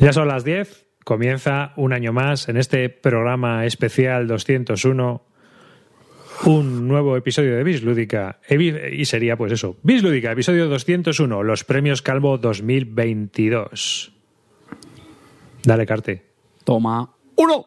Ya son las 10, comienza un año más en este programa especial 201 un nuevo episodio de Bislúdica y sería pues eso, Bislúdica, episodio 201, los premios Calvo 2022. Dale, Carte. Toma. ¡Uno!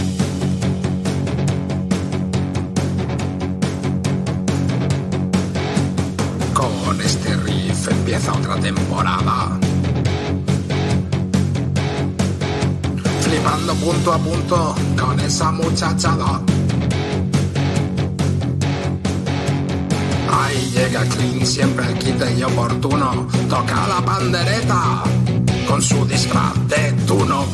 Este riff empieza otra temporada. Flipando punto a punto con esa muchachada. Ahí llega Clean, siempre el quite y oportuno. Toca la pandereta con su disfraz de tuno.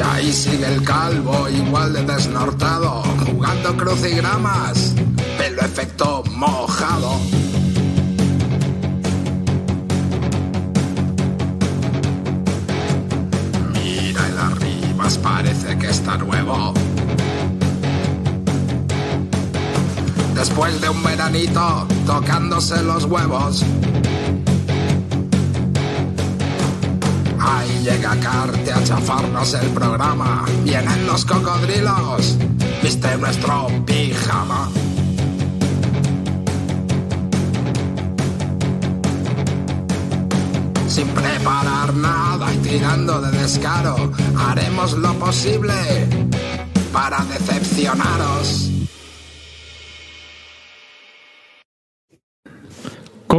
Y ahí sigue el calvo, igual de desnortado, jugando crucigramas, pelo efecto mojado. Mira el arribas, parece que está nuevo. Después de un veranito, tocándose los huevos. Ahí llega Carte a chafarnos el programa. Vienen los cocodrilos. Viste nuestro pijama. Sin preparar nada y tirando de descaro, haremos lo posible para decepcionaros.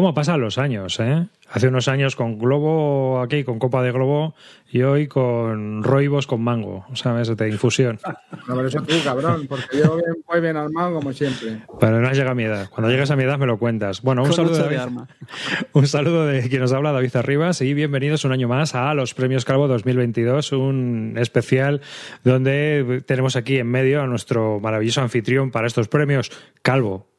¿Cómo pasan los años, eh? Hace unos años con Globo aquí, con Copa de Globo, y hoy con Roibos con mango, ¿sabes? De infusión. No, pero eso tú, cabrón, porque yo bien, muy bien armado como siempre. Pero no has llegado a mi edad. Cuando llegas a mi edad me lo cuentas. Bueno, un saludo, de de David- arma. un saludo de quien nos habla, David Arribas, y bienvenidos un año más a los Premios Calvo 2022, un especial donde tenemos aquí en medio a nuestro maravilloso anfitrión para estos premios, Calvo.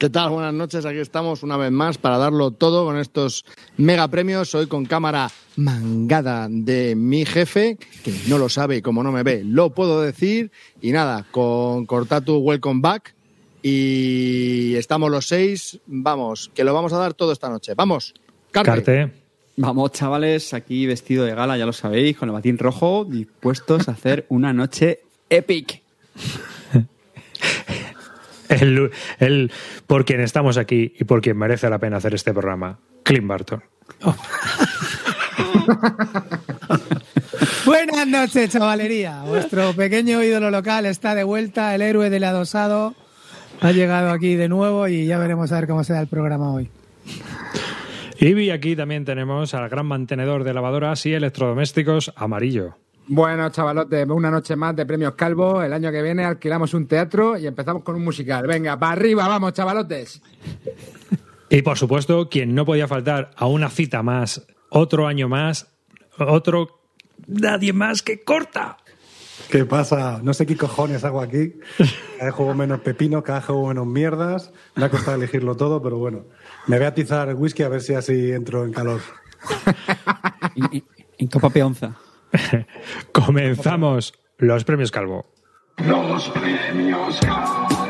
¿Qué tal? Buenas noches. Aquí estamos una vez más para darlo todo con estos mega premios. Hoy con cámara mangada de mi jefe, que no lo sabe y como no me ve, lo puedo decir. Y nada, con Cortatu Welcome Back. Y estamos los seis. Vamos, que lo vamos a dar todo esta noche. Vamos, Carte. Carte. Vamos, chavales, aquí vestido de gala, ya lo sabéis, con el batín rojo, dispuestos a hacer una noche epic. El, el- por quien estamos aquí y por quien merece la pena hacer este programa, Clint Barton. Buenas noches, chavalería. Vuestro pequeño ídolo local está de vuelta, el héroe del adosado. Ha llegado aquí de nuevo y ya veremos a ver cómo se da el programa hoy. Y aquí también tenemos al gran mantenedor de lavadoras y electrodomésticos, Amarillo. Bueno, chavalotes, una noche más de premios Calvo. El año que viene alquilamos un teatro y empezamos con un musical. Venga, para arriba, vamos, chavalotes. Y por supuesto, quien no podía faltar a una cita más, otro año más, otro nadie más que corta. ¿Qué pasa? No sé qué cojones hago aquí. Cada vez juego menos pepino, cada vez juego menos mierdas. Me ha costado elegirlo todo, pero bueno. Me voy a atizar el whisky a ver si así entro en calor. En, en- en Copa Peonza. Comenzamos los premios Calvo. Los premios Los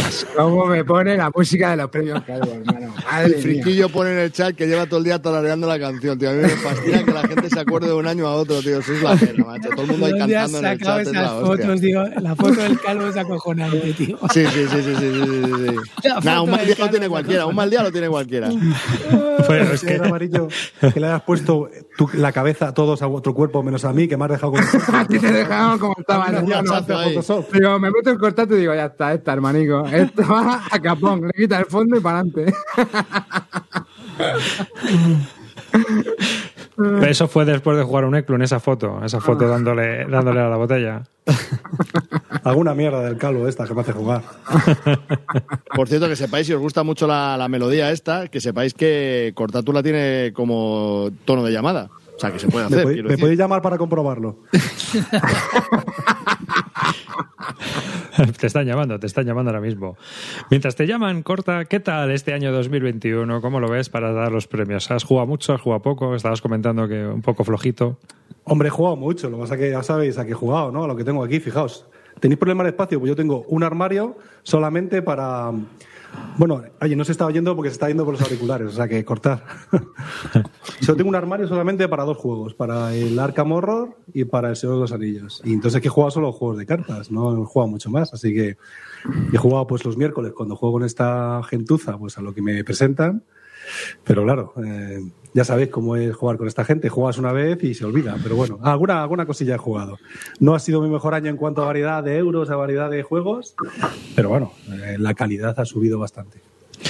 ¿Cómo me pone la música de los premios Calvo, hermano? Madre El mía. friquillo pone en el chat que lleva todo el día tarareando la canción, tío. A mí me fascina que la gente se acuerde de un año a otro, tío. Eso es la pena, macho. Todo el mundo ahí ¿De dónde has cantando en el chat. Es la esas hostia. fotos, digo? La foto del calvo es acojonante, tío. Sí, sí, sí, sí, sí, sí, sí, sí. La Nah, foto un mal día lo tiene cualquiera, un mal día lo tiene cualquiera. Bueno, es que que amarillo que le hayas puesto tú- la cabeza a todos a otro cuerpo menos a mí, que me has dejado con A ti te dejamos como estaba. ¿no? Digo, me meto en cortante y digo, ya está, esta, hermanico. Esto va a capón. Le quita el fondo y para adelante. eso fue después de jugar un Eclo en esa foto, esa foto dándole, dándole a la botella. Alguna mierda del calvo esta que me hace jugar. Por cierto, que sepáis, si os gusta mucho la, la melodía esta, que sepáis que Cortátula tiene como tono de llamada. O sea, que se puede ¿Me, hacer. podéis- me podéis llamar para comprobarlo? Te están llamando, te están llamando ahora mismo. Mientras te llaman, corta, ¿qué tal este año 2021? ¿Cómo lo ves para dar los premios? ¿Has jugado mucho? ¿Has jugado poco? Estabas comentando que un poco flojito. Hombre, he jugado mucho, lo que pasa es que ya sabéis a qué he jugado, ¿no? A lo que tengo aquí, fijaos. ¿Tenéis problema de espacio? Pues yo tengo un armario solamente para... Bueno, oye, no se está oyendo porque se está yendo por los auriculares, o sea que cortar. Solo tengo un armario solamente para dos juegos, para el Arkham Horror y para el Señor de los Anillos. Y entonces que he jugado solo juegos de cartas, no he jugado mucho más, así que he jugado pues los miércoles cuando juego con esta gentuza, pues a lo que me presentan. Pero claro, eh, ya sabéis cómo es jugar con esta gente. Juegas una vez y se olvida. Pero bueno, alguna, alguna cosilla he jugado. No ha sido mi mejor año en cuanto a variedad de euros, a variedad de juegos. Pero bueno, eh, la calidad ha subido bastante.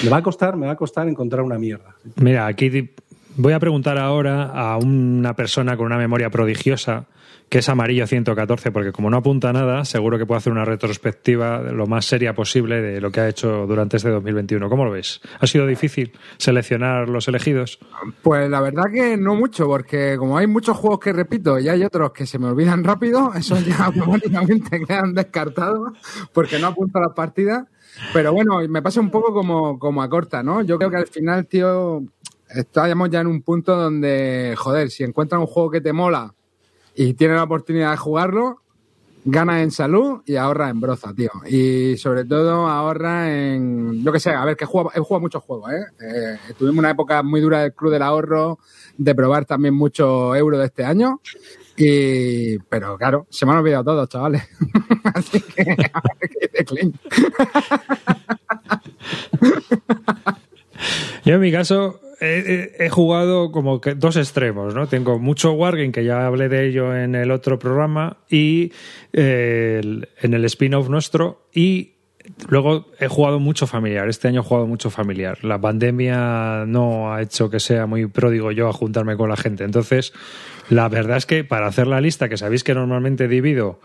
Me va a costar, me va a costar encontrar una mierda. Mira, aquí voy a preguntar ahora a una persona con una memoria prodigiosa, que es amarillo 114, porque como no apunta nada, seguro que puede hacer una retrospectiva lo más seria posible de lo que ha hecho durante este 2021. ¿Cómo lo ves? ¿Ha sido difícil seleccionar los elegidos? Pues la verdad que no mucho, porque como hay muchos juegos que repito y hay otros que se me olvidan rápido, esos ya automáticamente quedan descartados porque no apunto a las partidas. Pero bueno, me pasa un poco como, como a corta, ¿no? Yo creo que al final, tío, estamos ya en un punto donde, joder, si encuentras un juego que te mola y tienes la oportunidad de jugarlo, gana en salud y ahorra en broza, tío. Y sobre todo ahorra en, yo qué sé, a ver, que jugado, he jugado muchos juegos, ¿eh? eh tuvimos una época muy dura del Club del Ahorro, de probar también mucho euro de este año. Y, pero claro, se me han olvidado todos, chavales. Así que, a. Yo en mi caso he, jugado como que dos extremos, ¿no? Tengo mucho Wargame, que ya hablé de ello en el otro programa, y eh, en el spin-off nuestro, y luego he jugado mucho familiar. Este año he jugado mucho familiar. La pandemia no ha hecho que sea muy pródigo yo a juntarme con la gente. Entonces, la verdad es que para hacer la lista, que sabéis que normalmente divido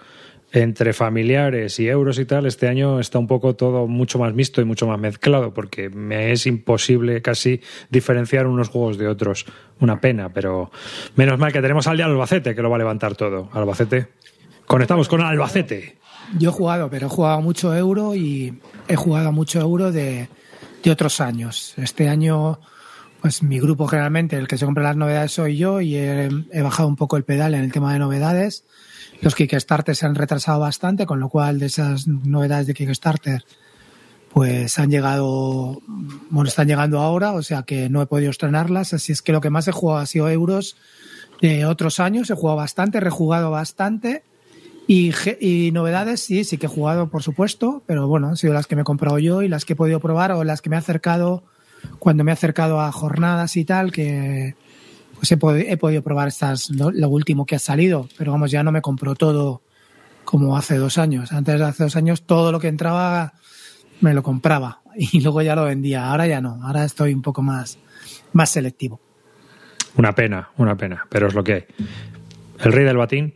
entre familiares y euros y tal, este año está un poco todo mucho más mixto y mucho más mezclado, porque me es imposible casi diferenciar unos juegos de otros. Una pena, pero menos mal que tenemos al de Albacete, que lo va a levantar todo. Albacete. Conectamos con Albacete. Yo he jugado, pero he jugado mucho euro y he jugado mucho euro de, de otros años. Este año, pues mi grupo generalmente, el que se compra las novedades soy yo y he, he bajado un poco el pedal en el tema de novedades. Los Kickstarter se han retrasado bastante, con lo cual de esas novedades de Kickstarter, pues han llegado, bueno, están llegando ahora, o sea que no he podido estrenarlas. Así es que lo que más he jugado ha sido euros de otros años. He jugado bastante, he rejugado bastante. Y, y novedades, sí, sí que he jugado, por supuesto, pero bueno, han sido las que me he comprado yo y las que he podido probar o las que me he acercado cuando me he acercado a jornadas y tal, que pues he, pod- he podido probar estas, lo, último que ha salido, pero vamos, ya no me compro todo como hace dos años. Antes de hace dos años todo lo que entraba me lo compraba y luego ya lo vendía. Ahora ya no, ahora estoy un poco más, más selectivo. Una pena, una pena, pero es lo que hay. El rey del batín,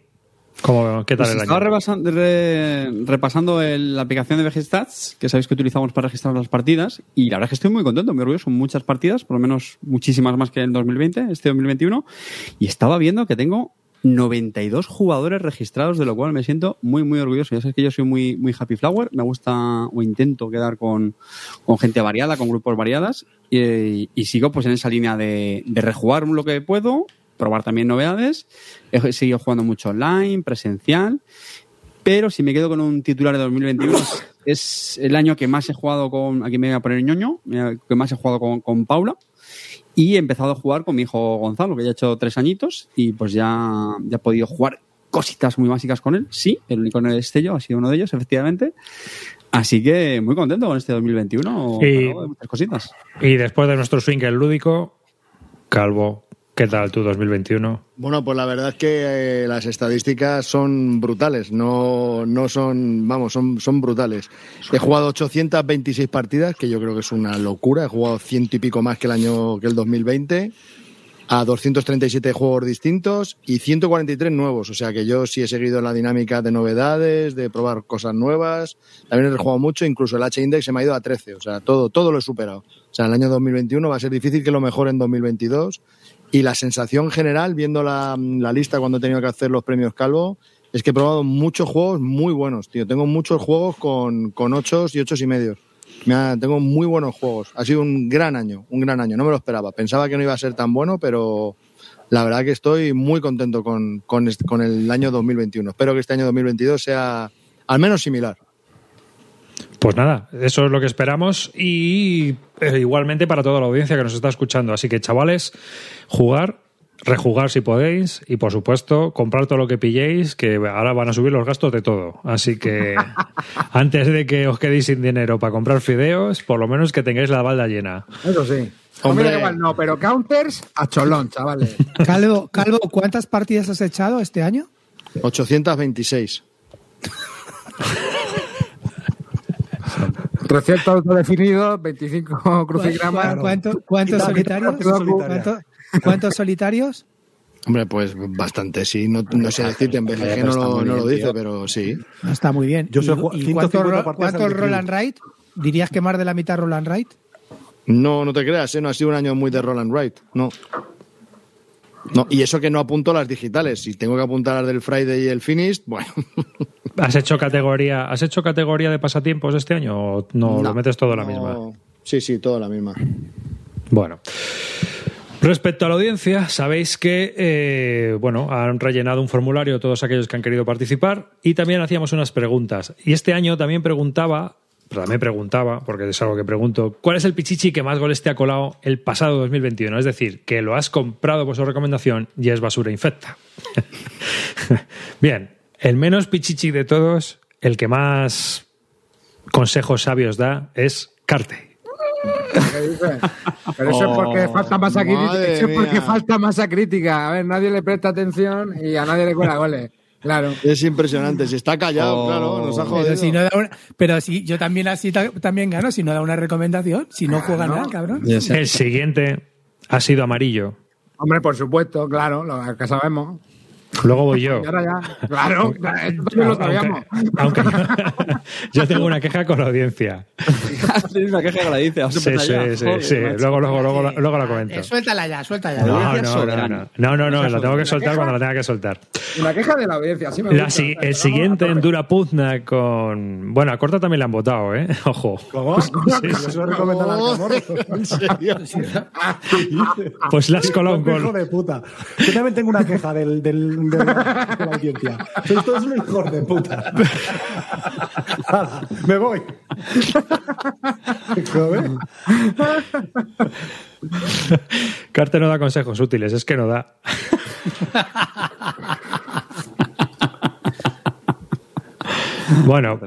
¿cómo, ¿qué tal Pues el estaba año? repasando, re- repasando el- la aplicación de VGStats, que sabéis que utilizamos para registrar las partidas, y la verdad es que estoy muy contento, muy orgulloso. Son muchas partidas, por lo menos muchísimas más que en 2020, este 2021, y estaba viendo que tengo 92 jugadores registrados, de lo cual me siento muy, muy orgulloso. Ya sabes que yo soy muy, muy happy flower, me gusta o intento quedar con, con gente variada, con grupos variadas, y, y sigo pues en esa línea de, de rejugar lo que puedo, probar también novedades. He seguido jugando mucho online, presencial, pero si me quedo con un titular de 2021, es el año que más he jugado con, aquí me voy a poner ñoño, que más he jugado con, con Paula y he empezado a jugar con mi hijo Gonzalo, que ya ha hecho tres añitos y pues ya, ya he podido jugar cositas muy básicas con él. Sí, el unicornio de Destello ha sido uno de ellos, efectivamente. Así que muy contento con este 2021. Y- muchas cositas. Y después de nuestro swing el lúdico, Calvo, ¿qué tal tu 2021? Bueno, pues la verdad es que eh, las estadísticas son brutales, no, no son, vamos, son, brutales. He jugado 826 partidas, que yo creo que es una locura, he jugado ciento y pico más que el año que el 2020, a 237 juegos distintos y 143 nuevos, o sea que yo sí he seguido la dinámica de novedades, de probar cosas nuevas, también he jugado mucho, incluso el H-Index se me ha ido a 13, o sea, todo, todo lo he superado. O sea, el año 2021 va a ser difícil que lo mejore en 2022 y la sensación general, viendo la, lista cuando he tenido que hacer los premios Calvo, es que he probado muchos juegos muy buenos, tío. Tengo muchos juegos con, con ochos y ochos y medios. Me ha- tengo muy buenos juegos. Ha sido un gran año, un gran año. No me lo esperaba. Pensaba que no iba a ser tan bueno, pero la verdad que estoy muy contento con, con, con el año 2021. Espero que este año 2022 sea al menos similar. Pues nada, eso es lo que esperamos y eh, igualmente para toda la audiencia que nos está escuchando. Así que chavales, jugar, rejugar si podéis y por supuesto comprar todo lo que pilléis, que ahora van a subir los gastos de todo. Así que antes de que os quedéis sin dinero para comprar fideos, por lo menos que tengáis la balda llena. Eso sí. Hombre. Hombre, igual no, pero counters a cholón, chavales. Calvo, Calvo, ¿cuántas partidas has echado este año? 826. 300 autodefinidos, 25 crucigramas. ¿Cu- cuánto- ¿Cuántos solitarios? ¿Cuánto- ¿Cuántos solitarios? Hombre, pues bastante, sí. No, no sé decirte, en BGG no lo, no lo dice, pero sí. No, Está muy bien. Yo ¿Y- ¿Y 150 cuántos ro- partidas cuántos al roll and write? ¿Dirías que más de la mitad roll and write? No, no te creas, ¿eh? no ha sido un año muy de Roland Wright, no. No, y eso que no apunto las digitales. Si tengo que apuntar las del Friday y el Finish, bueno. ¿Has hecho categoría, has hecho categoría de pasatiempos este año o no, lo metes todo la misma? Sí, sí, toda la misma. Bueno. Respecto a la audiencia, sabéis que eh, bueno, han rellenado un formulario todos aquellos que han querido participar y también hacíamos unas preguntas. Y este año también preguntaba, pero también preguntaba, porque es algo que pregunto, ¿cuál es el pichichi que más goles te ha colado el pasado 2021? Es decir, que lo has comprado por su recomendación y es basura infecta. Bien, el menos pichichi de todos, el que más consejos sabios da, es Carte. ¿Qué dices? Pero eso es porque falta masa crítica. Eso es porque falta masa crítica. A ver, nadie le presta atención y a nadie le cuela goles. Claro. Es impresionante. Si está callado, Oh. claro, nos ha Pero jodido. si no da una- pero si yo también así ta- también gano si no da una recomendación, si no juega nada, cabrón. El siguiente ha sido amarillo. Hombre, por supuesto, claro, lo que sabemos. Luego voy yo. Y ahora ya. Claro, también lo sabíamos. Aunque, aunque yo tengo una queja con la audiencia. Tienes una queja que la dice. vamos a Sí, sí, sí, Joder, sí. Luego, luego, luego, luego la comento. Eh, suéltala ya, suelta ya. No, audiencia no, no, soberana. no, no, no, la tengo que soltar cuando la tenga que soltar. Una queja de la audiencia, sí me La gusta. si- el siguiente en dura puzna con. Bueno, a corta también le han votado, ¿eh? Ojo. ¿Cómo? Recomiendo al Alcamorro. ¿En serio? Pues las colón Hijo con. de puta. Yo también tengo una queja del, de la audiencia. Sois todos unos hijos de puta. Me voy. Joder. Carte no da consejos útiles, es que no da. bueno,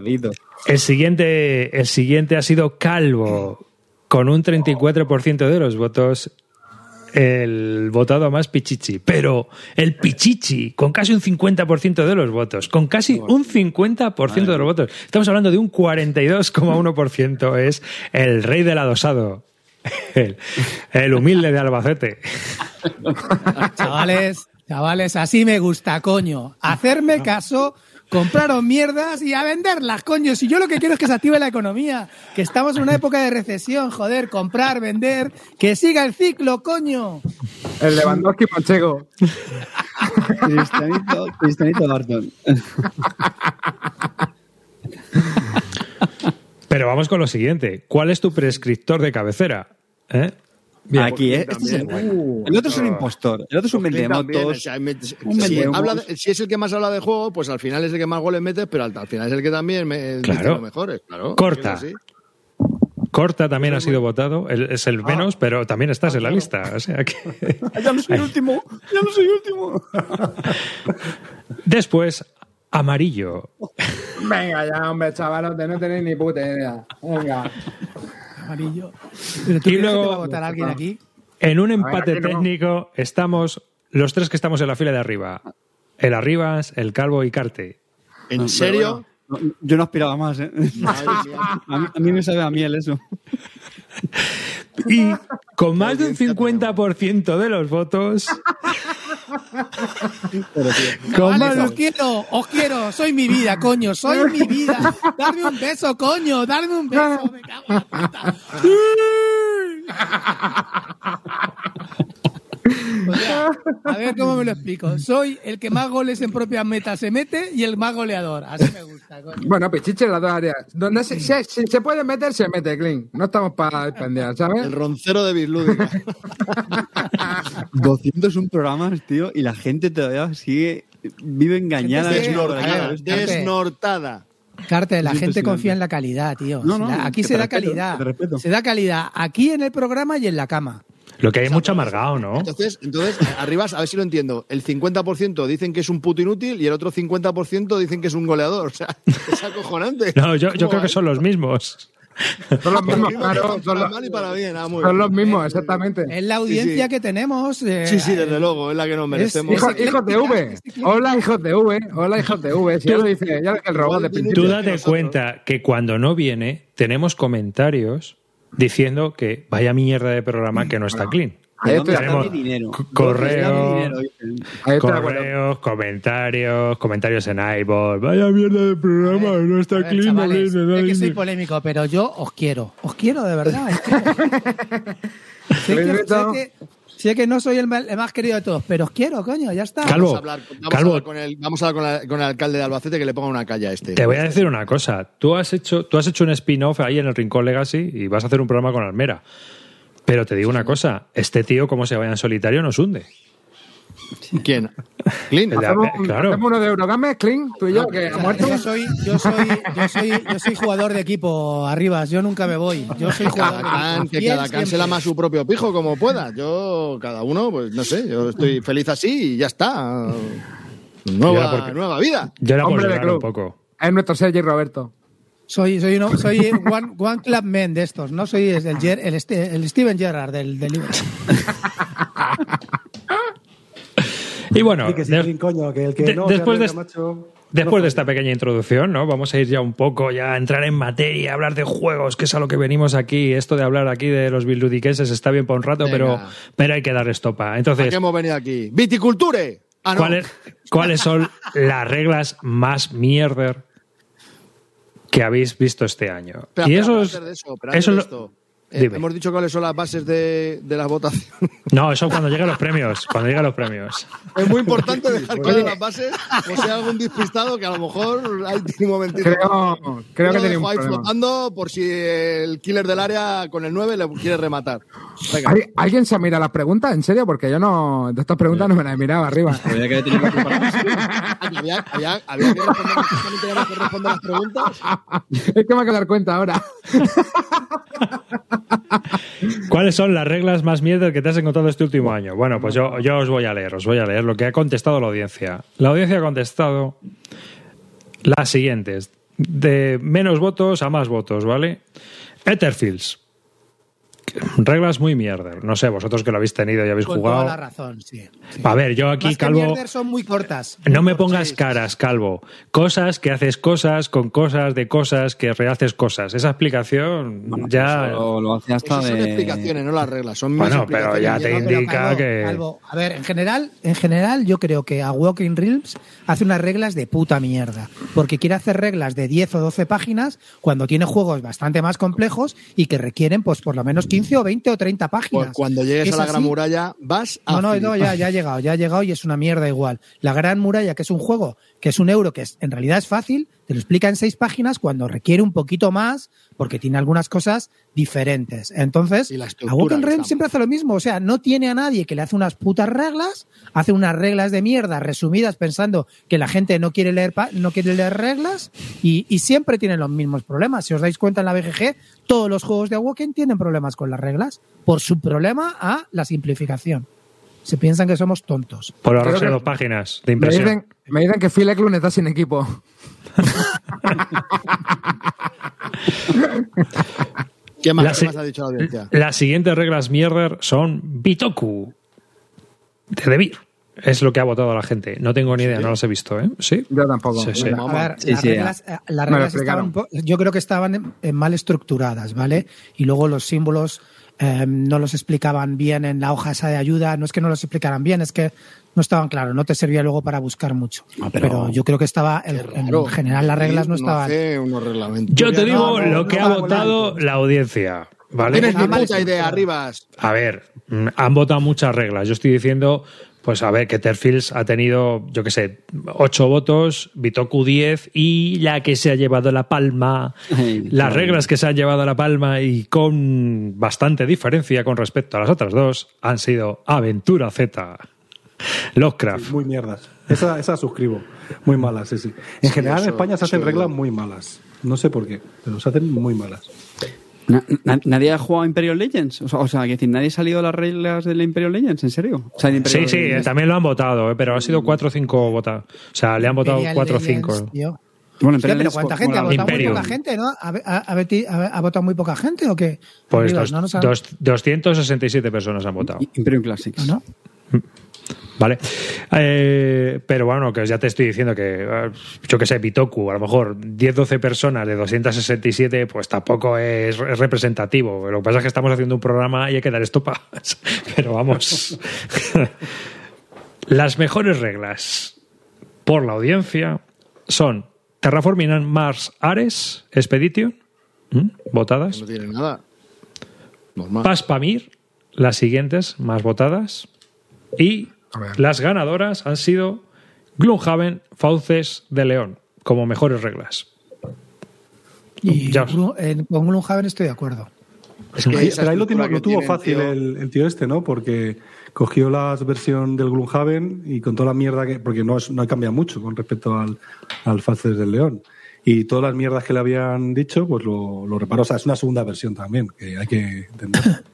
el siguiente, el siguiente ha sido Calvo, con un 34% de los votos. El votado más Pichichi, pero el Pichichi con casi un 50% de los votos, con casi un 50% de los votos. Estamos hablando de un 42,1%. Es el rey del adosado, el, el humilde de Albacete. Chavales, chavales, así me gusta, coño. Hacerme caso, compraron mierdas y a venderlas, coño. Si yo lo que quiero es que se active la economía, que estamos en una época de recesión, joder, comprar, vender, que siga el ciclo, coño. El Lewandowski Manchego. Cristianito, Cristianito Barton. Pero vamos con lo siguiente. ¿Cuál es tu prescriptor de cabecera? ¿Eh? Bien. Aquí, ¿eh? Este es el otro es un impostor. El otro es un También, vendemotos. o sea, un si, es el que más habla de juego, pues al final es el que más goles mete, pero al, al final es el que también me, Claro. los mejores. Claro, Corta. Corta también ha sido votado, el- es el menos, pero también estás en la lista. O sea que... Ya no soy el último. Ya no soy el último. Después, amarillo. Venga ya, hombre, chavalote, no tenéis ni puta idea. Venga. Amarillo. Pero tú Y que luego- te va a votar alguien aquí. En un empate no. técnico estamos los tres que estamos en la fila de arriba. El Arribas, el Calvo y Carte. ¿En serio? No, Yo no aspiraba más, ¿eh? A mí, a mí me sabe a miel eso. Y con más de un 50% de los votos... con Vale, más os quiero, os quiero, soy mi vida, coño, soy mi vida. Darme un beso, coño, darme un beso, me cago en la puta. O sea, a ver cómo me lo explico. Soy el que más goles en propias metas se mete y el más goleador. Así me gusta, coño. Bueno, pichiche en las dos áreas. Donde se, se, si se puede meter, se mete, Clean. No estamos para pendear, ¿sabes? El roncero de Bislúdica. 201 programas, tío, y la gente todavía sigue, vive engañada. Gente tío, sigue- por aquí, a ver, por esto. Carte. Desnortada. Carte, la gente confía en la calidad, tío. No, no, aquí se da calidad. respeto. Se da calidad aquí en el programa y en la cama. Lo que hay mucho amargado, ¿no? Entonces, entonces, arriba, a ver si lo entiendo. El 50% dicen que es un puto inútil y el otro 50% dicen que es un goleador. O sea, es acojonante. No, yo, yo ¿Cómo creo que son los mismos. Son los mismos, Para claro. Son para los, mal y para bien. ah, muy son bien. los mismos, exactamente. Es la audiencia sí. que tenemos. eh, Sí, sí, desde luego, es la que nos merecemos. Hijo- hijos de V. Hola, hijos de V. Hola, hijos de V. Si ya lo dice, ya el robot de. Tú date cuenta que cuando no viene, tenemos comentarios diciendo que vaya mierda de programa que no está clean. Ahí ¿De estoy dónde de está tenemos mi dinero? c- ¿Dónde está mi correo- dinero? Ahí. Correos, comentarios, comentarios en iVoox. Vaya mierda de programa, no está a ver, clean. no chavales, no sé que soy polémico, pero yo os quiero. Os quiero de verdad. es que- sé, que, sé, que, sé que no soy el, más querido de todos, pero os quiero, coño, ya está. Calvo, Vamos a hablar, vamos Calvo. a hablar con, el, vamos a hablar con, la- con el alcalde de Albacete que le ponga una calle a este. Te voy a decir una cosa. Tú has hecho, tú has hecho un spin-off ahí en el Rincón Legacy y vas a hacer un programa con Almera. Pero te digo una cosa, este tío, como se vaya en solitario, nos hunde. ¿Quién? Clint. Hacemos, eh, claro. hacemos uno de Eurogames, Clean, tú y yo, que O ha sea, muerto. yo soy, yo soy, yo soy, yo soy jugador de equipo, Arribas. Yo nunca me voy. Yo soy jugador de Cada can, equipo. que cada can se lama su propio pijo como pueda. Yo, cada uno, pues no sé, yo estoy feliz así y ya está. Nueva, porque- nueva vida. Yo era por Hombre de un poco. Es nuestro Sergi Roberto. Soy, soy, uno, soy one, one Club Man de estos, no soy el, Ger- el, el Steven Gerrard del, del libro. Y bueno, Sí, que sí, de- Clean, coño, que el que de- no sea después de, Reina, macho, después no de esta pequeña introducción, ¿no? Vamos a ir ya un poco, ya a entrar en materia, hablar de juegos, que es a lo que venimos aquí. Esto de hablar aquí de los bildudiqueses está bien por un rato, Venga. pero, pero hay que dar estopa. ¿A Entonces, qué hemos venido aquí? ¡Viticulture! Ah, no. ¿cuáles, ¿cuáles son las reglas más mierder que habéis visto este año? Y eso pero es, antes de eso, pero antes eso de lo- esto, eh, Dime. hemos dicho cuáles son las bases de, de las votaciones. No, eso cuando lleguen los premios. Cuando lleguen los premios. Es muy importante dejar claras las bases, si hay algún despistado que a lo mejor hay un momentito. Creo, creo que un ahí problema. flotando por si el killer del área con el 9 le quiere rematar. Venga. ¿Al- ¿Alguien se mira las preguntas? ¿En serio? Porque yo no. De estas preguntas no me las he mirado arriba. Habría que tener que preparar. Había, había, había que responder, que responder las preguntas. es que me acabo de dar cuenta ahora. ¿Cuáles son las reglas más mierdas que te has encontrado este último año? Bueno, pues yo, yo os voy a leer, os voy a leer lo que ha contestado la audiencia. La audiencia ha contestado las siguientes. De menos votos a más votos, ¿vale? Etherfields. Reglas muy mierder. No sé, vosotros que lo habéis tenido y habéis Con toda la jugado. razón, sí. sí. A ver, yo aquí, Más que Calvo. mierder, son muy cortas. No me pongas caras, Calvo. Cosas que haces cosas con cosas de cosas que rehaces cosas. Esa explicación ya. Lo, lo hace hasta Esas son explicaciones, no las reglas. Son mis Bueno, pero ya te no- indica Calvo, que- Calvo, a ver, en general, en general, yo creo que a Walking Realms hace unas reglas de puta mierda. Porque quiere hacer reglas de 10 o 12 páginas cuando tiene juegos bastante más complejos y que requieren, pues, por lo menos 15 o 20 o 30 páginas. Pues cuando llegues Es a la Gran. Muralla, vas a. No, no, no, ya, ya ha llegado, ya ha llegado y es una mierda igual. La Gran Muralla, que es un juego, que es un euro, que es, en realidad es fácil, te lo explica en seis páginas cuando requiere un poquito más porque tiene algunas cosas diferentes. Entonces, Y la siempre hace lo mismo. O sea, no tiene a nadie que le hace unas putas reglas, hace unas reglas de mierda resumidas pensando que la gente no quiere leer, pa- no quiere leer reglas y, y siempre tienen los mismos problemas. Si os dais cuenta en la BGG, todos los juegos de Awoken tienen problemas con las reglas por su problema a la simplificación. Se piensan que somos tontos. Por ahorrarse dos páginas de Me impresión. dicen, me dicen que Phil Eklund está sin equipo. ¿Qué más, La qué más ha dicho la audiencia? Las siguientes reglas mierder son Bitoku de Debir. Es lo que ha votado la gente. No tengo ni idea, no las he visto, ¿eh? ¿Sí? Yo tampoco. Sí, sí. A ver, Sí, las sí, reglas, eh, las Me lo reglas explicaron. estaban, yo creo que estaban mal estructuradas, ¿vale? Y luego los símbolos eh, no los explicaban bien en la hoja esa de ayuda. No es que no los explicaran bien, es que no estaban claros. No te servía luego para buscar mucho. Ah, pero- pero... yo creo que estaba, en, general las reglas no estaban. hace unos reglamentos. Yo te No, digo no, lo no que ha votado la audiencia. ¿Vale? Tienes ni puta idea. Arribas. A ver, mm, han votado muchas reglas. Yo estoy diciendo, pues a ver, que Terfields ha tenido, yo qué sé, ocho votos, Bitoku 10 y la que se ha llevado la palma, Ay, las claro. reglas que se han llevado la palma y con bastante diferencia con respecto a las otras dos han sido Aventura Z, Lovecraft. Muy mierdas. Esa, esa suscribo. Muy malas, sí, sí. En Sí, general en España se hacen reglas muy malas. No sé por qué, pero se hacen muy malas. Na- na- ¿Nadie ha jugado a Imperial Legends? O sea, o sea, decir, ¿nadie ha salido de las reglas del Imperial Legends? ¿En serio? O sea, de Sí, Imperial sí, Legends. también lo han votado, eh, pero ha sido 4 o 5 votados. O sea, le han votado Imperial 4 o Legends, 5. tío. Bueno, Hostia, pero Legends ¿cuánta gente? ¿Ha votado muy poca gente, no? ¿Ha, ha- ha ha- votado muy poca gente o qué? Pues Arribas, dos- no han- dos- 267 personas han votado. Imperium Classics. ¿no? ¿Vale? Eh, pero bueno, que ya te estoy diciendo que, eh, yo que sé, Bitoku, a lo mejor 10-12 personas de 267, pues tampoco es, es representativo. Lo que pasa es que estamos haciendo un programa y hay que dar estopa. Pero vamos. Las mejores reglas por la audiencia son Terraforming Mars Ares Expedition, votadas. No tiene nada. Normal. Paspamir, las siguientes más votadas. Y Las ganadoras han sido Gloomhaven, Fauces de León, como mejores reglas. Y Ya. Glu- en- con Gloomhaven estoy de acuerdo. Es que pero ahí lo, tiene- lo tuvo fácil tío, el, el tío este, ¿no? Porque cogió la versión del Gloomhaven y con toda la mierda que. Porque no, es, no cambia mucho con respecto al, al Faces del León. Y todas las mierdas que le habían dicho, pues lo, lo reparó. O sea, es una segunda versión también, que hay que entender.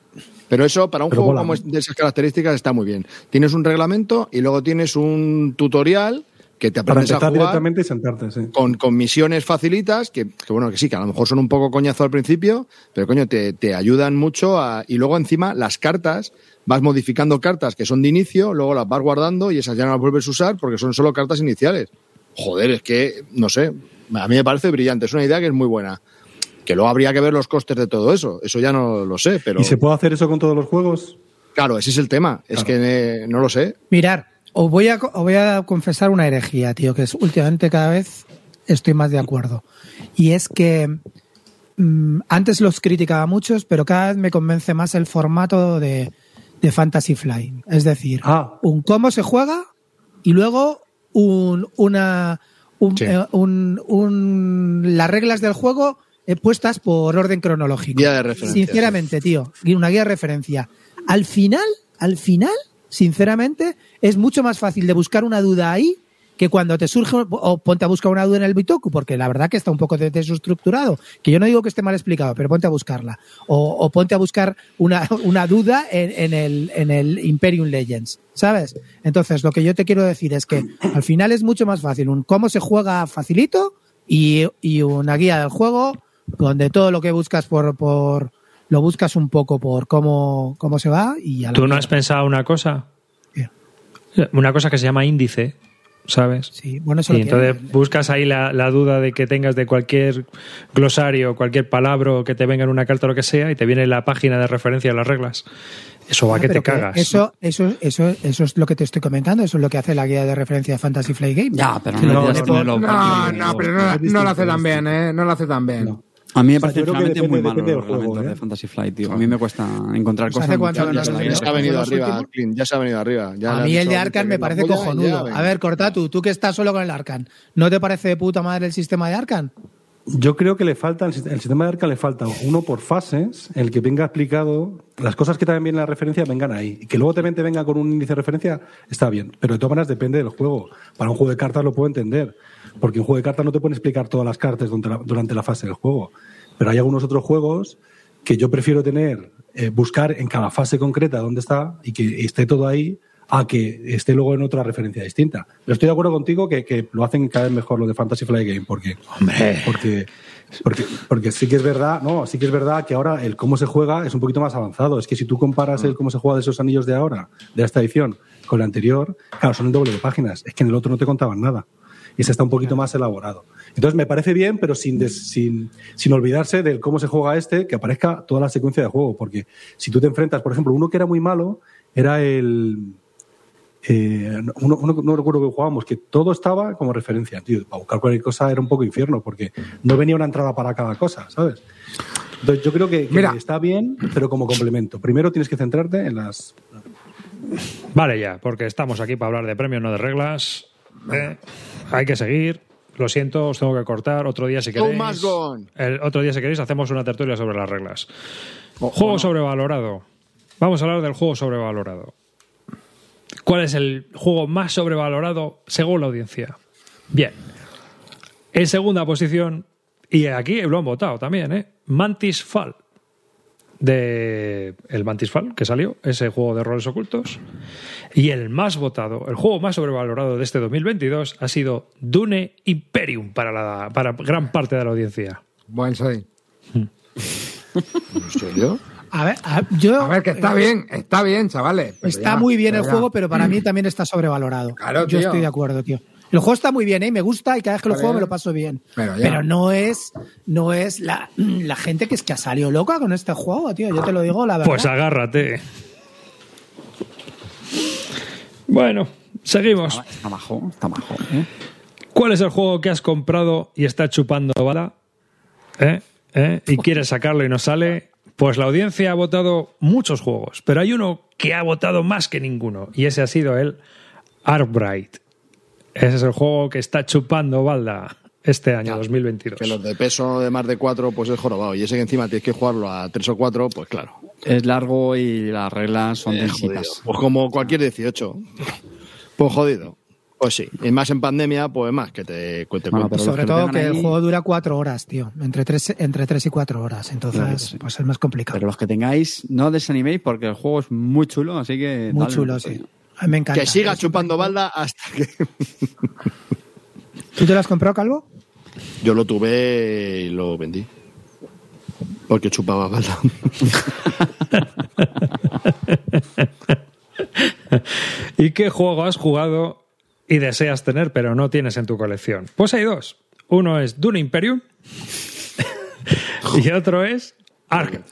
Pero eso, para un Pero juego como de esas características, está muy bien. Tienes un reglamento y luego tienes un tutorial que te Para aprendes a empezar jugar directamente y sentarte, sí. con, con misiones facilitas, que, que bueno, que sí, que a lo mejor son un poco coñazo al principio, pero coño, te, te ayudan mucho a, y luego encima las cartas, vas modificando cartas que son de inicio, luego las vas guardando y esas ya no las vuelves a usar porque son solo cartas iniciales. Joder, es que, no sé, a mí me parece brillante, es una idea que es muy buena. Que luego habría que ver los costes de todo eso, eso ya no lo sé, pero ¿Y se puede hacer eso con todos los juegos? claro, ese es el tema, es que eh, no lo sé. Mirar, os voy, a, os voy a confesar una herejía, tío, que es últimamente cada vez estoy más de acuerdo. Y es que mm, antes los criticaba muchos, pero cada vez me convence más el formato de, de Fantasy Flight. Es decir, Ah. un cómo se juega y luego un, una, un, Sí. eh, un- un- las reglas del juego puestas por orden cronológico. Guía de referencia, Sinceramente, tío, una guía de referencia. Al final, al final, sinceramente, es mucho más fácil de buscar una duda ahí que cuando te surge o ponte a buscar una duda en el Bitoku, porque la verdad que está un poco de- desestructurado, que yo no digo que esté mal explicado, pero ponte a buscarla. O, o ponte a buscar una, una duda en, en el, en el Imperium Legends, ¿sabes? Entonces, lo que yo te quiero decir es que al final es mucho más fácil un cómo se juega facilito y, y una guía del juego donde todo lo que buscas por, por lo buscas un poco por cómo, cómo se va y a la ¿Tú no has pensado una cosa? Una cosa que se llama índice, ¿sabes? Sí, bueno, eso Y lo tiene. entonces buscas ahí la, la duda de que tengas de cualquier glosario, cualquier palabra que te venga en una carta o lo que sea, y te viene la página de referencia a las reglas. Eso va No, que te que cagas. Eso, eso, eso, eso es lo que te estoy comentando, eso es lo que hace la guía de referencia de Fantasy Flight Game. Ya, pero no, No, no, pero no, no lo hace tan bien, ¿eh? No lo hace tan bien. A mí me O sea, parece realmente depende- muy malo los reglamentos ¿eh? de Fantasy Flight, tío. A mí me cuesta encontrar cosas hace cuánto Ya se ha venido arriba, ya se ha venido arriba. A mí el de Arcan me parece polla, cojonudo. ya, A ver, corta tú, tú que estás solo con el Arcan. ¿No te parece de puta madre el sistema de Arcan? Yo creo que le falta, el sist- el sistema de arca le falta uno por fases, el que venga explicado, las cosas que también vienen en la referencia vengan ahí. Y que luego también te venga con un índice de referencia, está bien. Pero de todas maneras depende del juego. Para un juego de cartas lo puedo entender. Porque un juego de cartas no te pueden explicar todas las cartas durante la, durante la fase del juego. Pero hay algunos otros juegos que yo prefiero tener, eh, buscar en cada fase concreta dónde está y que esté todo ahí a que esté luego en otra referencia distinta. Pero estoy de acuerdo contigo que, que lo hacen cada vez mejor lo de Fantasy Flight Game, porque, porque, porque, porque sí que es verdad, no, sí que es verdad que ahora el cómo se juega es un poquito más avanzado. Es que si tú comparas el cómo se juega de esos anillos de ahora, de esta edición, con la anterior, claro, son el doble de páginas. Es que en el otro no te contaban nada. Y ese está un poquito más elaborado. Entonces me parece bien, pero sin, des- sin, sin olvidarse del cómo se juega este, que aparezca toda la secuencia de juego. Porque si tú te enfrentas, por ejemplo, uno que era muy malo era el. eh, uno, uno- no recuerdo que jugábamos, que todo estaba como referencia, tío. Para buscar cualquier cosa era un poco infierno, porque no venía una entrada para cada cosa, ¿sabes? Entonces yo creo que, que Mira. está bien, pero como complemento. Primero tienes que centrarte en las. Vale ya, porque estamos aquí para hablar de premios, no de reglas. Eh, hay que seguir. Lo siento, os tengo que cortar. Otro día si queréis. El otro día si queréis hacemos una tertulia sobre las reglas. juego sobrevalorado. Vamos a hablar del juego sobrevalorado. ¿Cuál es el juego más sobrevalorado según la audiencia? Bien. En segunda posición, y aquí lo han votado también, ¿eh? Mantis Fall. De el Mantis Fall, que salió, ese juego de roles ocultos. Y el más votado, el juego más sobrevalorado de este 2022 ha sido Dune Imperium para, la, para gran parte de la audiencia. Buen soy. ¿En serio? A ver, a- yo. A ver, que está bien, está bien, chavales. Está ya, muy bien el ya. juego, pero para mí también está sobrevalorado. Claro, Yo tío. estoy de acuerdo, tío. El juego está muy bien, ¿eh? Me gusta y cada vez que lo juego me lo paso bien. Pero no es, no es la, la gente que es que ha salido loca con este juego, tío. Yo te lo digo, la verdad. Pues agárrate. Bueno, seguimos. Está majo, está majo. ¿eh? ¿Cuál es el juego que has comprado y está chupando bala? ¿Eh? ¿Eh? ¿Y quieres sacarlo y no sale? Pues la audiencia ha votado muchos juegos, pero hay uno que ha votado más que ninguno, y ese ha sido el Arbright. Ese es el juego que está chupando balda este año, 2022. Que los de peso de más de cuatro, pues es jorobado. Y ese que encima tienes que jugarlo a tres o cuatro, pues claro. Es largo y las reglas son Eh. Pues como cualquier 18. Pues jodido. Pues sí. Y más en pandemia, pues más que te cuente. Bueno, pero Sobre que todo que el juego dura cuatro horas, tío. Entre tres, entre tres y cuatro horas. Entonces, Claro que sí. pues es más complicado. Pero los que tengáis, no desaniméis porque el juego es muy chulo, así que. Muy dale chulo, sí. A mí me encanta. que siga chupando balda hasta que. ¿Tú te lo has comprado, Calvo? Yo lo tuve y lo vendí. Porque chupaba balda. ¿Y qué juego has jugado y deseas tener pero no tienes en tu colección? Pues hay dos. Uno es Dune Imperium y otro es Ar,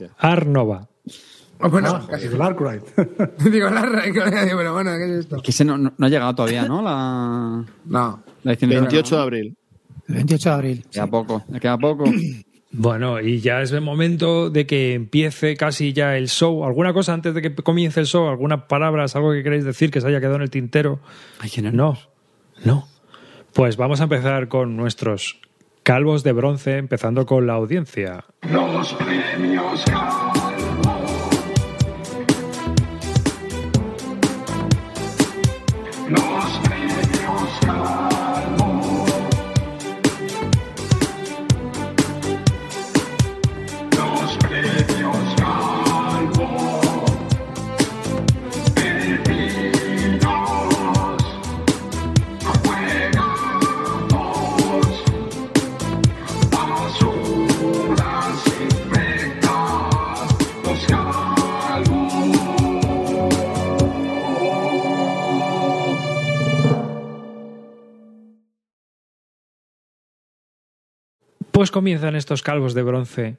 Oh, bueno, casi. El Arkwright. Digo, la re- pero bueno, ¿qué es esto? Que ese no, no- no ha llegado todavía, ¿no? La, No. la edición de 28 de abril. El 28 de abril. Queda poco, queda poco. Bueno, y ya es el momento de que empiece casi ya el show. ¿Alguna cosa antes de que comience el show? ¿Algunas palabras, algo que queréis decir que se haya quedado en el tintero? Ay, que no. No, no. Pues vamos a empezar con nuestros calvos de bronce, empezando con la audiencia. Los premios Pues comienzan estos calvos de bronce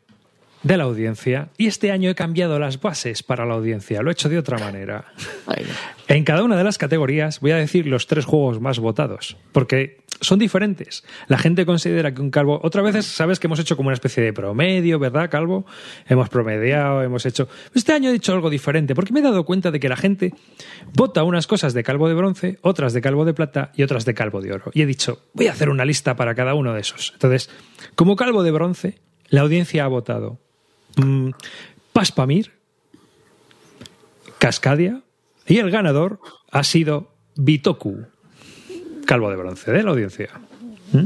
de la audiencia y este año he cambiado las bases para la audiencia, lo he hecho de otra manera. En cada una de las categorías voy a decir los tres juegos más votados, porque son diferentes. La gente considera que un calvo. Otra vez, sabes que hemos hecho como una especie de promedio, ¿verdad, calvo? Hemos promediado, hemos hecho. Este año he dicho algo diferente, porque me he dado cuenta de que la gente vota unas cosas de calvo de bronce, otras de calvo de plata y otras de calvo de oro. Y he dicho, voy a hacer una lista para cada uno de esos. Entonces, como calvo de bronce, la audiencia ha votado mm, Paspamir, Cascadia, y el ganador ha sido Bitoku, calvo de bronce de la audiencia. ¿Mm?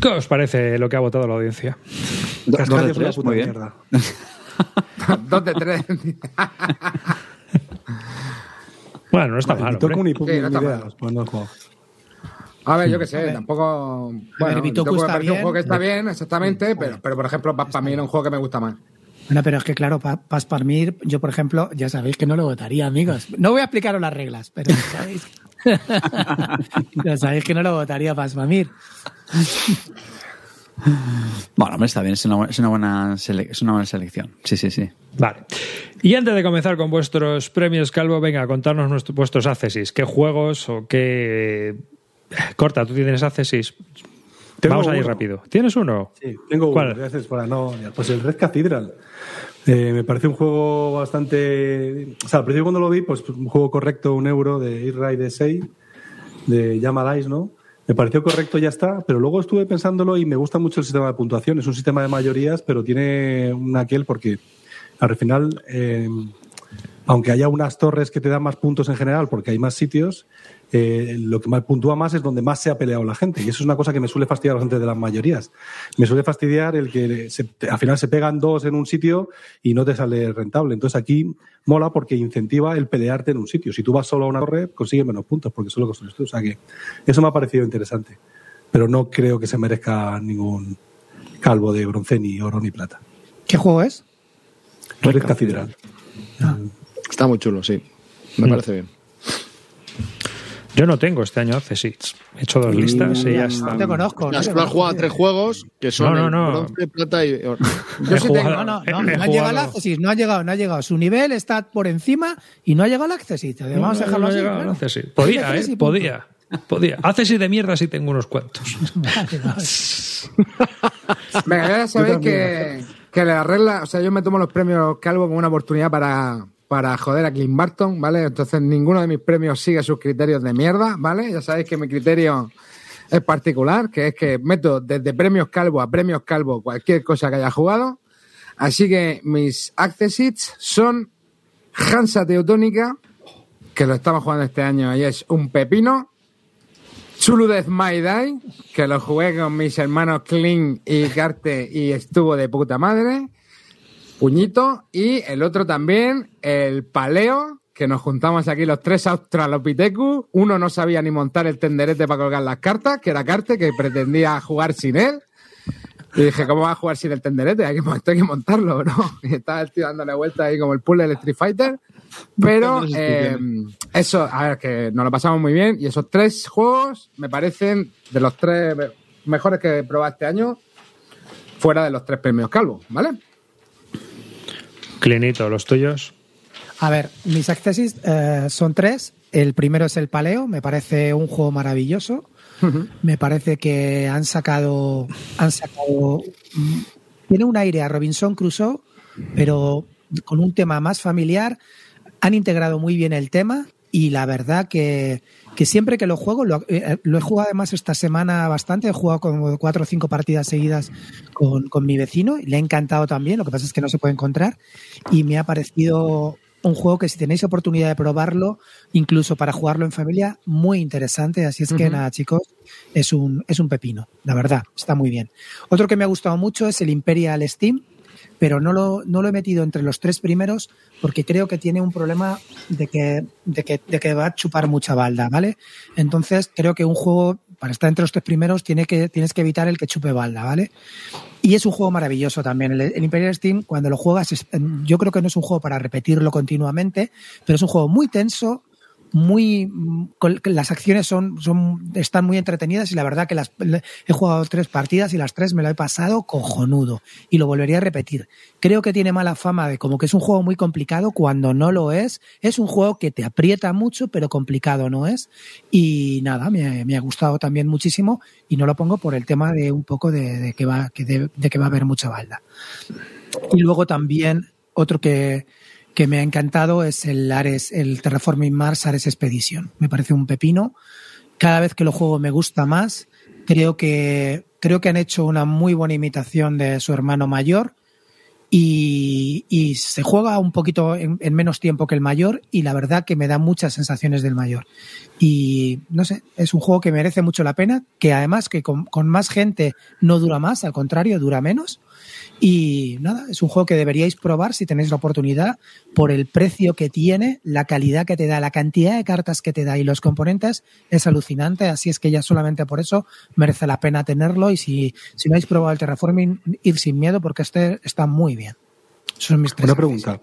¿Qué os parece lo que ha votado la audiencia? Una tres, puta muy bien. mierda. Dos de tres. Bueno, no está mal. hombre. Sí, no está. A ver, yo qué A sé, ver. tampoco. Bueno, me está parece un juego que está bien, exactamente, pero, pero por ejemplo, para mí era un juego que me gusta más. Bueno, pero es que claro, pa- Pasparmir, yo por ejemplo, ya sabéis que no lo votaría, amigos. No voy a explicaros las reglas, pero ya sabéis. ya sabéis que no lo votaría Pasparmir. Bueno, hombre, está bien, es una, bu- es una buena, sele- es una buena selección. Sí, sí, sí. Vale. Y antes de comenzar con vuestros premios, Calvo, venga, contarnos nuestro- vuestros accesis. ¿Qué juegos o qué. Corta, tú tienes accesis. Tengo Vamos a ir rápido. ¿Tienes uno? Sí, tengo ¿Cuál? uno. Gracias para no. Pues el Red Cathedral. Eh, me parece un juego bastante. O sea, al principio cuando lo vi, pues un juego correcto, un euro de Air de 6, de Yama Dice, ¿no? Me pareció correcto, ya está, pero luego estuve pensándolo y me gusta mucho el sistema de puntuación. Es un sistema de mayorías, pero tiene un aquel porque al final, eh, aunque haya unas torres que te dan más puntos en general, porque hay más sitios, eh, lo que más puntúa más es donde más se ha peleado la gente. Y eso es una cosa que me suele fastidiar gente de las mayorías. Me suele fastidiar el que se- al final se pegan dos en un sitio y no te sale rentable. Entonces aquí mola porque incentiva el pelearte en un sitio. Si tú vas solo a una torre, consigues menos puntos porque solo construyes tú. O sea que eso me ha parecido interesante. Pero no creo que se merezca ningún calvo de bronce, ni oro, ni plata. ¿Qué juego es? Red Cathedral. Está muy chulo, sí. Me Mm. parece bien. Yo no tengo este año accesits. He hecho dos listas y ya está. No te conozco. No has jugado tres juegos que son No, no, no. bronce, plata y oro. Yo He sí jugado- tengo, no, no, no, no ha llegado al Accessit, no ha llegado, no ha llegado. Su nivel está por encima y no ha llegado al Accessit. Vamos a dejarlo No, no así. claro. Podía, ¿eh? Podía. Podía. Accesit de mierda sí tengo unos cuantos. Vale, vale. Venga, ya sabéis Yo que, que la regla, o sea, yo me tomo los premios Calvo como una oportunidad para, para joder a Clint Barton, ¿vale? Entonces ninguno de mis premios sigue sus criterios de mierda, ¿vale? Ya sabéis que mi criterio es particular, que es que meto desde premios Calvo a premios Calvo cualquier cosa que haya jugado. Así que mis accessits son Hansa Teutónica, que lo estamos jugando este año y es un pepino. Chulu Death My Die, que lo jugué con mis hermanos Kling y Carte y estuvo de puta madre. Puñito. Y el otro también, el Paleo, que nos juntamos aquí los tres Australopithecus. Uno no sabía ni montar el tenderete para colgar las cartas, que era Carte, que pretendía jugar sin él. Y dije, ¿cómo va a jugar sin el tenderete? Hay que, esto hay que montarlo, bro. Y estaba el tío dándole vuelta ahí como el puzzle del Street Fighter. Pero eh, eso, a ver, que nos lo pasamos muy bien. Y esos tres juegos me parecen de los tres mejores que he probado este año, fuera de los tres premios Calvo, ¿vale? Clinito, los tuyos. A ver, mis accessis eh, son tres. El primero es el Paleo, me parece un juego maravilloso. Me parece que han sacado, han sacado, tiene un aire a Robinson Crusoe, pero con un tema más familiar. Han integrado muy bien el tema y la verdad que, que siempre que lo juego, lo, eh, lo he jugado además esta semana bastante, he jugado como cuatro o cinco partidas seguidas con, con mi vecino y le ha encantado también, lo que pasa es que no se puede encontrar y me ha parecido un juego que si tenéis oportunidad de probarlo, incluso para jugarlo en familia, muy interesante. Así es que nada, chicos, es un, es un pepino, la verdad, está muy bien. Otro que me ha gustado mucho es el Imperial Steam, pero no lo, no lo he metido entre los tres primeros porque creo que tiene un problema de que, de que, de que va a chupar mucha balda, ¿vale? Entonces creo que un juego, para estar entre los tres primeros, tiene que, tienes que evitar el que chupe balda, ¿vale? Y es un juego maravilloso también. El, Imperial Steam, cuando lo juegas, es- yo creo que no es un juego para repetirlo continuamente, pero es un juego muy tenso, muy las acciones son, son están muy entretenidas y la verdad que las he jugado tres partidas y las tres me lo he pasado cojonudo y lo volvería a repetir. Creo que tiene mala fama de como que es un juego muy complicado cuando no lo es. Es un juego que te aprieta mucho pero complicado no es. Y nada, me, ha gustado también muchísimo y no lo pongo por el tema de un poco de, que va que de que va a haber mucha balda. Y luego también otro que, que me ha encantado es el Ares, el Terraforming Mars Ares Expedition. Me parece un pepino. Cada vez que lo juego me gusta más. Creo que, creo que han hecho una muy buena imitación de su hermano mayor. Y, y se juega un poquito en, en menos tiempo que el mayor y la verdad que me da muchas sensaciones del mayor. Y no sé, es un juego que merece mucho la pena, que además que con más gente no dura más, al contrario, dura menos. Y nada, es un juego que deberíais probar si tenéis la oportunidad por el precio que tiene, la calidad que te da, la cantidad de cartas que te da y los componentes es alucinante. Así es que ya solamente por eso merece la pena tenerlo. Y si, si no habéis probado el Terraforming, ir sin miedo porque este está muy bien. Son mis tres Una pregunta.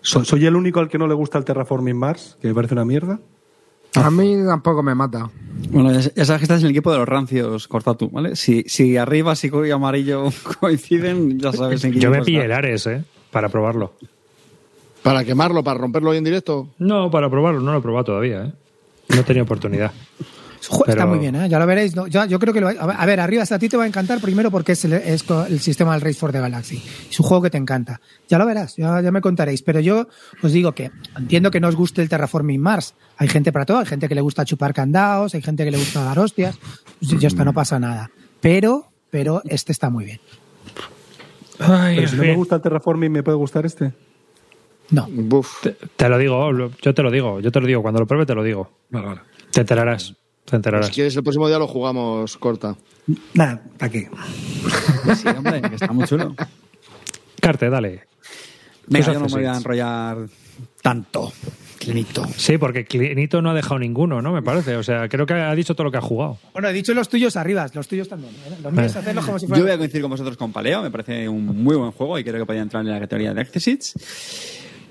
¿So- ¿Soy el único al que no le gusta el Terraforming Mars? Que me parece una mierda. A mí tampoco me mata. Bueno, ya ya sabes que estás en el equipo de los rancios, Cortatu, ¿vale? Si, si arriba, psico y amarillo coinciden, ya sabes en qué Yo me pillé el. Ares, ¿eh? Para probarlo. Para quemarlo, para romperlo hoy en directo. No, para probarlo, no lo he probado todavía, ¿eh? No he tenido oportunidad. Está muy bien, ¿eh? ya lo veréis. yo creo que lo vais- a ver, arriba a ti te va a encantar primero porque es el, es co- el sistema del Race for the Galaxy. Es un juego que te encanta. Ya lo verás, ya, ya me contaréis. Pero yo os digo que entiendo que no os guste el Terraforming Mars. Hay gente para todo, hay gente que le gusta chupar candados, hay gente que le gusta dar hostias. Pues ya está, no pasa nada. Pero, pero este está muy bien. Pero si no me gusta el Terraforming, ¿me puede gustar este? No. Buf. Te, te lo digo, yo te lo digo, yo te lo digo. Cuando lo pruebe te lo digo. Vale, vale. Te enterarás. Te enterarás. Si quieres, el próximo día lo jugamos corta. Nada, ¿para qué? Sí, hombre, que está muy chulo. Carte, dale. Venga, yo no me voy a accesorios. enrollar tanto. Clinito. Sí, porque Clinito no ha dejado ninguno, ¿no? Me parece. O sea, creo que ha dicho todo lo que ha jugado. Bueno, he dicho los tuyos arriba, los tuyos también. ¿eh? Los míos hacerlos como si Yo voy a coincidir con vosotros con Paleo, me parece un muy buen juego y creo que podría entrar en la categoría de Accessits.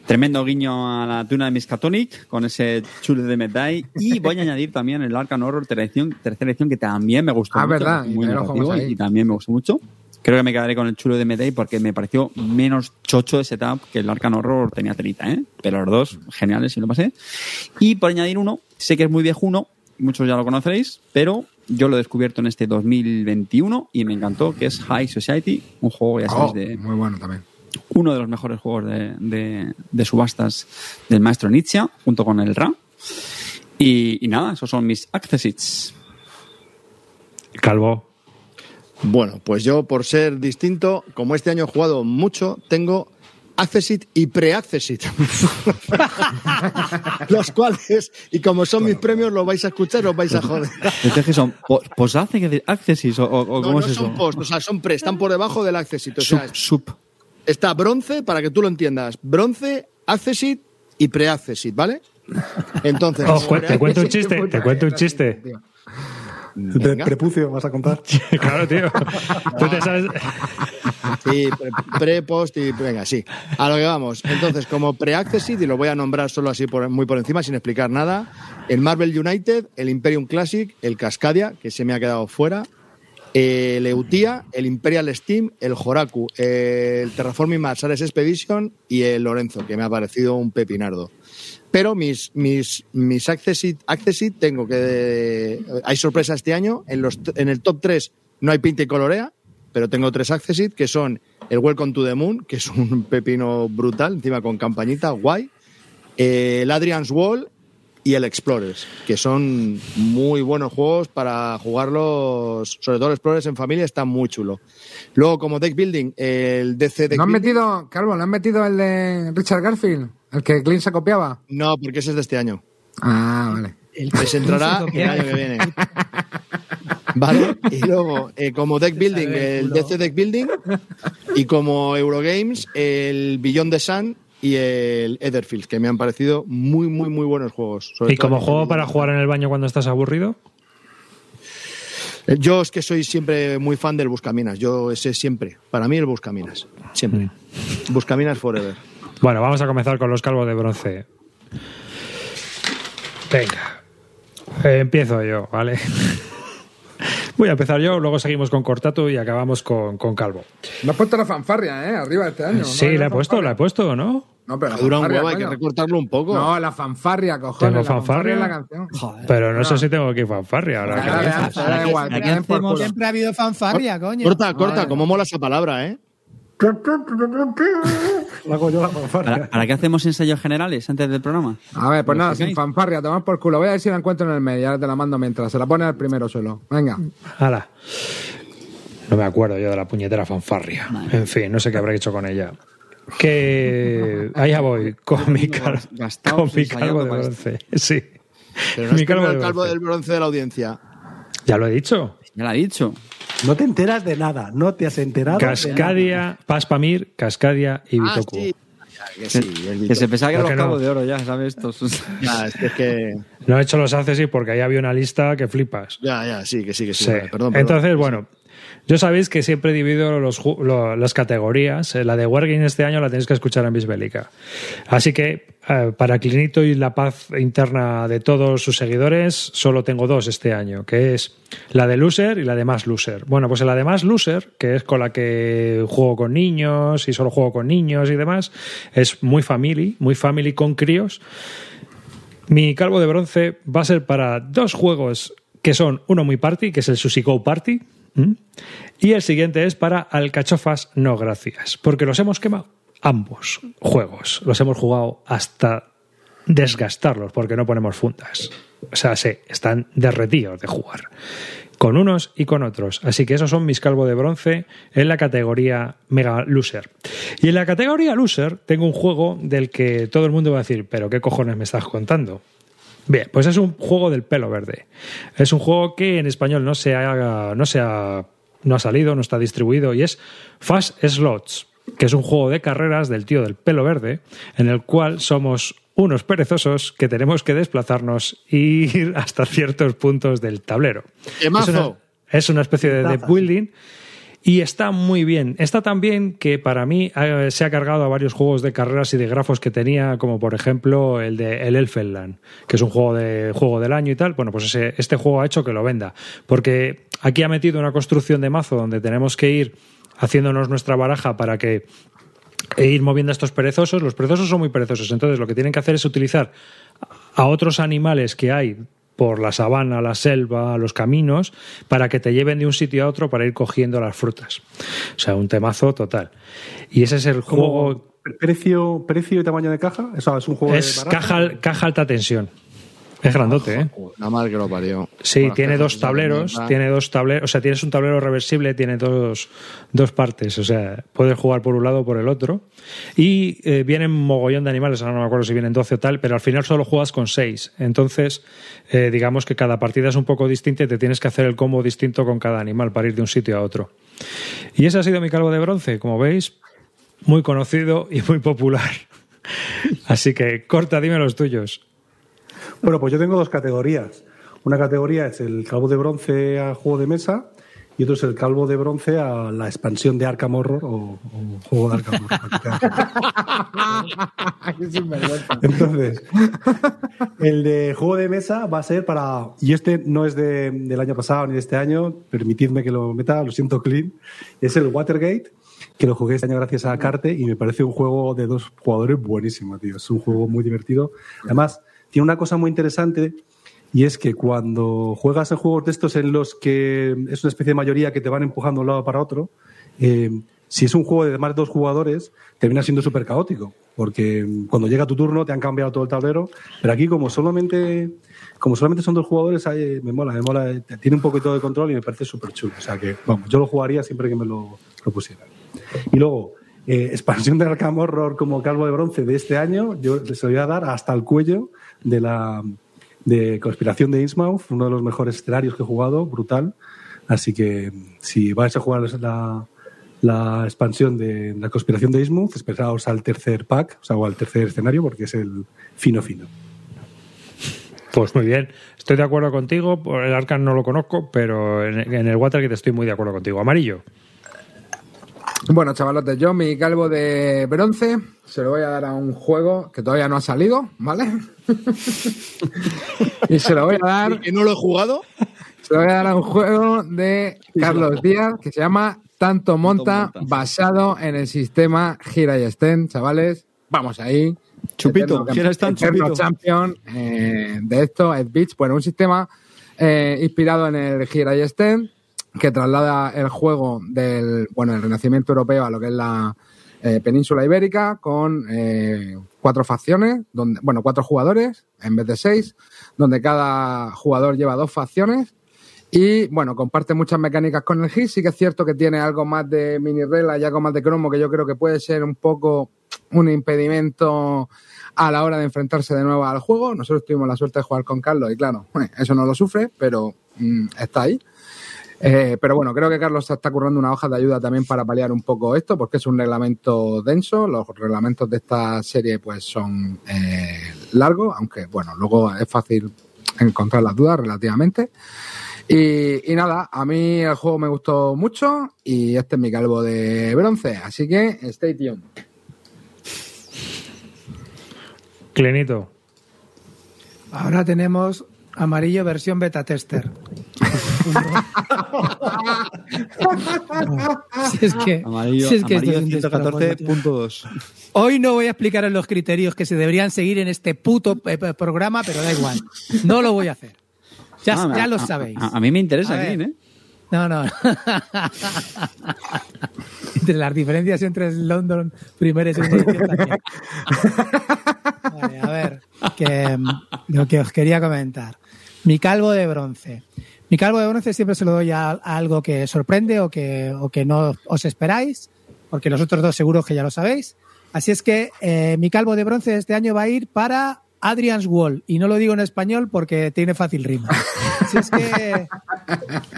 Tremendo guiño a la tuna de Miskatonic con ese chulo de Medai. Y voy a añadir también el Arkham Horror tercera edición, que también me gustó Ah, mucho. verdad, y Muy ahí. y también me gustó mucho. Creo que me quedaré con el chulo de Medai porque me pareció menos chocho de setup que el Arkham Horror tenía telita, ¿eh? Pero los dos, geniales, y lo pasé. Y por añadir uno, sé que es muy viejuno, muchos ya lo conoceréis, pero yo lo he descubierto en este 2021 y me encantó, que es High Society, un juego, ya sabéis, Oh, de muy bueno también. Uno de los mejores juegos de, de- de subastas del maestro Nietzsche, junto con el RA. Y, y nada, esos son mis accessits. Calvo. Bueno, pues yo, por ser distinto, como este año he jugado mucho, tengo Accessit y Pre-Accessit. Los cuales, y como son mis premios, los vais a escuchar, os vais a joder. Entonces, ¿qué son? Po- ¿Posaccessis o, No, cómo no es eso? son post, o sea, son pre, están por debajo del Accessit. O sea, Sub, sub. Está bronce, para que tú lo entiendas, bronce, Accessit y Pre-Accessit, ¿vale? Entonces, Oh, cu- te cuento un chiste, te cuento un chiste. De prepucio vas a contar. Claro, tío. Tú te sabes. Sí, pre, pre, post y venga, sí. A lo que vamos. Entonces, como pre-accessit, y lo voy a nombrar solo así por, muy por encima, sin explicar nada, el Marvel United, el Imperium Classic, el Cascadia, que se me ha quedado fuera, el Eutia, el Imperial Steam, el Horaku, el Terraforming Mars Ares Expedition y el Lorenzo, que me ha parecido un pepinardo. Pero mis, mis, mis Accessit, Accessit tengo que... Hay sorpresa este año. En, los, en el top 3 no hay pinta y colorea, pero tengo tres Accessit que son el Welcome to the Moon, que es un pepino brutal, encima con campañita, guay. el Adrian's Wall y el Explorers, que son muy buenos juegos para jugarlos, sobre todo el Explorers en familia, está muy chulo. Luego, como deck building, el DC deck ¿No han building- metido, Calvo, ¿no han metido el de Richard Garfield? ¿El que Clint se copiaba? No, porque ese es de este año. Ah, vale. El que se entrará el año que viene. ¿Vale? Y luego, eh, como deck building, el DC Deck Building. Y como Eurogames, el Beyond the Sun y el Etherfield, que me han parecido muy, muy, muy buenos juegos. Sobre ¿Y como juego para jugar en el baño cuando estás aburrido? Eh, Yo es que soy siempre muy fan del Buscaminas. Yo ese siempre. Para mí el Buscaminas. Siempre. Buscaminas forever. Bueno, vamos a comenzar con los calvos de bronce. Venga. Eh, empiezo yo, ¿vale? Voy a empezar yo, luego seguimos con Cortato y acabamos con, con Calvo. Me has puesto la fanfarria, ¿eh? Arriba este año. sí, ¿no? la he puesto, la he puesto, ¿no? No, pero la Dura un fanfarria, huevo, hay que recortarlo un poco. No, la fanfarria, cojones. ¿Tengo la fanfarria? es la canción. Pero no, sé si tengo aquí fanfarria. Ahora que- igual, por hacemos- culo. Siempre ha habido fanfarria, coño. Corta, corta, cómo mola esa palabra, ¿eh? La hago yo la ¿Para, fanfarria. para qué hacemos ensayos generales antes del programa? A ver, pues ¿Lo nada, sin fanfarria, tomad por culo. Voy a ver si la encuentro en el medio, ahora te la mando mientras. Se la pone al primero solo. Venga. Hala. No me acuerdo yo de la puñetera fanfarria. Vale. En fin, no sé qué habré hecho con ella. Que allá voy, con mi, Gastados con mi calvo de bronce. Sí. Pero no Mi de el calvo del bronce de la audiencia. Ya lo he dicho. Ya lo ha dicho. No te enteras de nada, no te has enterado. Cascadia, Paspamir, Cascadia y Ah, Bitoku. sí. Que sí, que se pensaba que eran ¿Por los no? cabos de oro ya, ¿sabes? Estos. Ya, es que, es que- No he hecho los accessis porque ahí había una lista que flipas. ya, ya, sí, que sí, que sí. Sí. vale, Perdón, perdón. Entonces, bueno, yo sabéis que siempre divido los las categorías. Eh, La de Wargame este año la tenéis que escuchar en Bisbélica. Así que, eh, para Clinito y la paz interna de todos sus seguidores, solo tengo dos este año, que es la de Loser y la de Más Loser. Bueno, pues la de Más Loser, que es con la que juego con niños y solo juego con niños y demás, es muy family, muy family con críos. Mi calvo de bronce va a ser para dos juegos que son uno muy party, que es el Sushi Party, ¿m? y el siguiente es para Alcachofas No Gracias, porque los hemos quemado ambos juegos. Los hemos jugado hasta desgastarlos porque no ponemos fundas. O sea, sí, están derretidos de jugar. Con unos y con otros. Así que esos son mis calvo de bronce en la categoría Mega Loser. Y en la categoría Loser tengo un juego del que todo el mundo va a decir, pero ¿qué cojones me estás contando? Bien, pues es un juego del pelo verde. Es un juego que en español no se ha, no se ha, no ha salido, no está distribuido y es Fast Slots, que es un juego de carreras del tío del pelo verde, en el cual somos unos perezosos que tenemos que desplazarnos e ir hasta ciertos puntos del tablero. Es una, es una especie de deck building y está muy bien. Está tan bien que para mí eh, se ha cargado a varios juegos de carreras y de grafos que tenía, como por ejemplo el de El Elfenland, que es un juego de juego del año y tal. Bueno, pues ese- este juego ha hecho que lo venda, porque aquí ha metido una construcción de mazo donde tenemos que ir haciéndonos nuestra baraja para que e ir moviendo a estos perezosos. Los perezosos son muy perezosos, entonces lo que tienen que hacer es utilizar a otros animales que hay por la sabana, la selva, los caminos, para que te lleven de un sitio a otro para ir cogiendo las frutas. O sea, un temazo total. Y ese es el juego. Precio, precio y tamaño de caja. Es un juego Es de caja, caja alta tensión. Es grandote, ¿eh? Nada mal que lo parió. Sí, tiene dos tableros, tiene dos tableros, o sea, tienes un tablero reversible, tiene dos, dos partes, o sea, puedes jugar por un lado o por el otro. Y eh, vienen mogollón de animales, ahora no me acuerdo si vienen 12 o tal, pero al final solo juegas con 6. Entonces, eh, digamos que cada partida es un poco distinta y te tienes que hacer el combo distinto con cada animal para ir de un sitio a otro. Y ese ha sido mi calvo de bronce, como veis, muy conocido y muy popular. Así que, corta, dime los tuyos. Bueno, pues yo tengo dos categorías. Una categoría es el calvo de bronce a juego de mesa y otro es el calvo de bronce a la expansión de Arkham Horror o, o juego de Arkham Horror. Entonces, el de juego de mesa va a ser para. Y este no es de- del año pasado ni de este año, permitidme que lo meta, lo siento clean. Es el Watergate, que lo jugué este año gracias a Carte y me parece un juego de dos jugadores buenísimo, tío. Es un juego muy divertido. Además, tiene una cosa muy interesante. Y es que cuando juegas en juegos de estos en los que es una especie de mayoría que te van empujando de un lado para otro, eh, si es un juego de más de dos jugadores, termina siendo súper caótico. Porque cuando llega tu turno te han cambiado todo el tablero. Pero aquí, como solamente, como solamente son dos jugadores, me mola, me mola. Tiene un poquito de control y me parece súper chulo. O sea que, vamos, yo lo jugaría siempre que me lo propusieran. Y luego, eh, expansión de Arkham Horror como calvo de bronce de este año, yo les voy a dar hasta el cuello de la de Conspiración de Innsmouth, uno de los mejores escenarios que he jugado, brutal. Así que si vais a jugar la, la expansión de la Conspiración de Innsmouth, esperaos al tercer pack, o sea, o al tercer escenario, porque es el fino fino. Pues muy bien, estoy de acuerdo contigo. El Arcan no lo conozco, pero en el Watergate estoy muy de acuerdo contigo. Amarillo. Bueno, chavalotes, yo mi calvo de bronce se lo voy a dar a un juego que todavía no ha salido, ¿vale? y se lo voy a dar, que no lo he jugado. se lo voy a dar a un juego de Carlos Díaz que se llama Tanto Monta, Monta. basado en el sistema Gira y Estén, chavales. Vamos ahí. Chupito, Gira y Estén, chupito. champion eh, de esto, Ed Beach. Bueno, un sistema eh, inspirado en el Gira y Estén que traslada el juego del bueno el renacimiento europeo a lo que es la eh, península ibérica con eh, cuatro facciones donde bueno cuatro jugadores en vez de seis donde cada jugador lleva dos facciones y bueno comparte muchas mecánicas con el GIS sí que es cierto que tiene algo más de mini reglas y algo más de cromo que yo creo que puede ser un poco un impedimento a la hora de enfrentarse de nuevo al juego. Nosotros tuvimos la suerte de jugar con Carlos y claro eso no lo sufre pero mm, está ahí eh, pero bueno, creo que Carlos se está currando una hoja de ayuda también para paliar un poco esto, porque es un reglamento denso. Los reglamentos de esta serie pues son eh, largos, aunque bueno, luego es fácil encontrar las dudas relativamente. Y, y nada, a mí el juego me gustó mucho y este es mi calvo de bronce, así que stay tuned. Clenito. Ahora tenemos amarillo versión beta tester. si es que, Amarillo, si es que amarillo es un despropósito. 114.2. Hoy no voy a explicar los criterios que se deberían seguir en este puto eh, programa, pero da igual. No lo voy a hacer. Ya, Ah, ya a- lo sabéis. A, a mí me interesa. Clean, ¿eh? No, no. entre las diferencias entre London primera y segunda edición también. Vale, a ver, que, mm, lo que os quería comentar. Mi calvo de bronce. Mi calvo de bronce siempre se lo doy a, a algo que sorprende o que, o que no os esperáis, porque los otros dos seguros que ya lo sabéis. Así es que eh, mi calvo de bronce este año va a ir para Adrian's Wall. Y no lo digo en español porque tiene fácil rima. Así es que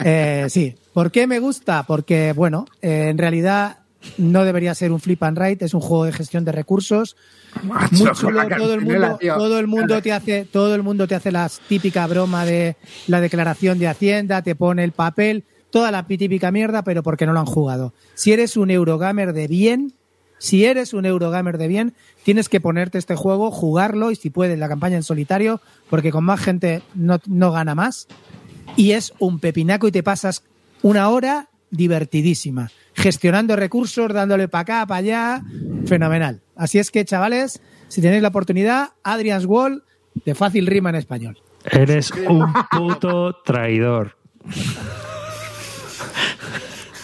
eh, sí. ¿Por qué me gusta? Porque, bueno, eh, en realidad no debería ser un flip and write, es un juego de gestión de recursos. Muy chulo, todo el mundo, tío. todo el mundo te hace, todo el mundo te hace la típica broma de la declaración de Hacienda, te pone el papel, toda la típica mierda, pero porque no lo han jugado. Si eres un Eurogamer de bien, si eres un Eurogamer de bien, tienes que ponerte este juego, jugarlo y si puedes la campaña en solitario, porque con más gente no, no gana más. Y es un pepinaco y te pasas una hora divertidísima, gestionando recursos, dándole para acá, para allá, fenomenal. Así es que, chavales, si tenéis la oportunidad, Adrian's Wall, de fácil rima en español. Eres un puto traidor.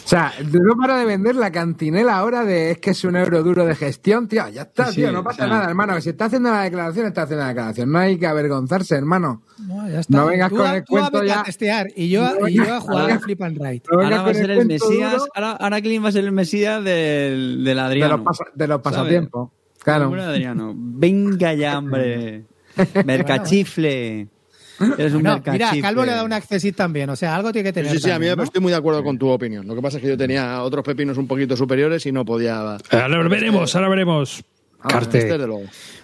O sea, no para de vender la cantinela ahora de es que es un euro duro de gestión, tío. Ya está, Sí, tío, no pasa o sea- nada, hermano. Si está haciendo la declaración, está haciendo la declaración. No hay que avergonzarse, hermano. No, ya está. No vengas Tú con el tú a cuento vete a ya. testear y yo, No y yo a jugar ahora- al Flip and Right. No Ahora va a ser el cuento Mesías. duro Ahora, ahora Clean va a ser el Mesías del, del de Adriano. los, de los ¿sabes? pasatiempos. Claro. Adriano. Venga ya, hombre. Mercachifle. Eres un No, mira, Calvo le da un accesit también, o sea, algo tiene que tener. Sí, sí, a mí también, ¿no? estoy muy de acuerdo con tu opinión. Lo que pasa es que yo tenía otros pepinos un poquito superiores y no podía. Ahora veremos, ahora veremos. Carte, Este, luego.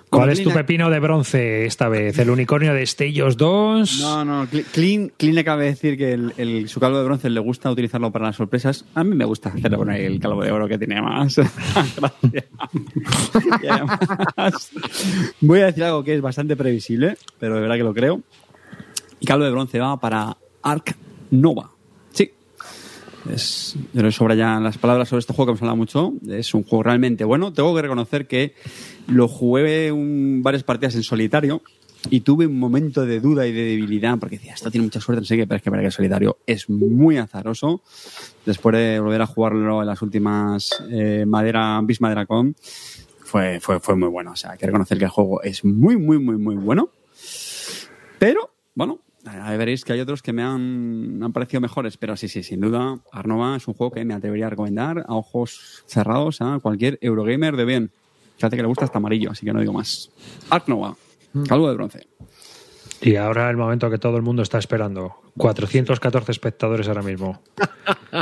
¿cuál es tu pepino de bronce esta vez? ¿El unicornio de Stellos 2? No, no, Cle- Clean, Clean le cabe decir que el, el- su calvo de bronce le gusta utilizarlo para las sorpresas. A mí me gusta hacerlo con el calvo de oro que tiene más. Gracias. Y además, voy a decir algo que es bastante previsible, pero de verdad que lo creo. Y calvo de bronce va para Ark Nova. Sí. Es, yo le sobra ya las palabras sobre este juego que hemos hablado mucho. Es un juego realmente bueno. Tengo que reconocer que lo jugué un- varias partidas en solitario y tuve un momento de duda y de debilidad porque decía, esto tiene mucha suerte, no sé qué, pero es que para que el solitario es muy azaroso. Después de volver a jugarlo en las últimas eh, Madera, Bis Madera Con, fue, fue, fue muy bueno. O sea, hay que reconocer que el juego es muy, muy, muy, muy bueno. Pero, bueno, ahí veréis que hay otros que me han, me han parecido mejores, pero sí, sí, sin duda, Arnova es un juego que me atrevería a recomendar a ojos cerrados a cualquier Eurogamer de bien. Fíjate que le gusta hasta amarillo, así que no digo más. Ark Nova, calvo de bronce. Y ahora el momento que todo el mundo está esperando. 414 espectadores ahora mismo.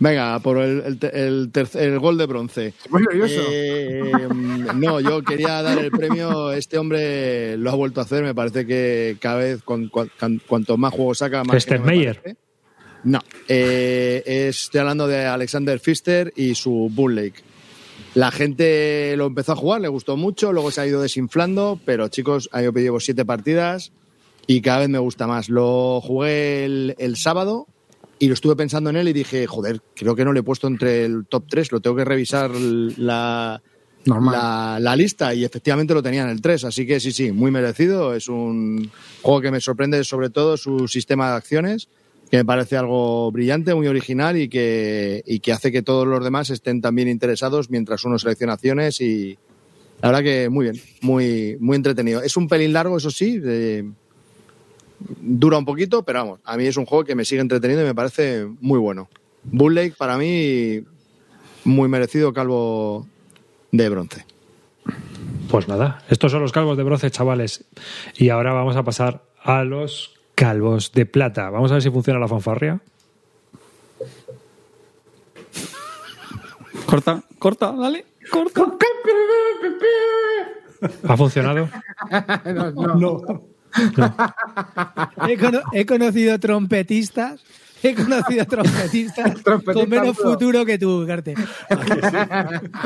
Venga, por el, el, el tercer- el gol de bronce. Muy nervioso. Eh, no, yo quería dar el premio. Este hombre lo ha vuelto a hacer. Me parece que cada vez, con, cuan- cuan- cuanto más juegos saca, más. Me Meyer. No, eh, estoy hablando de Alexander Pfister y su Bull Lake. La gente lo empezó a jugar, le gustó mucho, luego se ha ido desinflando, pero chicos, ahí he pedido siete partidas y cada vez me gusta más. Lo jugué el, el sábado y lo estuve pensando en él y dije, joder, creo que no le he puesto entre el top 3, lo tengo que revisar la, Normal. la, la lista y efectivamente lo tenía en el 3, así que sí, sí, muy merecido. Es un juego que me sorprende sobre todo su sistema de acciones, que me parece algo brillante, muy original y que, y que hace que todos los demás estén también interesados mientras uno selecciona acciones y la verdad que muy bien, muy, muy entretenido. Es un pelín largo, eso sí, dura un poquito, pero vamos, a mí es un juego que me sigue entreteniendo y me parece muy bueno. Bull Lake para mí muy merecido calvo de bronce. Pues nada, estos son los calvos de bronce, chavales. Y ahora vamos a pasar a los calvos de plata. Vamos a ver si funciona la fanfarria. Corta, corta, dale, corta. ¿Ha funcionado? No, no. No. He, cono- he conocido trompetistas. He conocido trompetistas con menos futuro que tú, Garte.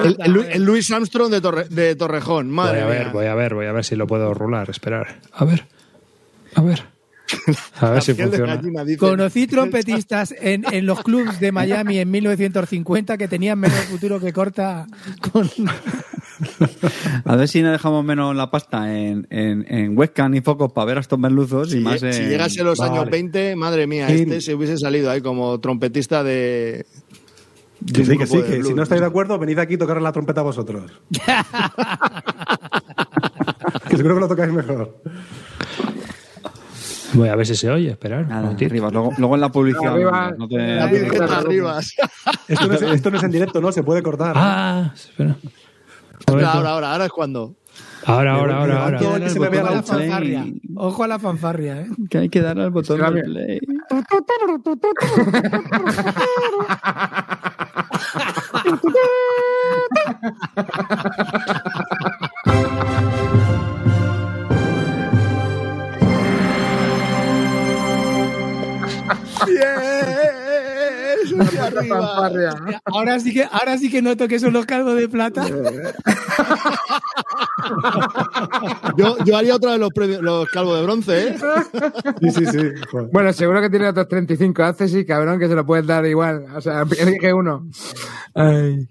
El, el Lu- el Louis Armstrong de, Torre- de Torrejón, Voy madre a ver, mía. voy a ver, voy a ver si lo puedo rular. Esperar. A ver. A ver. A ver si funciona. gallina. Conocí trompetistas en, en los clubs de Miami en 1950 que tenían menos futuro que corta con... A ver si no dejamos menos la pasta en, en, en webcam y focos para ver a estos merluzos y Si, más si en- llegase a los Vale. años 20, madre mía, Sí. este se hubiese salido ahí como trompetista de... Sí, que sí, que si no estáis de acuerdo, venid aquí y tocar la trompeta vosotros. que seguro que lo tocáis mejor. Voy a ver si se oye. Esperar. Nada, arriba. Luego, luego en la publicidad. Arriba. no te- La Virgen está. Arribas. Esto no, es, esto no es en directo, ¿no? Se puede cortar. Ah, espera. Ahora, ahora, ahora, ahora es cuando. Ahora, ahora, ahora, ahora. Todo que se me vea Ojo a la fanfarria. Ojo a la fanfarria, ¿eh? Que hay que dar al botón mía. play. ¡Bien! ¡Hacia arriba! Fanfarria. Ahora sí que, ahora sí que noto que son los calvos de plata. Yo, yo haría otra de los, premios, los calvos de bronce, ¿eh? Sí, sí, sí. Joder. Bueno, seguro que tiene otros 35 haces y cabrón que se lo puedes dar igual. O sea, elige uno. Ay.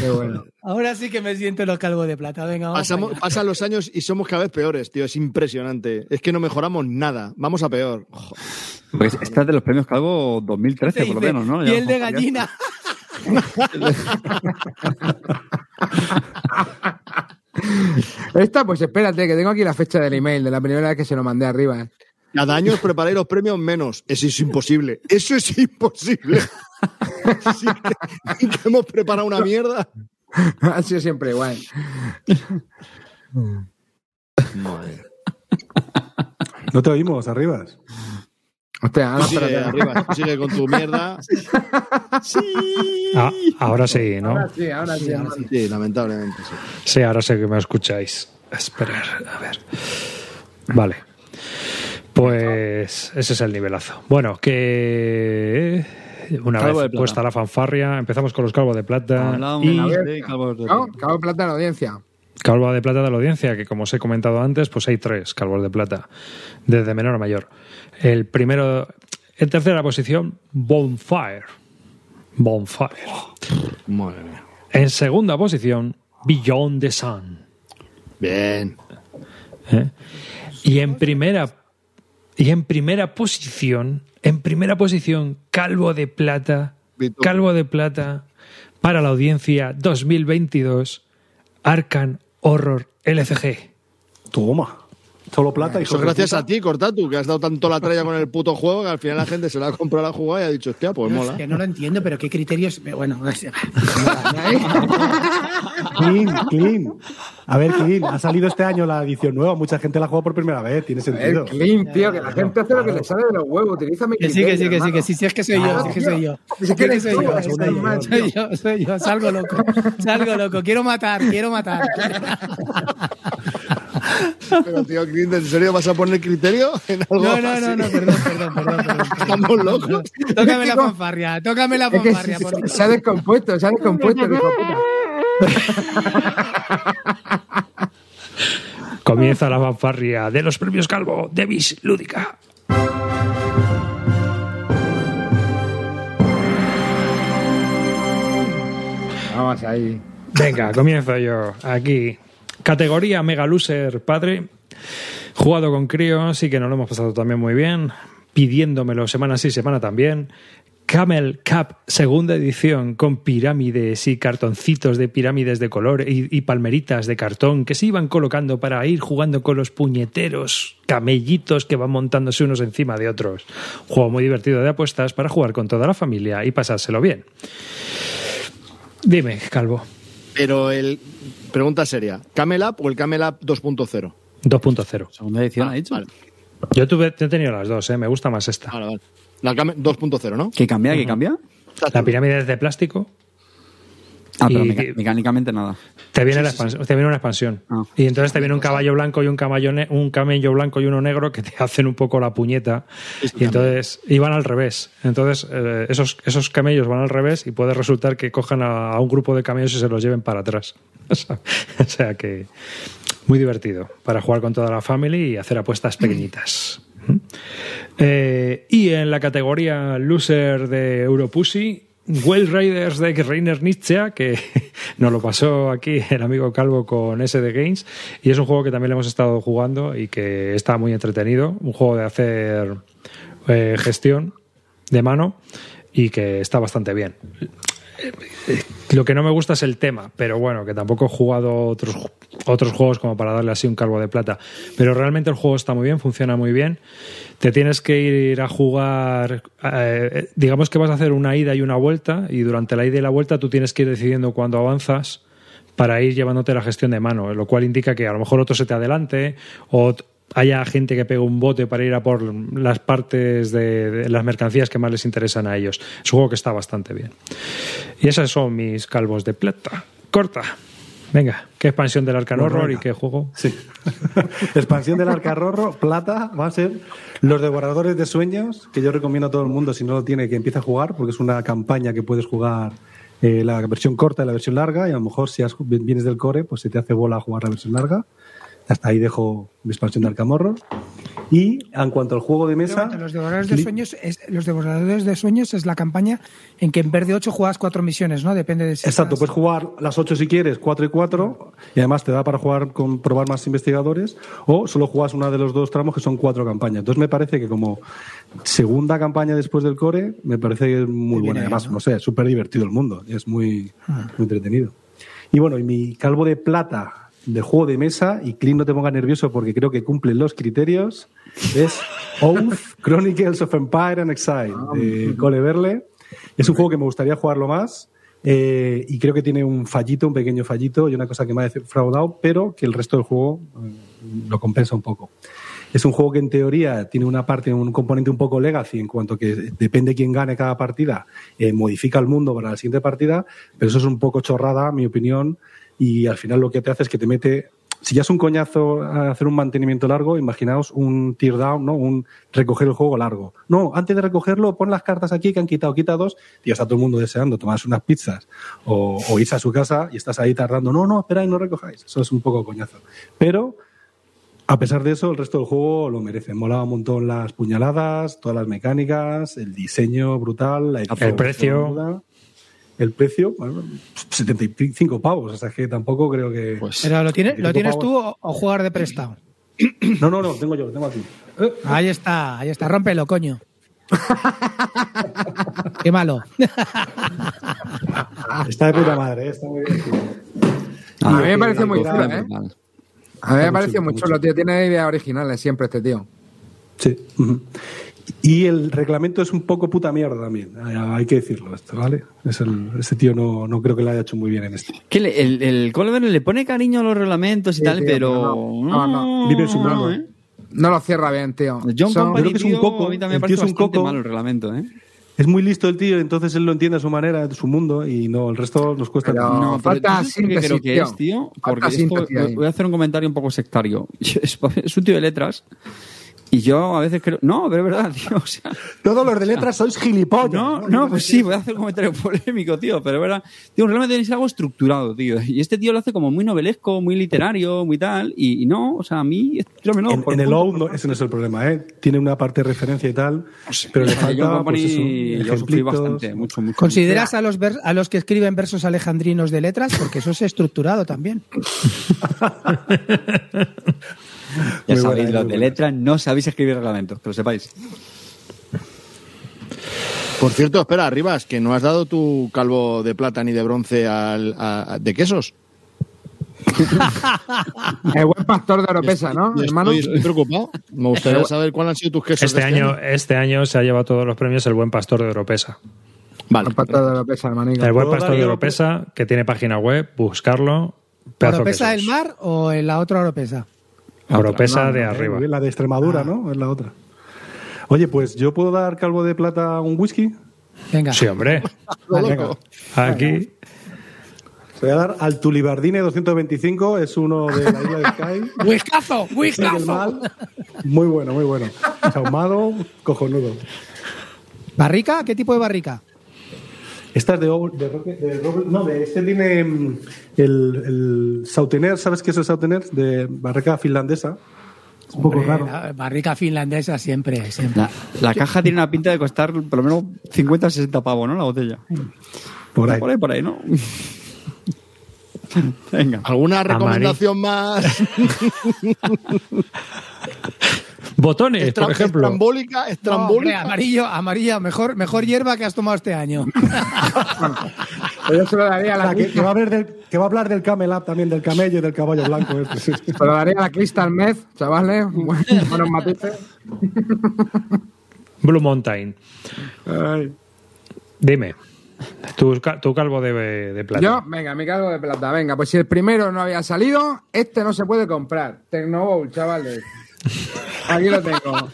Qué bueno. Ahora sí que me siento los calvos de plata. Venga, vamos Pasamos, pasan los años y somos cada vez peores, tío. Es impresionante. Es que no mejoramos nada. Vamos a peor. Pues esta es de los premios Calvo 2013, por lo menos, ¿no? Piel de gallina. Esta, pues espérate, que tengo aquí la fecha del email de la primera vez que se lo mandé arriba. ¿eh? Cada año os preparáis los premios menos. Eso es imposible. Eso es imposible. Sí que, que hemos preparado una mierda. ha sido siempre igual. No te oímos, arribas. Hostia, ahora sigue arriba, sigue con tu mierda. Ah, ahora sí, ¿no? Ahora sí, ahora sí. ahora sí. Sí, lamentablemente. Sí. Sí, ahora sé que me escucháis. Esperar, a ver. Vale. Pues ese es el nivelazo. Bueno, que una Calvo de vez puesta la fanfarria, empezamos con los calvos de plata y de calvos de- ¿No? Cabo de plata en la audiencia. calvo de plata de la audiencia, que como os he comentado antes, pues hay tres calvos de plata, desde menor a mayor. El primero, en tercera posición, Bonfire. Bonfire. Madre mía. En segunda posición, Beyond the Sun. Bien. ¿eh? Y en primera y en primera posición, en primera posición, Calvo de Plata, Vito. Calvo de Plata para la audiencia 2022, Arcan Horror LCG. Toma. Solo plata y Eso es gracias a ti, Cortatu, que has dado tanto la tralla con el puto juego que al final la gente se la ha comprado la jugada y ha dicho, hostia, pues No, mola. es que no lo entiendo, pero qué criterios. Bueno, es- Clean, clean. A ver, clean. Ha salido este año la edición nueva. Mucha gente la juega por primera vez. Tiene El sentido. clean, tío, que la gente hace lo que le sale de los huevos. Utiliza mi que sí, que sí, que sí, que sí, sí, es que soy yo, Ah, sí, es que soy yo. Si que soy yo, es soy yo, soy yo, soy yo, salgo loco, salgo loco, quiero matar, quiero matar. Pero, tío, Clint, ¿en serio vas a poner criterio en algo No, no, así? no, no, perdón, perdón, perdón. perdón. Estamos locos. Tócame la fanfarria, tócame la Es que fanfarria. se, ha descompuesto, se ha descompuesto, el hijo puta. Comienza la fanfarria de los premios Calvo de Bis Lúdica. Vamos ahí. Venga, comienzo yo. Aquí. Categoría Mega Loser Padre. Jugado con críos y que nos lo hemos pasado también muy bien. Pidiéndomelo semana sí, semana también. Camel Cup, segunda edición, con pirámides y cartoncitos de pirámides de color y, y palmeritas de cartón que se iban colocando para ir jugando con los puñeteros camellitos que van montándose unos encima de otros. Juego muy divertido de apuestas para jugar con toda la familia y pasárselo bien. Dime, Calvo. Pero el. Pregunta seria: ¿Camel Up o el Camel Up 2.0? 2.0. Segunda edición, Ah, ha dicho. Vale, Yo tuve, he tenido las dos, ¿eh? me gusta más esta. vale, vale. La Camel 2.0, ¿no? ¿Qué cambia? ¿Qué cambia? La pirámide es de plástico, Ah, pero mecánicamente nada. te viene, la expans- te viene una expansión. Ah. Y entonces te viene un caballo blanco y un caballo ne- un camello blanco y uno negro que te hacen un poco la puñeta. Y entonces y van al revés. Entonces eh, esos, esos camellos van al revés y puede resultar que cojan a, a un grupo de camellos y se los lleven para atrás. o sea que muy divertido para jugar con toda la familia y hacer apuestas pequeñitas. Eh, y en la categoría loser de Europussy, Well Raiders de Reiner Nietzsche, que nos lo pasó aquí el amigo Calvo con SD Games, y es un juego que también le hemos estado jugando y que está muy entretenido, un juego de hacer eh, gestión de mano y que está bastante bien. Lo que no me gusta es el tema, pero bueno, que tampoco he jugado otros, otros juegos como para darle así un calvo de plata. Pero realmente el juego está muy bien, funciona muy bien. Te tienes que ir a jugar, eh, digamos que vas a hacer una ida y una vuelta, y durante la ida y la vuelta tú tienes que ir decidiendo cuándo avanzas para ir llevándote la gestión de mano, lo cual indica que a lo mejor otro se te adelante o haya gente que pegue un bote para ir a por las partes de, de las mercancías que más les interesan a ellos. Es un juego que está bastante bien. Y esos son mis calvos de plata. Corta. Venga, ¿qué expansión del Bueno, Horror y qué juego? Sí. Expansión del Arcarrorro, plata, va a ser Los Devoradores de Sueños, que yo recomiendo a todo el mundo, si no lo tiene, que empiece a jugar, porque es una campaña que puedes jugar eh, la versión corta y la versión larga, y a lo mejor si has- vienes del core, pues se te hace bola jugar la versión larga. Hasta ahí dejo mi expansión de Arcamorro. Y en cuanto al juego de mesa... Los devoradores de sueños es, los devoradores de sueños es la campaña en que en vez de 8 juegas cuatro misiones, ¿no? Depende de si Exacto, estás- puedes jugar las 8 si quieres, 4 y 4, y además te da para jugar con probar más investigadores, o solo juegas una de los dos tramos que son cuatro campañas. Entonces me parece que como segunda campaña después del core, me parece que es muy buena. Además, no sé, es súper divertido el mundo, es muy, muy entretenido. Y bueno, y mi calvo de plata de juego de mesa, y Clint no te ponga nervioso porque creo que cumple los criterios, es Oath Chronicles of Empire and Exile, de Cole Verle. Es un juego que me gustaría jugarlo más. eh, y creo que tiene un fallito, un pequeño fallito y una cosa que me ha defraudado, pero que el resto del juego eh, lo compensa un poco. Es un juego que en teoría tiene una parte, un componente un poco legacy en cuanto que depende quién gane cada partida, eh, modifica el mundo para la siguiente partida, pero eso es un poco chorrada, mi opinión, y al final lo que te hace es que te mete si ya es un coñazo hacer un mantenimiento largo, imaginaos un tear down, ¿no? Un recoger el juego largo. No, antes de recogerlo, pon las cartas aquí que han quitado, quita dos, y ya está todo el mundo deseando tomarse unas pizzas o, o irse a su casa y estás ahí tardando. No, no, esperáis, no recojáis. Eso es un poco coñazo. Pero, a pesar de eso, el resto del juego lo merece. Molaba un montón las puñaladas, todas las mecánicas, el diseño brutal, la edición precio. brutal. El precio, bueno, 75 pavos, o sea que tampoco creo que... Pero lo, tiene- lo 75 tienes pavos. tú o, o jugar de prestado. No, no, no, tengo yo, lo tengo aquí. Ahí está, ahí está, rómpelo, coño. Qué malo. Está de puta madre, ¿eh? está muy bien. A mí me parece muy chulo, ¿eh? A mí me parece chulo, muy chulo, tío. Tiene ideas originales siempre este tío. Sí. ujú. Y el reglamento es un poco puta mierda también, hay- que decirlo esto, ¿vale? Es el, ese tío no, no creo que lo haya hecho muy bien en este. Que le- el, el Colbert le pone cariño a los reglamentos y Sí, tal, tío, pero. no, no, no. Vive en su mundo. ¿eh? No lo cierra bien, tío. John Son- Company, creo que es un tío, coco, a mí también me el parece tío es un bastante coco. malo el reglamento, ¿eh? Es muy listo el tío, entonces él lo entiende a su manera, a su mundo, y no, el resto nos cuesta. Pero-. No, falta ¿tú sabes por qué síntesis, creo que tío. es, tío? Falta Porque esto- voy a hacer un comentario un poco sectario. Es un tío de letras y yo a veces creo... No, pero es verdad, tío. O sea, Todos los de letras sois gilipollas. no, no, pues sí, voy a hacer un comentario polémico, tío, pero es verdad. Tío, realmente tenéis algo estructurado, tío. Y este tío lo hace como muy novelesco, muy literario, muy tal. Y, y no, o sea, a mí... tírame no, en, el OU no, ese no es el problema, ¿eh? Tiene una parte de referencia y tal, pero le yo falta, Company, pues eso, yo sufrí bastante, mucho, mucho. ¿Consideras a los, vers- a los que escriben versos alejandrinos de letras? Porque eso es estructurado también. Ya Muy sabéis, buena, los de buena. letras no sabéis escribir reglamentos, que lo sepáis. Por cierto, espera, Arribas, que no has dado tu calvo de plata ni de bronce al, a- a- de quesos. El buen pastor de Oropesa, ¿no, hermano? estoy, preocupado. Me gustaría saber cuáles han sido tus quesos. Este de año, este año se ha llevado todos los premios el buen pastor de Oropesa. Vale. El pastor de Oropesa, hermanico. El buen ¿Puedo pastor de Oropesa, que tiene página web, buscarlo. ¿Oropesa del mar o en la otra Oropesa? Oropesa No, de no, eh, arriba. La de Extremadura, ¿no? Es la otra. Oye, pues yo puedo dar calvo de plata un whisky. Venga. Sí, hombre. Venga. Aquí. Se voy a dar al Tulibardine 225, es uno de la isla de Sky. ¡Whiskazo! ¡Whiskazo! Muy bueno, muy bueno. Ahumado, cojonudo. ¿Barrica? ¿Qué tipo de barrica? Esta es de, de, Roque- de Robert- no, de este tiene mm, el, el Sautener, ¿sabes qué es el Sautener? De barrica finlandesa. Es un poco Hombre, raro. barrica finlandesa siempre, siempre. La, la caja tiene una pinta de costar por lo menos 50 o 60 pavos, ¿no? La botella. Por ahí. Por ahí, por ahí, ¿no? Venga. ¿Alguna recomendación más Botones, por ejemplo. estrambólica? No, hombre, estrambólica? amarillo, amarilla, mejor, mejor hierba que has tomado este año. Yo se lo daría a la, La que, que va a hablar del, que va a hablar del Camel Up también, del camello y del caballo blanco. este. se lo daría a la Crystal Meth, chavales. Buen- Buenos matices. Blue Mountain. Dime. Tu, tu calvo de, de plata. Yo, venga, mi cargo de plata. Venga, pues si el primero no había salido, este no se puede comprar. Tecnobowl, chavales. Aquí lo tengo.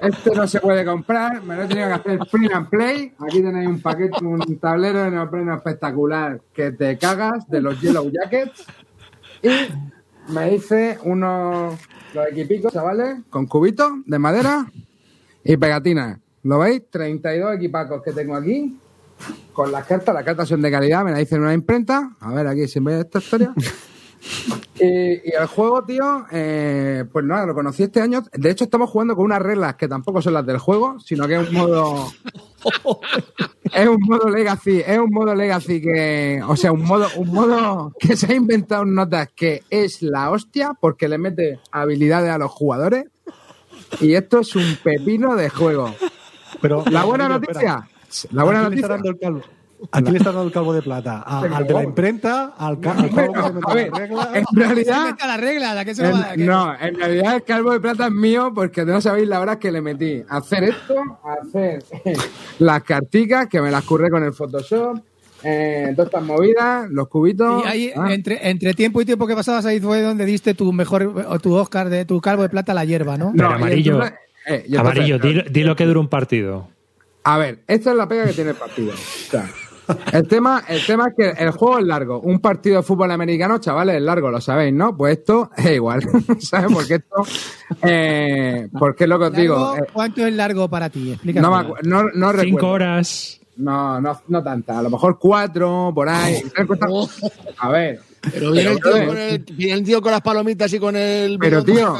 Este no se puede comprar, me lo he tenido que hacer print and play. Aquí tenéis un paquete, un tablero de neopreno espectacular que te cagas de los Yellow Jackets. Y me hice unos equipicos, chavales, con cubitos de madera y pegatinas. ¿Lo veis? 32 equipacos que tengo aquí. Con las cartas, las cartas son de calidad, me las hice en una imprenta. A ver aquí si ve esta historia. Y, y el juego, tío, eh, pues nada, lo conocí este año. De hecho, estamos jugando con unas reglas que tampoco son las del juego, sino que es un modo. es un modo legacy, es un modo legacy que. O sea, un modo, un modo que se ha inventado en notas que es la hostia porque le mete habilidades a los jugadores. Y esto es un pepino de juego. Pero, La buena espera. noticia. La buena ¿A quién le está noticia. ¿A quién le está dando el calvo de plata? ¿A- ¿Al de la imprenta? ¿Al, ca- al calvo que se mete A en ver, la regla? en realidad. la regla, ¿la que se lo va a dar? En- no, en realidad el calvo de plata es mío porque no sabéis la hora que le metí. Hacer esto, hacer las carticas que me las curré con el Photoshop, eh, todas estas movidas, los cubitos. Y ahí, ah. entre, entre tiempo y tiempo que pasabas, ahí fue donde diste tu mejor, o tu Oscar de tu calvo de plata a la hierba, ¿no? Pero y amarillo. entonces- eh, entonces- Amarillo, di, di lo que dura un partido. A ver, esta es la pega que tiene el partido. O sea, el tema, el tema es que el juego es largo. Un partido de fútbol americano, chavales, es largo, lo sabéis, ¿no? Pues esto es igual. ¿Sabes? Porque esto. Eh, porque es lo que os digo. Eh, ¿Cuánto es largo para ti? Explícame. no, no, no recuerdo. Cinco horas. No, no, no tanta. A lo mejor cuatro, por ahí. A ver. Pero viene el, tío brother, con el, viene el tío con las palomitas y con el. Pero, tío,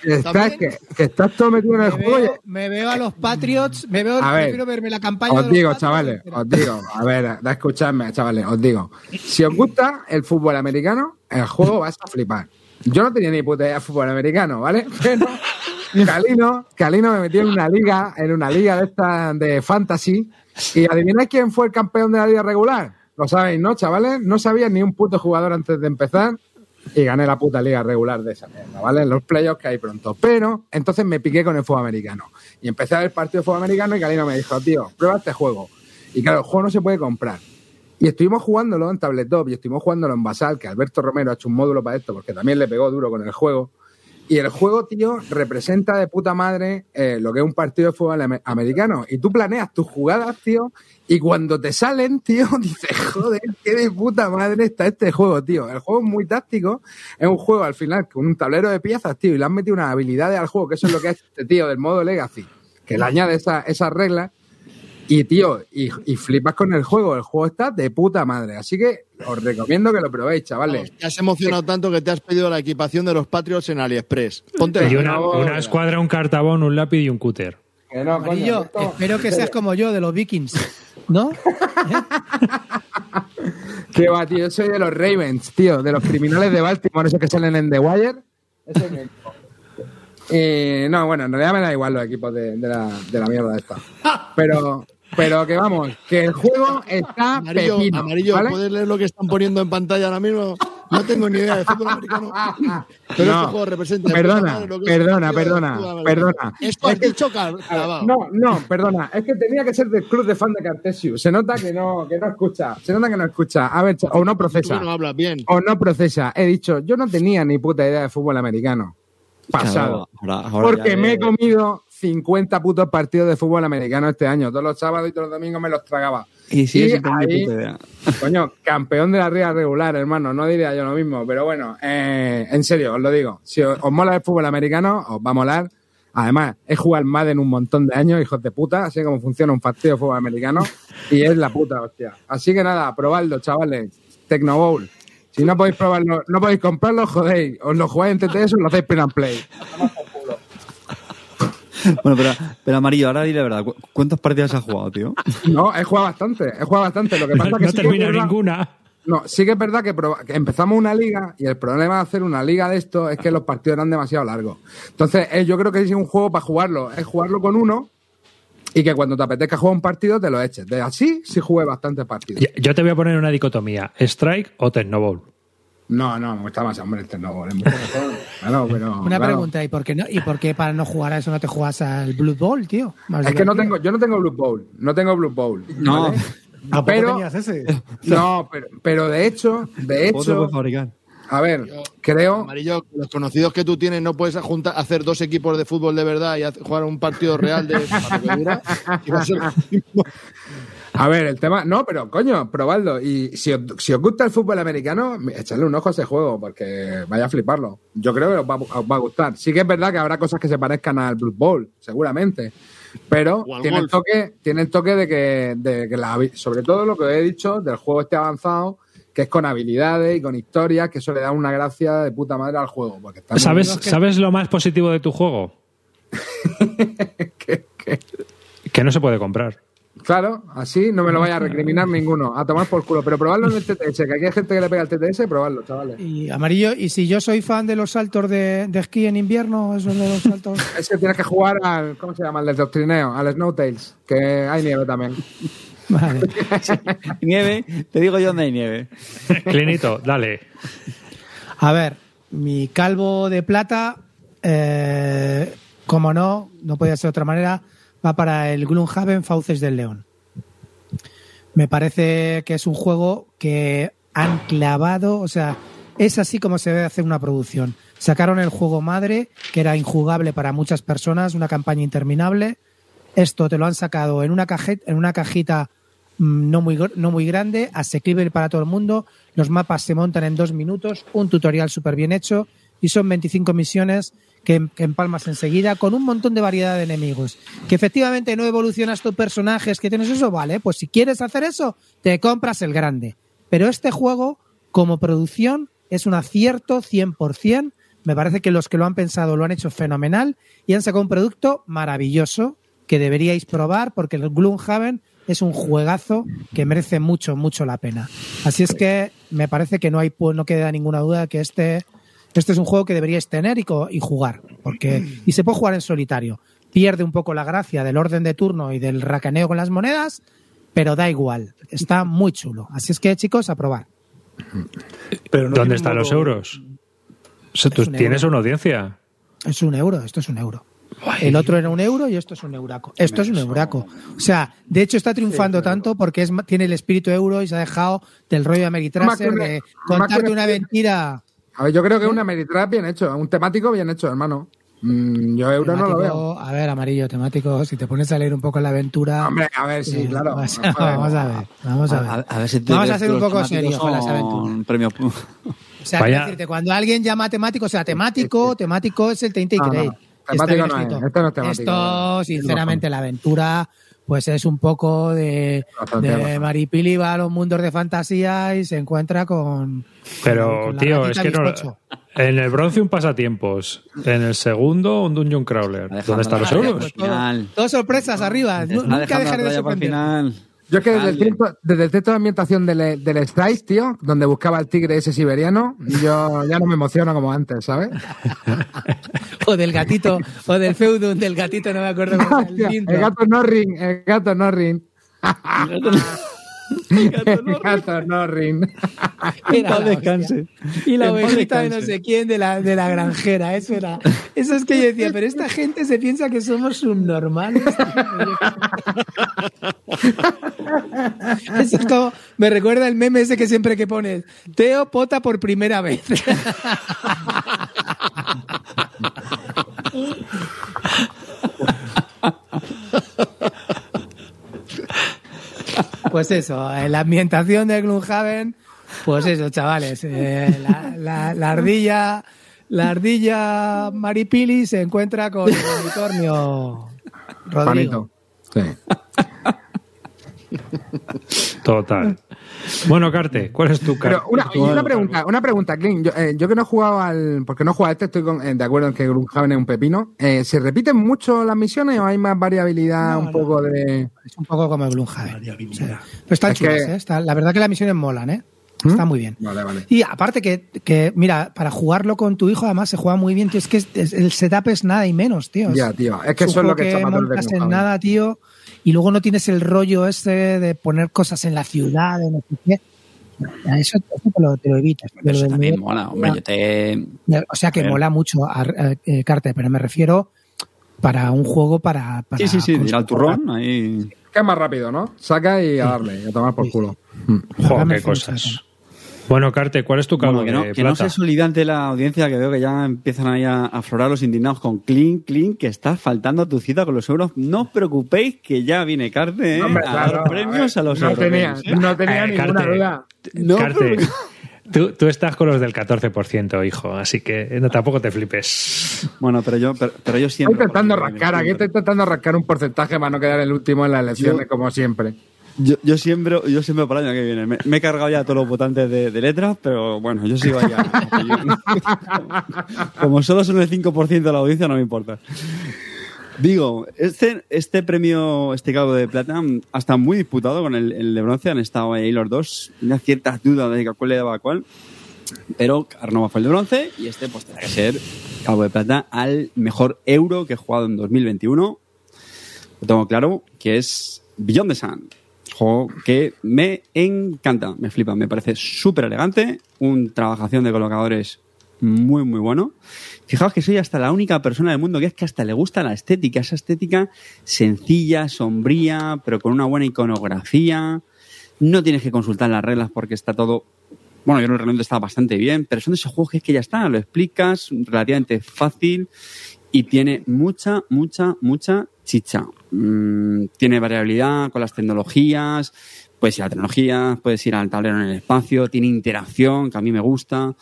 que estás, ¿también? que, que estás todo metido en el Me juego. veo, me veo a los Patriots, me veo, A ver, prefiero verme la campaña Os de los digo, Patriots chavales, os digo, a ver, da escuchadme, chavales, os digo. Si os gusta el fútbol americano, el juego vas a flipar. Yo no tenía ni puta idea de fútbol americano, ¿vale? Pero Calino, Calino me metió en una liga, en una liga de esta de fantasy. Y adivináis quién fue el campeón de la liga regular. Lo sabéis, ¿no, chavales? No sabía ni un puto jugador antes de empezar. Y gané la puta liga regular de esa mierda, ¿vale? Los playoffs que hay pronto. Pero entonces me piqué con el fútbol americano. Y empecé a ver partido de fútbol americano y Calino me dijo, tío, prueba este juego. Y claro, el juego no se puede comprar. Y estuvimos jugándolo en tabletop y estuvimos jugándolo en Basal, que Alberto Romero ha hecho un módulo para esto, porque también le pegó duro con el juego. Y el juego, tío, representa de puta madre eh, lo que es un partido de fútbol am- americano. Y tú planeas tus jugadas, tío, y cuando te salen, tío, dices, joder, qué de puta madre está este juego, tío. El juego es muy táctico, es un juego al final con un tablero de piezas, tío, y le han metido unas habilidades al juego, que eso es lo que ha hecho este tío del modo Legacy, que le añade esa- esas reglas. Y, tío, y, y flipas con el juego. El juego está de puta madre. Así que os recomiendo que lo probéis, chavales. Te has emocionado tanto que te has pedido la equipación de los Patriots en AliExpress. Ponte Y una, una escuadra, un cartabón, un lápiz y un cúter. Que no, Amarillo, espero que seas como yo, de los Vikings. ¿No? Que va, tío. Yo soy de los Ravens, tío. De los criminales de Baltimore, esos que salen en The Wire. Ese es mi equipo. Eh, no, bueno, en realidad me da igual los equipos de, de la, de la mierda esta. Pero, pero que vamos, que el juego está Amarillo, pepino, amarillo ¿vale? ¿puedes leer lo que están poniendo en pantalla ahora mismo? No tengo ni idea de fútbol americano. Pero No, este juego representa. de perdona, que es perdona, perdona, perdona. Esto has dicho cal- clavado. No, no, perdona. Es que tenía que ser del club de fan de Cartesius. Se nota que no, que no escucha. Se nota que no escucha. A ver, o no procesa. Tú no hablas bien. O no procesa. He dicho, yo no tenía ni puta idea de fútbol americano. Pasado. Claro, ahora- ahora Porque ya me he comido 50 putos partidos de fútbol americano este año. Todos los sábados y todos los domingos me los tragaba. Y tener ni ahí- puta idea. Coño, campeón de la liga regular, hermano. No diría yo lo mismo, pero bueno, eh, en serio, os lo digo. Si os, os mola el fútbol americano, os va a molar. Además, he jugado al Madden un montón de años, hijos de puta, así como funciona un partido de fútbol americano. Y es la puta, hostia. Así que nada, probadlo, chavales. Tecno Bowl. Si no podéis probarlo, no podéis comprarlo, jodéis. Os lo jugáis en TTS o lo hacéis print and play. Bueno, pero, pero Amarillo, ahora di la verdad. ¿cu- ¿Cuántas partidas has jugado, tío? No, he jugado bastante, he jugado bastante. Lo que pasa No, es que no sí termina verdad- ninguna. No, sí que es verdad que, empezamos una liga y el problema de hacer una liga de esto es que los partidos eran demasiado largos. Entonces, eh, yo creo que es un juego para jugarlo, es jugarlo con uno y que cuando te apetezca jugar un partido te lo eches. De así sí jugué bastantes partidos. Yo- te voy a poner una dicotomía: Strike o Tecnobowl. No, no, me gusta más, hombre, este no, es mucho mejor. Claro, pero, Una claro. pregunta, ¿y por, qué no, ¿y por qué para no jugar a eso no te juegas al Blue Bowl, tío? Más Es que no tengo, yo no tengo Blue Bowl, no tengo Blue Bowl. No, ¿vale? ¿Tampoco Pero- tenías ese? No, pero, pero de hecho, de ¿cómo te lo hecho, a ver, creo, Amarillo, los conocidos que tú tienes, no puedes juntar, hacer dos equipos de fútbol de verdad y jugar un partido real de. a ver, el tema. No, pero coño, probadlo. Y si os, si os gusta el fútbol americano, echadle un ojo a ese juego, porque vaya a fliparlo. Yo creo que os va, os va a gustar. Sí que es verdad que habrá cosas que se parezcan al Blue Bowl, seguramente. Pero tiene el, toque, tiene el toque de que, de que la, sobre todo lo que he dicho del juego este avanzado, que es con habilidades y con historias, que eso le da una gracia de puta madre al juego. Porque está muy ¿Sabes. ¿Sabes lo más positivo de tu juego? Que no se puede comprar. Claro, así no me lo vaya a recriminar ninguno. A tomar por culo. Pero probadlo en el TTS, que aquí hay gente que le pega el TTS, probadlo, chavales. Y amarillo, y si yo soy fan de los saltos de, de esquí en invierno, esos de los saltos. Es que tienes que jugar al, ¿cómo se llama? Al del doctrineo, al Snowtails, que hay nieve también. Vale. Nieve, te digo yo dónde hay nieve. Clinito, dale. A ver, mi calvo de plata, eh, como no, no podía ser de otra manera, va para el Gloomhaven Fauces del León. Me parece que es un juego que han clavado, o sea, es así como se debe hacer una producción. Sacaron el juego madre, que era injugable para muchas personas, una campaña interminable. Esto te lo han sacado en una, caje- en una cajita mm, no muy, no muy grande, asequible para todo el mundo. Los mapas se montan en dos minutos, un tutorial súper bien hecho y son 25 misiones que, que empalmas enseguida con un montón de variedad de enemigos. Que efectivamente no evolucionas tus personajes, que tienes eso, vale, pues si quieres hacer eso, te compras el grande. Pero este juego, como producción, es un acierto 100%. Me parece que los que lo han pensado lo han hecho fenomenal y han sacado un producto maravilloso que deberíais probar porque el Gloomhaven es un juegazo que merece mucho, mucho la pena. Así es que me parece que no hay no queda ninguna duda que este, este es un juego que deberíais tener y, jugar. Porque, y se puede jugar en solitario. Pierde un poco la gracia del orden de turno y del racaneo con las monedas, pero da igual. Está muy chulo. Así es que, chicos, a probar. Pero no ¿Dónde están los euros? Se- tú un tienes euro. una audiencia. Es un euro, esto es un euro. El otro era un euro y esto es un euraco. Esto es un euraco. O sea, de hecho está triunfando tanto porque es, tiene el espíritu euro y se ha dejado del rollo Ameritraser de más que contarte una- una mentira. A ver, yo creo que es una Meritrap bien hecho, un temático bien hecho, hermano. Mm, yo euro no lo veo. A ver, amarillo, temático. Si te pones a leer un poco la aventura. Hombre, a ver, sí, eh, claro. Vamos, vamos a ver, vamos a ver. A, a ver si te Vamos a ser un poco serios con las aventuras. Premio... O sea, Vaya. quiero decirte, cuando alguien llama temático, o sea, temático, temático es el Tainted No, no, Grail. temático no es, esto no es temático. Esto, sinceramente, la aventura, pues es un poco de, de. Maripili va a los mundos de fantasía y se encuentra con. Pero, con tío, es que no. bizcocho. En el bronce un pasatiempos. En el segundo un dungeon crawler. ¿Dónde están los euros? final. Dos sorpresas arriba. Está Nunca dejaré de sorprender. Yo es que desde el, texto, desde el texto de ambientación del, del Strice, tío, donde buscaba el tigre ese siberiano, yo ya no me emociono como antes, ¿sabes? O del gatito, o del feudum del gatito, no me acuerdo cómo era el Hostia, quinto. el gato Norrin, el gato Norrin. Gato Norrin. Era descanse. Y la ovejita de no sé quién de la, de la granjera, eso era. Eso es que yo decía, pero esta gente se piensa que somos subnormales. Eso es como, me recuerda el meme ese que siempre que pones, Teo pota por primera vez. Pues eso, en la ambientación de Gloomhaven, pues eso, chavales, eh, la, la- la ardilla, la ardilla Maripili se encuentra con el unicornio Rodrigo. Sí. Total. Bueno, Carte, ¿cuál es tu Pero carta? una, una pregunta, una pregunta, Clint. Yo, eh, yo que no he jugado al. Porque no he jugado a este, estoy con- eh, de acuerdo en que Gloomhaven es un pepino. Eh, ¿Se repiten mucho las misiones o hay más variabilidad, No, un no. poco de. Es un poco como el Gloomhaven. Sí. Pero están Es que- chulas, ¿eh? Está- la verdad que las misiones molan, ¿eh? Está muy bien. Vale, vale. Y aparte que, que, mira, para jugarlo con tu hijo además se juega muy bien, tío. Es que es- es- el setup es nada y menos, tío. Ya, tío. Es que eso es lo juego que está montas en Gloomhaven. nada, tío. Y luego no tienes el rollo ese de poner cosas en la ciudad, de no sé qué. Eso, eso te, lo, te lo evitas. Pero eso también mola, hombre. Yo te... O sea que mola mucho a, a- eh, Carter, pero me refiero para un juego para. para Sí, sí, sí, al turrón. Ahí... Que es más rápido, ¿no? Saca y a darle, y a tomar por culo. Jo, Dame qué cosas. Bueno, Carte, ¿cuál es tu Bueno, que no, de que no se solide ante la audiencia, que veo que ya empiezan ahí a aflorar los indignados con Clean, Clean, que está faltando a tu cita con los euros. No os preocupéis, que ya viene Carte, ¿eh? A dar premios a los no euros. tenía, ¿eh? no tenía Eh, ninguna Carte. duda. No, Carte, tú, tú estás con los del 14%, hijo, así que no, tampoco te flipes. Bueno, pero yo, pero, pero yo Estoy siempre... intentando rascar, aquí estoy intentando rascar un porcentaje para no quedar el último en las elecciones, Yo- como siempre. Yo, yo siempre, yo siempre para el año que viene. Me, he cargado ya todos los votantes de, de letras, pero bueno, yo sigo allá. Como solo son el 5% de la audiencia, no me importa. Digo, este, este premio, este cabo de plata, ha estado muy disputado con el, el de bronce. Han estado ahí los dos. Tenía ciertas dudas de cuál le daba a cuál. Pero Arnova fue el de bronce y este pues tendrá que ser cabo de plata al mejor euro que he jugado en 2021. Lo tengo claro, que es Beyond the Sun. Juego que me encanta, me flipa, me parece súper elegante, un trabajación de colocadores muy, muy bueno. Fijaos que soy hasta la única persona del mundo que es que hasta le gusta la estética, esa estética sencilla, sombría, pero con una buena iconografía. No tienes que consultar las reglas porque está todo. Bueno, yo creo que realmente está bastante bien, pero son de esos juegos que es que ya está, lo explicas, relativamente fácil y tiene mucha, mucha, mucha chicha. Mm, tiene variabilidad con las tecnologías, puedes ir a la tecnología, puedes ir al tablero en el espacio, tiene interacción, que a mí me gusta.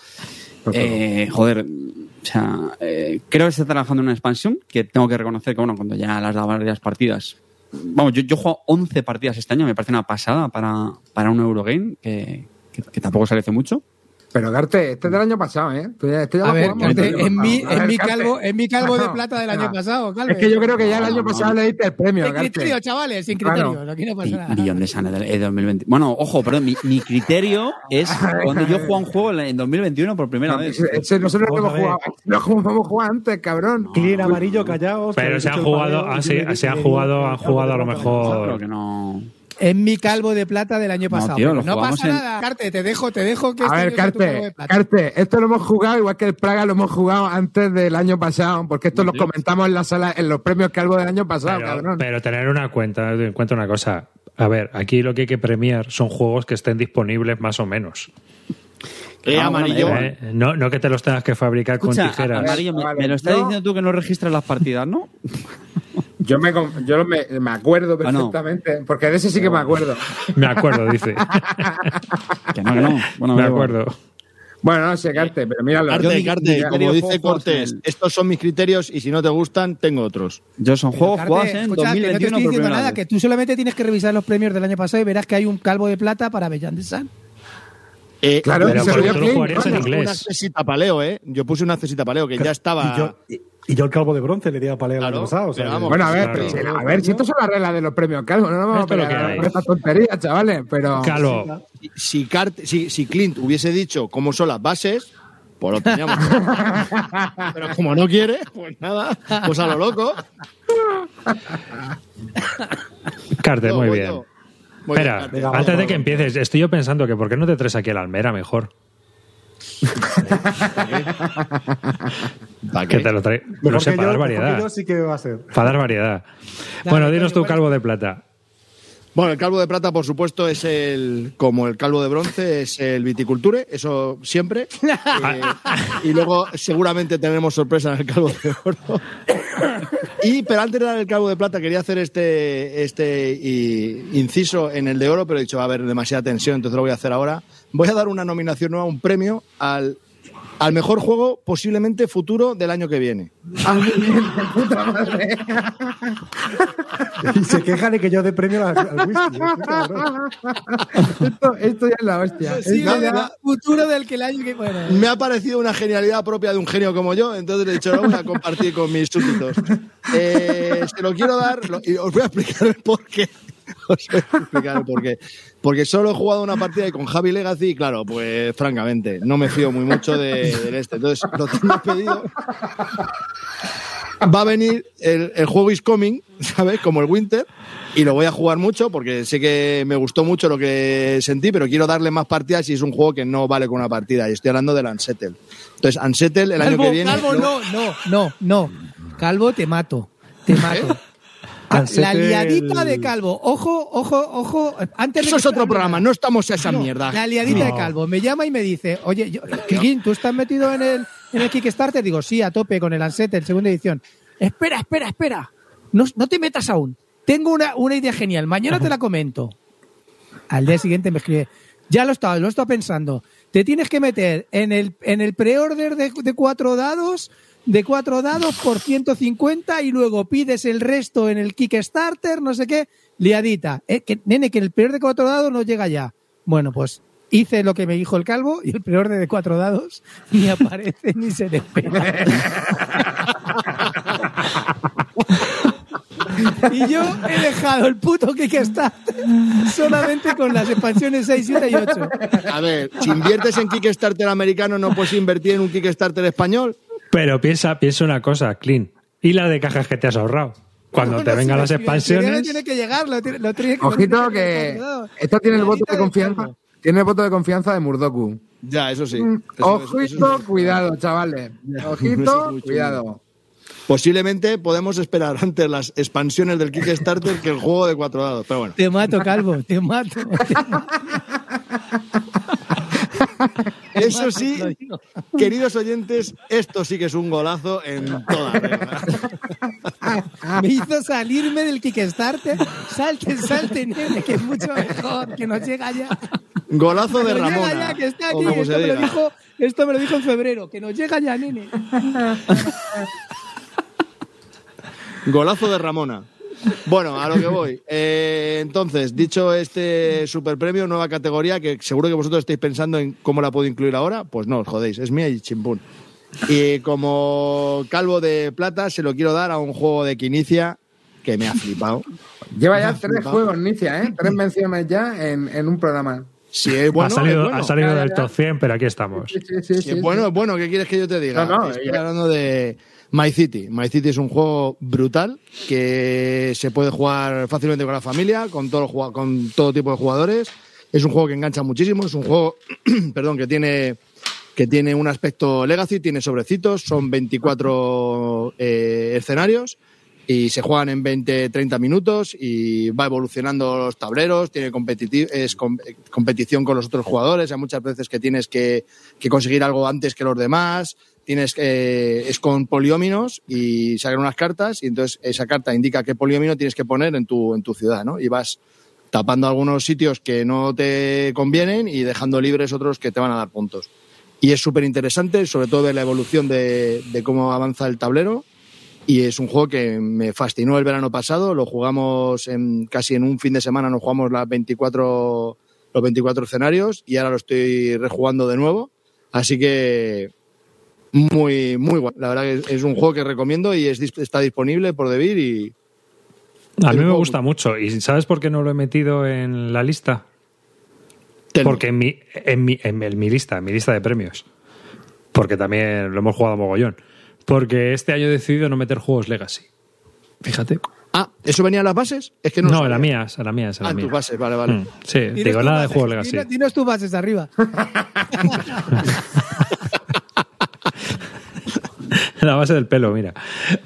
Eh, joder, o sea, eh, creo que está trabajando en una expansión que tengo que reconocer que, bueno, cuando ya las dado varias partidas. Vamos, yo, yo he jugado 11 partidas este año, me parece una pasada para, para un Eurogame, que, que, que tampoco se hace mucho. Pero Garte, este es del año pasado, ¿eh? Este ya A lo ver, año en mi, mi calvo, en mi calvo de No, plata del no. año pasado, Calve. Es que yo creo que ya el año No, pasado no. le diste el premio, Sin Garte. criterio, chavales, sin Claro. criterio. Aquí no pasa nada. Sun es del- es 2020. Bueno, ojo, perdón, mi, mi criterio es cuando yo juego un juego en 2021 por primera vez. Ese- ese nosotros lo Vamos hemos jugado, lo hemos jugado antes, cabrón. Clean amarillo, callaos. Pero se han jugado, ah, se han jugado, han jugado a lo Claro mejor. que no. En mi calvo de plata del año No, pasado. tío, no jugamos pasa en- nada. Carte, te dejo, te dejo que A este ver, Carte, de plata. Carte, esto lo hemos jugado igual que el Praga lo hemos jugado antes del año pasado, porque esto lo comentamos en la sala, en los premios Calvo del año pasado, Pero, cabrón. pero tener una cuenta, en cuenta una cosa. A ver, aquí lo que hay que premiar son juegos que estén disponibles más o menos. Eh, Ah, amarillo. eh, no, no que te los tengas que fabricar Escucha, con tijeras. Amarillo, me, Vale, me lo estás diciendo tú que no registras las partidas, ¿no? Yo me, yo me, me acuerdo Ah, no. perfectamente, porque de ese sí que me acuerdo. Me acuerdo, dice. Que no, que no. Bueno, Me acuerdo. Bueno, no sé, Carte, pero míralo. Carte, Carte, como dice Cortés, en estos son mis criterios y si no te gustan, tengo otros. Yo son juegos jugados en escucha, que no te 2021 estoy diciendo nada, vez. que tú solamente tienes que revisar los premios del año pasado y verás que hay un calvo de plata para Bellan de San. Eh, Claro, Pero se jugarías en inglés. Una accesita paleo, ¿eh? Yo puse una accesita paleo que ya estaba. Y yo, y, y yo el calvo de bronce le di a el Claro, año pasado. o sea pero que- vamos, Bueno, a ver, Claro. pero, a ver, si esto son las reglas de los premios Calvo, no nos vamos Esto a pelear por esta tontería, chavales, pero... Calvo, Si, Cart- si, si Clint hubiese dicho cómo son las bases, pues lo teníamos. Pero como no quiere, pues nada, pues a lo loco. Carte, Yo, muy bien. Muy bien, Espera. Venga, antes vamos, de que empieces, estoy yo pensando que ¿por qué no te traes aquí el Almera mejor? ¿Para Que qué? te lo trae. No sé, para yo, dar variedad. yo sí que va a ser. Para dar variedad. Bueno, dinos tu calvo de plata. Bueno, el calvo de plata, por supuesto, es el, como el calvo de bronce, es el viticulture, eso siempre. Eh, y luego seguramente tendremos sorpresa en el calvo de oro. Y, pero antes de dar el calvo de plata, quería hacer este, este y- inciso en el de oro, pero he dicho, va a haber demasiada tensión, entonces lo voy a hacer ahora. Voy a dar una nominación nueva, un premio al, al mejor juego posiblemente futuro del año que viene. De puta madre. Y se queja de que yo dé premio al, al whisky. ¿eh? Esto, esto ya es la hostia. Sí, Esto el ya- futuro del que el año que bueno. Me ha parecido una genialidad propia de un genio como yo, entonces he dicho, lo voy a compartir con mis súbditos. Eh, se lo quiero dar lo- y os voy a explicar el por qué. Os voy a explicar por qué. Porque solo he jugado una partida y con Javi Legacy, y claro, pues francamente, no me fío muy mucho de, del este. Entonces, lo tengo pedido. Va a venir el, el juego is coming, ¿sabes? Como el Winter. Y lo voy a jugar mucho porque sé que me gustó mucho lo que sentí, pero quiero darle más partidas y es un juego que no vale con una partida. Y estoy hablando del Unsettled. Entonces, Unsettled el año que viene. Calvo, no, no, no, no. Calvo, te mato. Te mato. La liadita de Calvo. Ojo, ojo, ojo. Antes Eso es otro programa, no estamos a esa No, mierda. La liadita de. Calvo. Me llama y me dice, oye, yo, Kikín, ¿tú estás metido en el, en el Kickstarter? Digo, sí, a tope con el Unsettled, segunda edición. Espera, espera, espera. No, no te metas aún. Tengo una, una idea genial. Mañana te la comento. Al día siguiente me escribe, ya lo he estado, lo he estado pensando. Te tienes que meter en el, en el pre-order de, de cuatro dados, de cuatro dados por 150 y luego pides el resto en el Kickstarter, no sé qué, liadita. Eh, que, nene, que el pre-order de cuatro dados no llega ya. Bueno, pues hice lo que me dijo el calvo y el pre-order de cuatro dados ni aparece ni se despega. Y yo he dejado el puto Kickstarter solamente con las expansiones 6, 7 y 8. A ver, si inviertes en Kickstarter americano, no puedes invertir en un Kickstarter español. Pero piensa, piensa una cosa, Clean. ¿Y la de cajas que te has ahorrado? Cuando te vengan las expansiones. tiene que llegar, lo tiene, lo tiene- lo Ojito tiene que llegar. esto tiene el voto de confianza. Tiene el voto de confianza de Murdoku. Ya, eso sí. Mm, Eso- eso- Ojito, eso- cuidado, chavales. Ojito, es cuidado. Posiblemente podemos esperar antes las expansiones del Kickstarter que el juego de cuatro dados. Pero bueno. Te mato, Calvo, te mato. Eso sí, queridos oyentes, esto sí que es un golazo en toda regla. Me hizo salirme del Kickstarter. Salte, salte, nene, que es mucho mejor, que nos llega ya. Golazo de Que aquí. como Esto me, lo dijo, esto me lo dijo en febrero, que nos llega ya, nene. Golazo de Ramona. Bueno, a lo que voy. Eh, entonces, dicho este super premio, nueva categoría, que seguro que vosotros estáis pensando en cómo la puedo incluir ahora, pues no os jodéis, es mía y chimpún. Y como calvo de plata, se lo quiero dar a un juego de Quinicia que me ha flipado. Lleva ya tres flipado. juegos, Nicia, ¿eh? Tres menciones ya en, en un programa. Si es bueno, ha salido, es bueno. ha salido Ya, ya, del top 100, pero aquí estamos. Sí, sí, sí. Si sí, es bueno, es bueno. ¿Qué quieres que yo te diga? No, no, Estoy ya. hablando de My City. My City es un juego brutal que se puede jugar fácilmente con la familia, con todo, con todo tipo de jugadores. Es un juego que engancha muchísimo. Es un juego, perdón, que tiene que tiene un aspecto legacy, tiene sobrecitos, son 24 eh, escenarios y se juegan en 20, 30 minutos y va evolucionando los tableros, tiene competición con los otros jugadores, hay muchas veces que tienes que, conseguir algo antes que los demás, tienes que, es con polióminos y sacan unas cartas y entonces esa carta indica qué poliómino tienes que poner en tu, en tu ciudad, ¿no? Y vas tapando algunos sitios que no te convienen y dejando libres otros que te van a dar puntos. Y es súper interesante, sobre todo ver la evolución de, de cómo avanza el tablero. Y es un juego que me fascinó el verano pasado. Lo jugamos en, casi en un fin de semana, nos jugamos las 24, los 24 escenarios y ahora lo estoy rejugando de nuevo. Así que muy, muy bueno. La verdad que es, un juego que recomiendo y es, está disponible por Debir y A mí me gusta mucho. ¿Y sabes por qué no lo he metido en la lista? Porque en mi, en, mi, en mi- mi lista, en mi lista de premios. Porque también lo hemos jugado mogollón. Porque este año he decidido no meter juegos Legacy. Fíjate. Ah, ¿eso venía en las bases? Es que no, No, lo en la sabía. mía, en la mía, en la Ah, mía. tus bases, vale, vale. Mm, sí, digo, nada de juegos Legacy. dinos- Dinos tus bases arriba. la base del pelo, mira.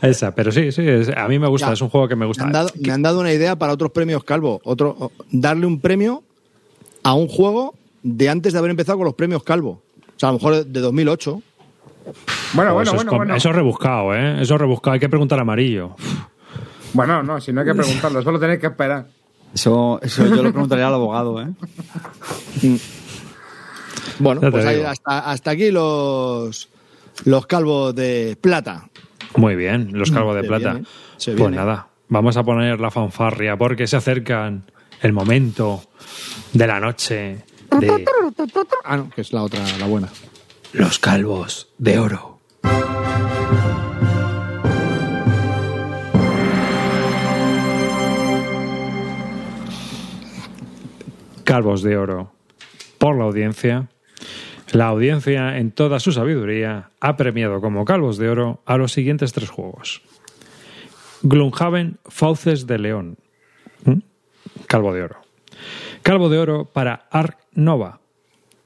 Esa, pero sí, sí, es- a mí me gusta, Ya. es un juego que me Me gusta. han, dado, me han dado una idea para otros premios Calvo. Otro, darle un premio a un juego de antes de haber empezado con los premios Calvo. O sea, a lo mejor de 2008. Bueno, Oh, bueno, eso, bueno, eso es rebuscado, ¿eh? Eso es rebuscado. Hay que preguntar a amarillo. Bueno, no, si no hay que preguntarlo, solo tenéis que esperar. Eso, eso yo lo preguntaría al abogado, ¿eh? Bueno, pues ahí hasta, hasta aquí los, los calvos de plata. Muy bien, los calvos de Se plata. viene, se pues viene. nada, vamos a poner la fanfarria porque se acercan el momento de la noche de Ah, no, que es la otra, la buena. los calvos de oro. Calvos de oro por la audiencia. La audiencia, en toda su sabiduría, ha premiado como calvos de oro a los siguientes tres juegos. Gloomhaven Fauces de León. ¿Mm? Calvo de oro. Calvo de oro para Ark Nova.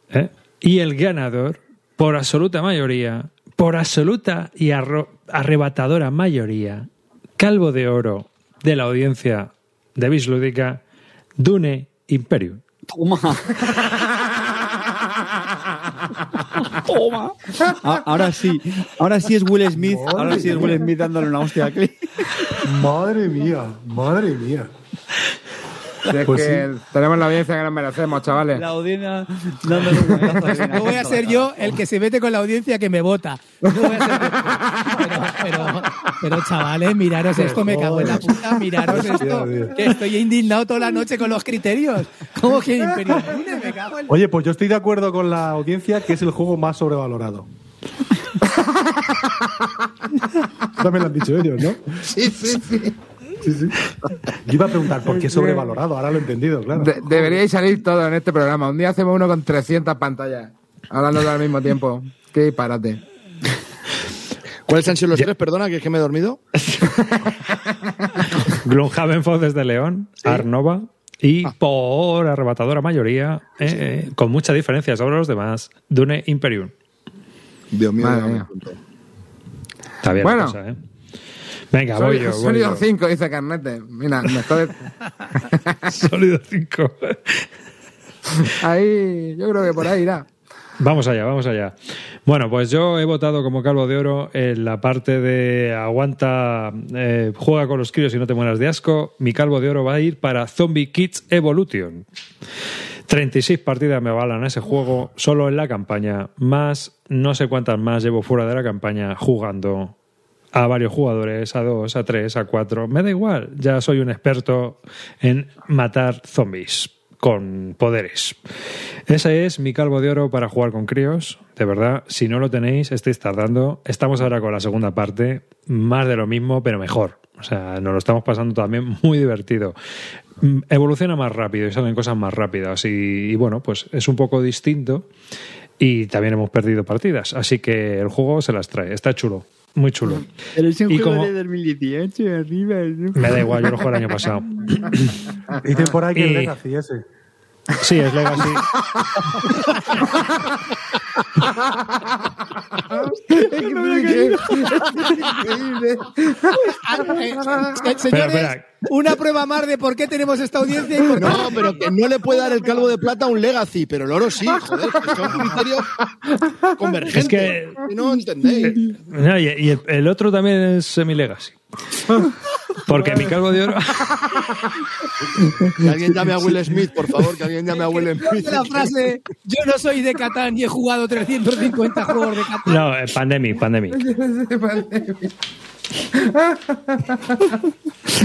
¿eh? Y el ganador, por absoluta mayoría, por absoluta y arrebatadora mayoría, calvo de oro de la audiencia de Bislúdica, Dune Imperium. Toma. Toma. A- Ahora sí, ahora sí es Will Smith, ahora sí es Will Smith dándole una hostia a Clint. Madre mía, madre mía. Si es Pues que tenemos la audiencia que nos merecemos, chavales. La audiencia No voy a ser yo el que se mete con la audiencia que me vota. No voy a ser yo. Pero, pero, pero, chavales, miraros esto, me cago en la puta, miraros esto. Que estoy indignado toda la noche con los criterios. ¿Cómo que Imperio Dune? Me cago en Oye, pues yo estoy de acuerdo con la audiencia que es el juego más sobrevalorado. También lo han dicho ellos, ¿no? Sí, sí, sí. Sí, sí. Yo iba a preguntar por qué sobrevalorado, ahora lo he entendido, claro. De- deberíais salir todos en este programa. Un día hacemos uno con 300 pantallas, hablando al mismo tiempo. Qué disparate. ¿Cuáles han sido los tres? Perdona, que es que me he dormido. Gloomhaven Fauces de León, Ark Nova. Y por arrebatadora mayoría, eh, eh, con mucha diferencia sobre los demás, Dune Imperium. Dios mío, mía. punto. Está bien Bueno. la cosa, ¿eh? Venga, voy yo. voy yo. 5, dice Carnete. Mira, me estoy... Sólido 5. ahí, yo creo que por ahí irá. Vamos allá, vamos allá. Bueno, pues yo he votado como calvo de oro en la parte de aguanta, eh, juega con los críos y no te mueras de asco. Mi calvo de oro va a ir para Zombie Kids Evolution. 36 partidas me avalan a ese juego solo en la campaña, más no sé cuántas más llevo fuera de la campaña jugando a varios jugadores, a dos, a tres, a cuatro. Me da igual, ya soy un experto en matar zombies con poderes. Ese es mi calvo de oro para jugar con críos. De verdad, si no lo tenéis, estáis tardando. Estamos ahora con la segunda parte, más de lo mismo, pero mejor. O sea, nos lo estamos pasando también muy divertido. Mm, Evoluciona más rápido y salen cosas más rápidas. Y, y bueno, pues es un poco distinto. Y también hemos perdido partidas. Así que el juego se las trae. Está chulo. Muy chulo. Pero es un Y juego como- de 2018 arriba. ¿no? Me da igual, yo lo jugué el año pasado. Dicen por ahí que Y- es Legacy ese. Sí, es Legacy. Increíble. Eh, Señores, una prueba más de por qué tenemos esta audiencia y por qué No, pero que no le puede dar el calvo de plata a un Legacy, pero el oro sí, joder, que son criterios convergentes. Es que- no entendéis. No, y el otro también es semi-legacy. Porque mi calvo de oro. Que alguien llame a Will Smith, por favor, que alguien llame a Will Smith. la frase yo no soy de Catán y he jugado 350 juegos de Catán. No, eh, Pandemic, Pandemic.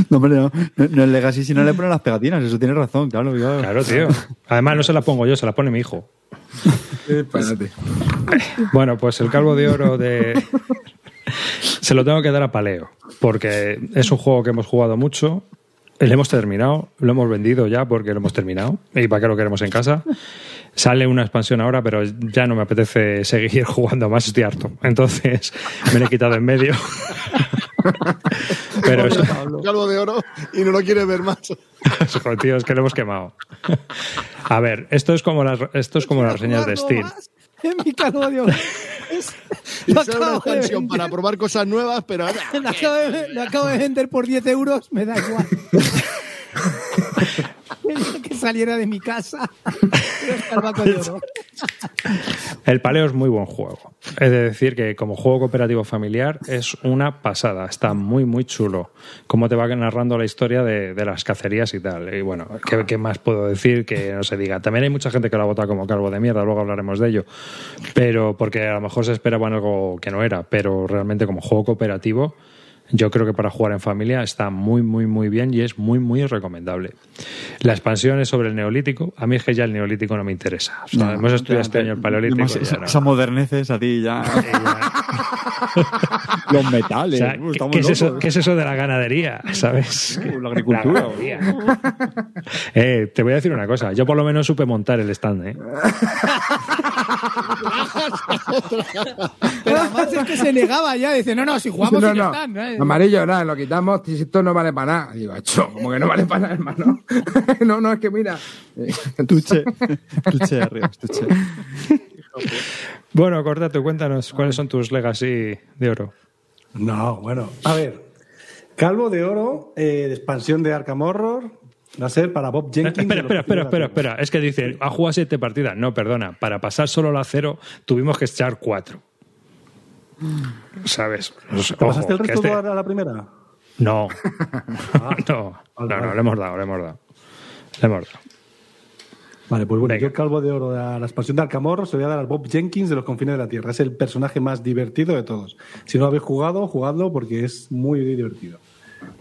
No, hombre, no, no, no es Legacy si no le ponen las pegatinas, eso tiene razón, claro. claro. Claro, tío. Además, no se las pongo yo, se las pone mi hijo. Espérate. Bueno, pues el calvo de oro de. Se lo tengo que dar a Paleo. Porque es un juego que hemos jugado mucho. Lo hemos terminado, lo hemos vendido ya porque lo hemos terminado. ¿Y para qué lo queremos en casa? Sale una expansión ahora, pero ya no me apetece seguir jugando más, estoy harto. Entonces me lo he quitado en medio. pero eso, Calvo de oro y no lo quiere ver más. Joder, tío, es que lo hemos quemado. A ver, esto es como las, esto es como las reseñas de Steam. En mi calvo de oro. Será una expansión para probar cosas nuevas, pero lo acabo de- lo acabo de vender por 10 euros, me da igual. Que saliera de mi casa. El Paleo es muy buen juego. Es de decir que como juego cooperativo familiar es una pasada. Está muy, muy chulo. Cómo te va narrando la historia de, de las cacerías y tal. Y bueno, ¿qué, qué más puedo decir que no se diga? También hay mucha gente que lo ha votado como calvo de mierda, luego hablaremos de ello. Pero porque a lo mejor se esperaban algo que no era. Pero realmente como juego cooperativo... Yo creo que para jugar en familia está muy, muy, muy bien y es muy, muy recomendable. La expansión es sobre el neolítico. A mí es que ya el neolítico no me interesa. O sea, No, hemos estudiado ya, este año el paleolítico. ya esa- no. Esas moderneces a ti ya. Los O metales. sea, uh, ¿qué, es eso, qué es eso de la ganadería? ¿Sabes? Uh, la agricultura. La ganadería. Eh, te voy a decir una cosa. Yo por lo menos supe montar el stand. ¿eh? Pero además es que se negaba ya. Dice, no, no, si jugamos no, y ya no. están. ¿eh? Amarillo, nada, lo quitamos. Esto no vale para nada. Digo, "Acho, como que no vale para nada, hermano. no, no, es que mira. Tuche. Tuche arriba, tuche. Bueno, Cortato, cuéntanos cuáles son tus legacy de oro. No, bueno. A ver. Calvo de oro, eh, de expansión de Arkham Horror, va a ser para Bob Jenkins. espera, espera, espera, espera, espera. Es que dicen, ha jugado siete partidas. No, perdona. Para pasar solo la cero tuvimos que echar cuatro. ¿Sabes? Pues, ¿Te pasaste el ojo, resto este- a la primera? No. no, no, vale, no, vale. le hemos dado, le hemos dado. Le hemos dado. Vale, pues bueno, Venga. yo el calvo de oro de la, expansión de Arkham Horror se lo voy a dar al Bob Jenkins de los confines de la Tierra. Es el personaje más divertido de todos. Si no lo habéis jugado, jugadlo porque es muy divertido.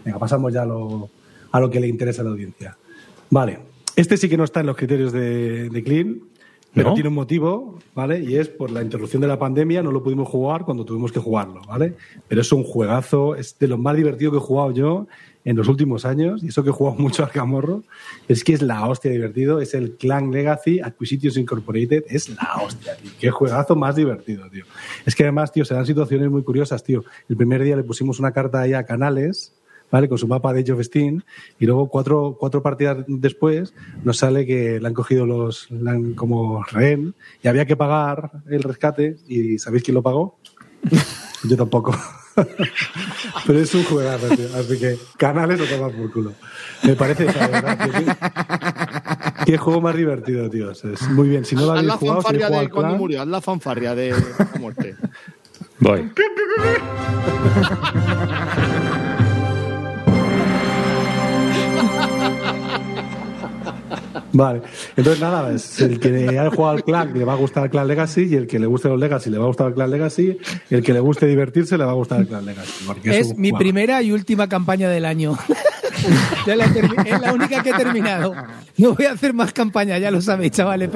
Venga, pasamos ya a lo, a lo que le interesa a la audiencia. Vale, este sí que no está en los criterios de, de Clean, pero ¿No? tiene un motivo, ¿vale? Y es por la interrupción de la pandemia, no lo pudimos jugar cuando tuvimos que jugarlo, ¿vale? Pero es un juegazo, es de lo más divertido que he jugado yo en los últimos años, y eso que he jugado mucho a Arkham Horror, es que es la hostia divertido, es el Clan Legacy Acquisitions Incorporated, es la hostia, tío. Qué juegazo más divertido, tío. Es que además, tío, se dan situaciones muy curiosas, tío. El primer día le pusimos una carta ahí a Canales, ¿vale? Con su mapa de Age of Steam, y luego cuatro, cuatro partidas después nos sale que le han cogido los, le han como rehén, y había que pagar el rescate, y ¿sabéis quién lo pagó? Yo tampoco. Pero es un juegazo, tío. Así que canales lo toman por culo. Me parece, o de verdad, tío, qué, juego más divertido, tío. Es muy bien. Si no lo Haz habéis la jugado, si fanfarria jugado de cuando Clan- murió, haz la fanfarria de la muerte. Voy. Vale. Entonces, nada, es el que haya jugado al Clan le va a gustar el Clan Legacy, y el que le guste los Legacy le va a gustar el Clan Legacy, y el que le guste divertirse le va a gustar el Clan Legacy. porque Es mi primera y última campaña del año. Ya la es la única que he terminado. No voy a hacer más campaña, ya lo sabéis, chavales.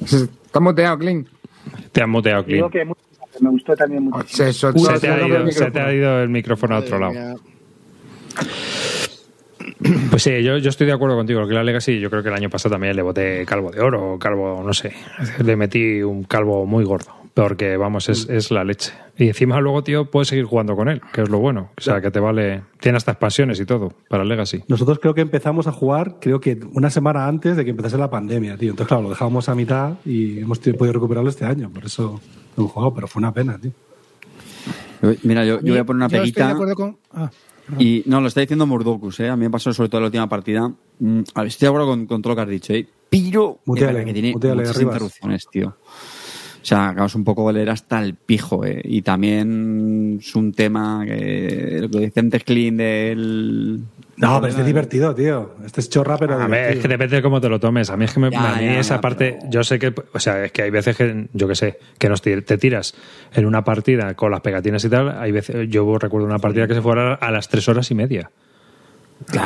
Está muteado, Clint. Te han muteado, Digo Clint. que mucho- me gustó también mucho. Se te, ha el ido, se te micrófono. ha ido el micrófono a otro lado. Pues sí, yo, yo estoy de acuerdo contigo. Que la Legacy, yo creo que el año pasado también le boté calvo de oro, calvo, no sé. Le metí un calvo muy gordo. Porque, vamos, es, es la leche. Y encima luego, tío, puedes seguir jugando con él, que es lo bueno. O sea, que te vale... Tiene hasta expansiones y todo para el Legacy. Nosotros creo que empezamos a jugar, creo que una semana antes de que empezase la pandemia, tío. Entonces, claro, lo dejábamos a mitad y hemos podido recuperarlo este año. Por eso lo hemos jugado, pero fue una pena, tío. Mira, yo, yo voy a poner una Yo estoy de peguita. acuerdo con. ah, Y no, lo está diciendo Murdokus, ¿eh? A mí me pasó sobre todo en la última partida. Mm, a ver, estoy de acuerdo con, con todo lo que has dicho, ¿eh? Pero Muteale, que tiene muteale, muchas Arribas. interrupciones, tío. O sea, acabas un poco de leer hasta el pijo, ¿eh? Y también es un tema que lo que dice antes Clean del... No, pero este es divertido, tío. Este es chorra, pero A ver, es que depende de cómo te lo tomes. A mí es que me- Ya, a mí ya, esa ya, parte, pero- yo sé que, o sea, es que hay veces que, yo que sé, que nos te tiras en una partida con las pegatinas y tal. Hay veces, yo recuerdo una partida que se fuera a las tres horas y media.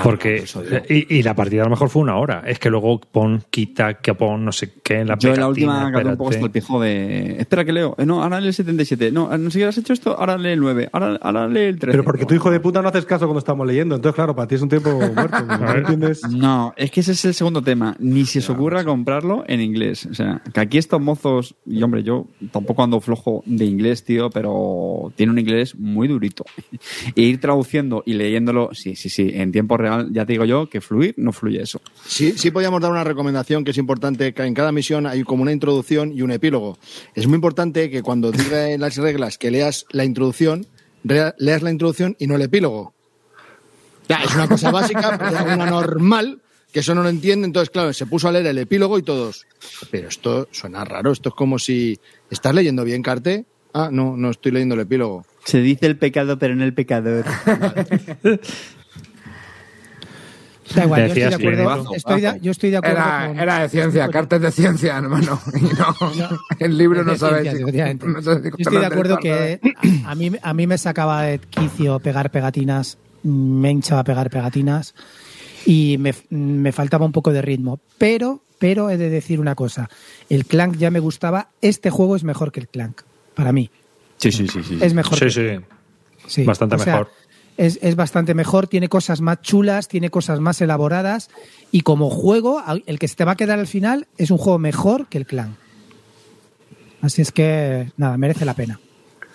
Porque, eso digo. y, y la partida a lo mejor fue una hora. Es que luego pon, quita, que pon, no sé qué, en la Yo en la última acabé un poco hasta el espérate. pijo de... Espera que leo. Eh, no, ahora lee el 77. No, no sé qué has hecho esto, ahora lee el 9. Ahora, ahora lee el 13. Pero porque tu hijo de puta no haces caso cuando estamos leyendo. Entonces, claro, para ti es un tiempo muerto. ¿No entiendes? No, es que ese es el segundo tema. Ni se os ocurra comprarlo en inglés. O sea, que aquí estos mozos, y hombre, yo tampoco ando flojo de inglés, tío, pero tiene un inglés muy durito. E ir traduciendo y leyéndolo, sí, sí, sí, en tiempo real, ya te digo yo que fluir no fluye eso. Sí, sí podíamos dar una recomendación que es importante, que en cada misión hay como una introducción y un epílogo. Es muy importante que cuando diga en las reglas que leas la introducción, leas la introducción y no el epílogo. Ya, es una cosa básica, pero hay una normal, que eso no lo entiende, entonces claro, se puso a leer el epílogo y todos. Pero esto suena raro, esto es como si estás leyendo bien Carte. Ah, no, no estoy leyendo el epílogo. Se dice el pecado, pero no el pecador. Da igual, yo estoy de acuerdo. Estoy de- yo estoy de acuerdo Era, con. era de ciencia, cartas de ciencia, hermano. Y no, el libro no sabe si- no sabe si Yo estoy de acuerdo que a mí, a mí me sacaba de quicio pegar pegatinas, me hinchaba pegar pegatinas y me, me faltaba un poco de ritmo. Pero, pero he de decir una cosa, el Clank ya me gustaba, este juego es mejor que el Clank, para mí. Sí, sí, sí. sí. Es mejor. Sí, que- sí. sí. Bastante O sea, mejor. Es, es bastante mejor, tiene cosas más chulas, tiene cosas más elaboradas y como juego, el que se te va a quedar al final es un juego mejor que el Clan. Así es que, nada, merece la pena.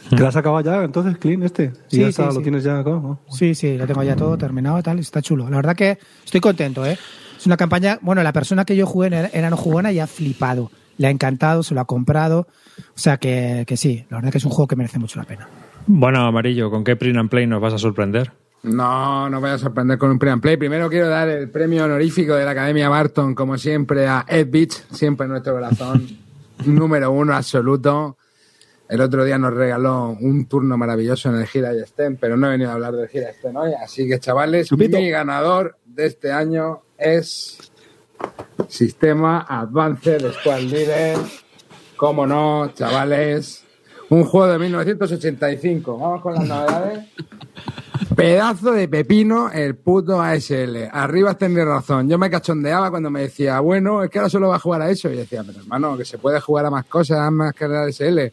¿Te lo has acabado ya entonces, Clean, este? Y Sí, ya está, sí, lo sí. tienes ya acabado. ¿no? Sí, sí, lo tengo ya todo terminado y tal, está chulo. La verdad que estoy contento, ¿eh? Es una campaña, bueno, la persona que yo jugué era, era no jugona y ha flipado. Le ha encantado, se lo ha comprado. O sea que, que sí, la verdad que es un juego que merece mucho la pena. Bueno, Amarillo, ¿con qué print and play nos vas a sorprender? No, no voy a sorprender con un pre and play. Primero quiero dar el premio honorífico de la Academia Barton, como siempre, a Ed Beach, siempre en nuestro corazón, número uno absoluto. El otro día nos regaló un turno maravilloso en el Gira y Stem, pero no he venido a hablar del Gira y Stem hoy. Así que, chavales, Chupito. mi ganador de este año es Sistema Advanced Squad Leader. Cómo no, chavales. Un juego de 1985. Vamos con las novedades. Pedazo de pepino el puto ASL. Arriba tendría razón. Yo me cachondeaba cuando me decía, bueno, es que ahora solo va a jugar a eso. Y decía, pero hermano, que se puede jugar a más cosas más que al ASL.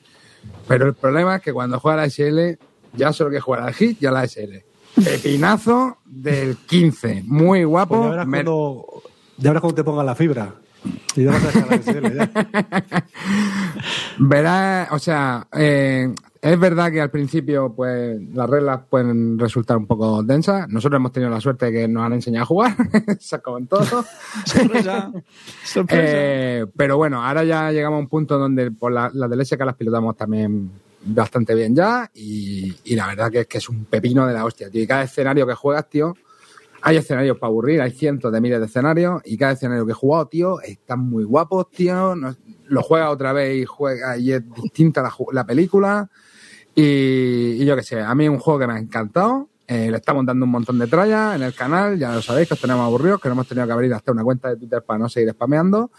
Pero el problema es que cuando juega al ASL, ya solo que jugar al hit y al ASL. Pepinazo del 15. Muy Pues guapo. ya verás, Me- cuando, ya verás cuando te pongan la fibra. Y ya vas a dejar ya. Verás, o sea, eh, es verdad que al principio, pues, las reglas pueden resultar un poco densas. Nosotros hemos tenido la suerte de que nos han enseñado a jugar, se en todo. Sorpresa. Sorpresa. Eh, pero bueno, ahora ya llegamos a un punto donde por la, las del SK las pilotamos también bastante bien ya. Y, y la verdad que es que es un pepino de la hostia, tío. Y cada escenario que juegas, tío, hay escenarios para aburrir, hay cientos de miles de escenarios. Y cada escenario que he jugado, tío, están muy guapos, tío. Lo juegas otra vez y juega y es distinta la, película. Y, y yo qué sé, a mí es un juego que me ha encantado. Eh, le estamos dando un montón de trallas en el canal, ya lo sabéis que os tenemos aburridos, que no hemos tenido que abrir hasta una cuenta de Twitter para no seguir spameando,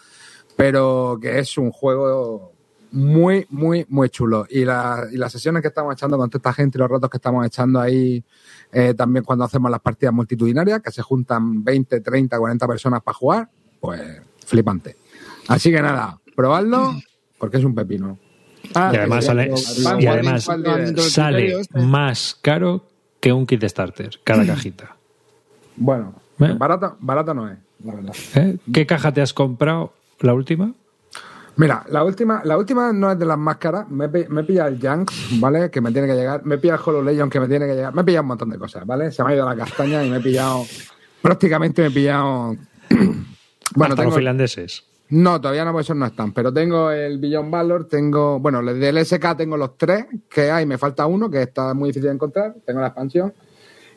pero que es un juego muy, muy, muy chulo. Y, la- y las sesiones que estamos echando con toda esta gente y los ratos que estamos echando ahí, eh, también cuando hacemos las partidas multitudinarias, que se juntan 20, 30, 40 personas para jugar, pues flipante. Así que nada, probadlo, porque es un pepino. Ah, y además sale, y además sale criterios, más caro que un kit starter, cada cajita. Bueno, ¿Eh? barato, barato no es, la verdad. ¿Eh? ¿Qué caja te has comprado? ¿La última? Mira, la última, la última no es de las más caras. Me, me pillado el Janks, ¿vale? Que me tiene que llegar. Me he pillado el Hollow Legion, que me tiene que llegar. Me he pillado un montón de cosas, ¿vale? Se me ha ido la castaña y me he pillado. Prácticamente me he pillado. bueno, Hasta tengo. los finlandeses. No, todavía no, pues esos no están. Pero tengo el Beyond Valor, tengo. Bueno, del SK tengo los tres que hay. Me falta uno que está muy difícil de encontrar. Tengo la expansión.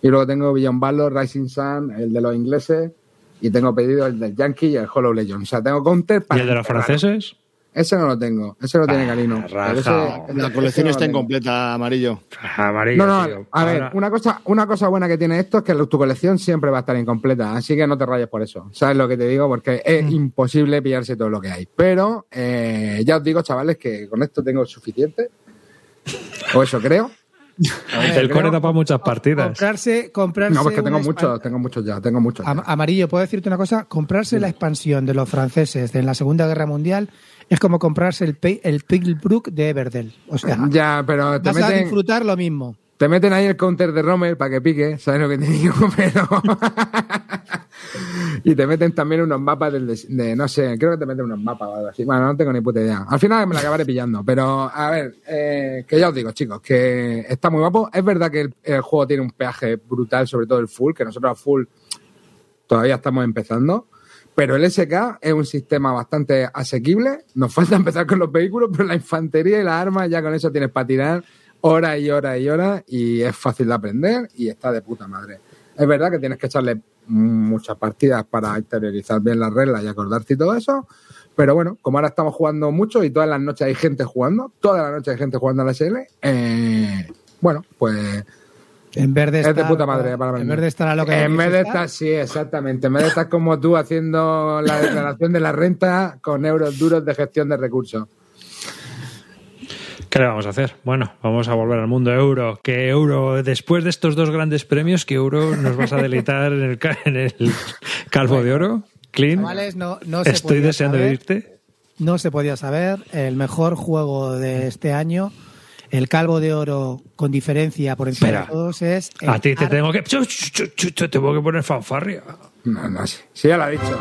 Y luego tengo Beyond Valor, Rising Sun, el de los ingleses. Y tengo pedido el del Yankee y el Hollow Legion. O sea, tengo counter ¿Y para. el de los franceses? Ese no lo tengo. Ese lo tiene Ah, ese- La colección está incompleta, amarillo. Amarillo, No, no, tío. a ver, Ahora- una cosa, una cosa buena que tiene esto es que tu colección siempre va a estar incompleta, así que no te rayes por eso. ¿Sabes lo que te digo? Porque es Mm. imposible pillarse todo lo que hay. Pero eh, ya os digo, chavales, que con esto tengo suficiente. O eso creo. el core para muchas partidas. Comprarse, comprarse. No, porque tengo muchos, tengo muchos ya, tengo muchos. ya. Amarillo, ¿puedo decirte una cosa? Comprarse la expansión de los franceses de la Segunda Guerra Mundial es como comprarse el, Pe- el de Everdell. O sea, Ya, pero te vas a disfrutar lo mismo. te meten ahí el counter de Rommel para que pique, ¿sabes lo que te digo? Pero. y te meten también unos mapas del des- de, no sé, creo que te meten unos mapas o algo así. Bueno, no tengo ni puta idea. Al final me la acabaré pillando, pero a ver, eh, que ya os digo, chicos, que está muy guapo. Es verdad que el, el juego tiene un peaje brutal, sobre todo el full, que nosotros a full todavía estamos empezando. Pero el SK es un sistema bastante asequible. Nos falta empezar con los vehículos, pero la infantería y las armas ya con eso tienes para tirar horas y horas y horas y es fácil de aprender y está de puta madre. Es verdad que tienes que echarle muchas partidas para interiorizar bien las reglas y acordarte y todo eso. Pero bueno, como ahora estamos jugando mucho y todas las noches hay gente jugando, todas las noches hay gente jugando a la SL, eh, bueno, pues En vez de es de puta madre para En vez de estar a lo que En vez de estar, sí, exactamente. En vez de estar como tú haciendo la declaración de la renta con euros duros de gestión de recursos. ¿Qué le vamos a hacer? Bueno, vamos a volver al mundo euro. Que euro, después de estos dos grandes premios, que euro nos vas a deleitar en el, ca- en el calvo de oro? Clean. No, no se Estoy deseando saber. irte. No se podía saber. El mejor juego de este año, el Calvo de Oro con diferencia por encima Espera. de todos, es. el A ti te Ar- tengo que. chu, chu, chu, chu, Te tengo que poner fanfarria. No, no, sí, sí, ya lo ha dicho.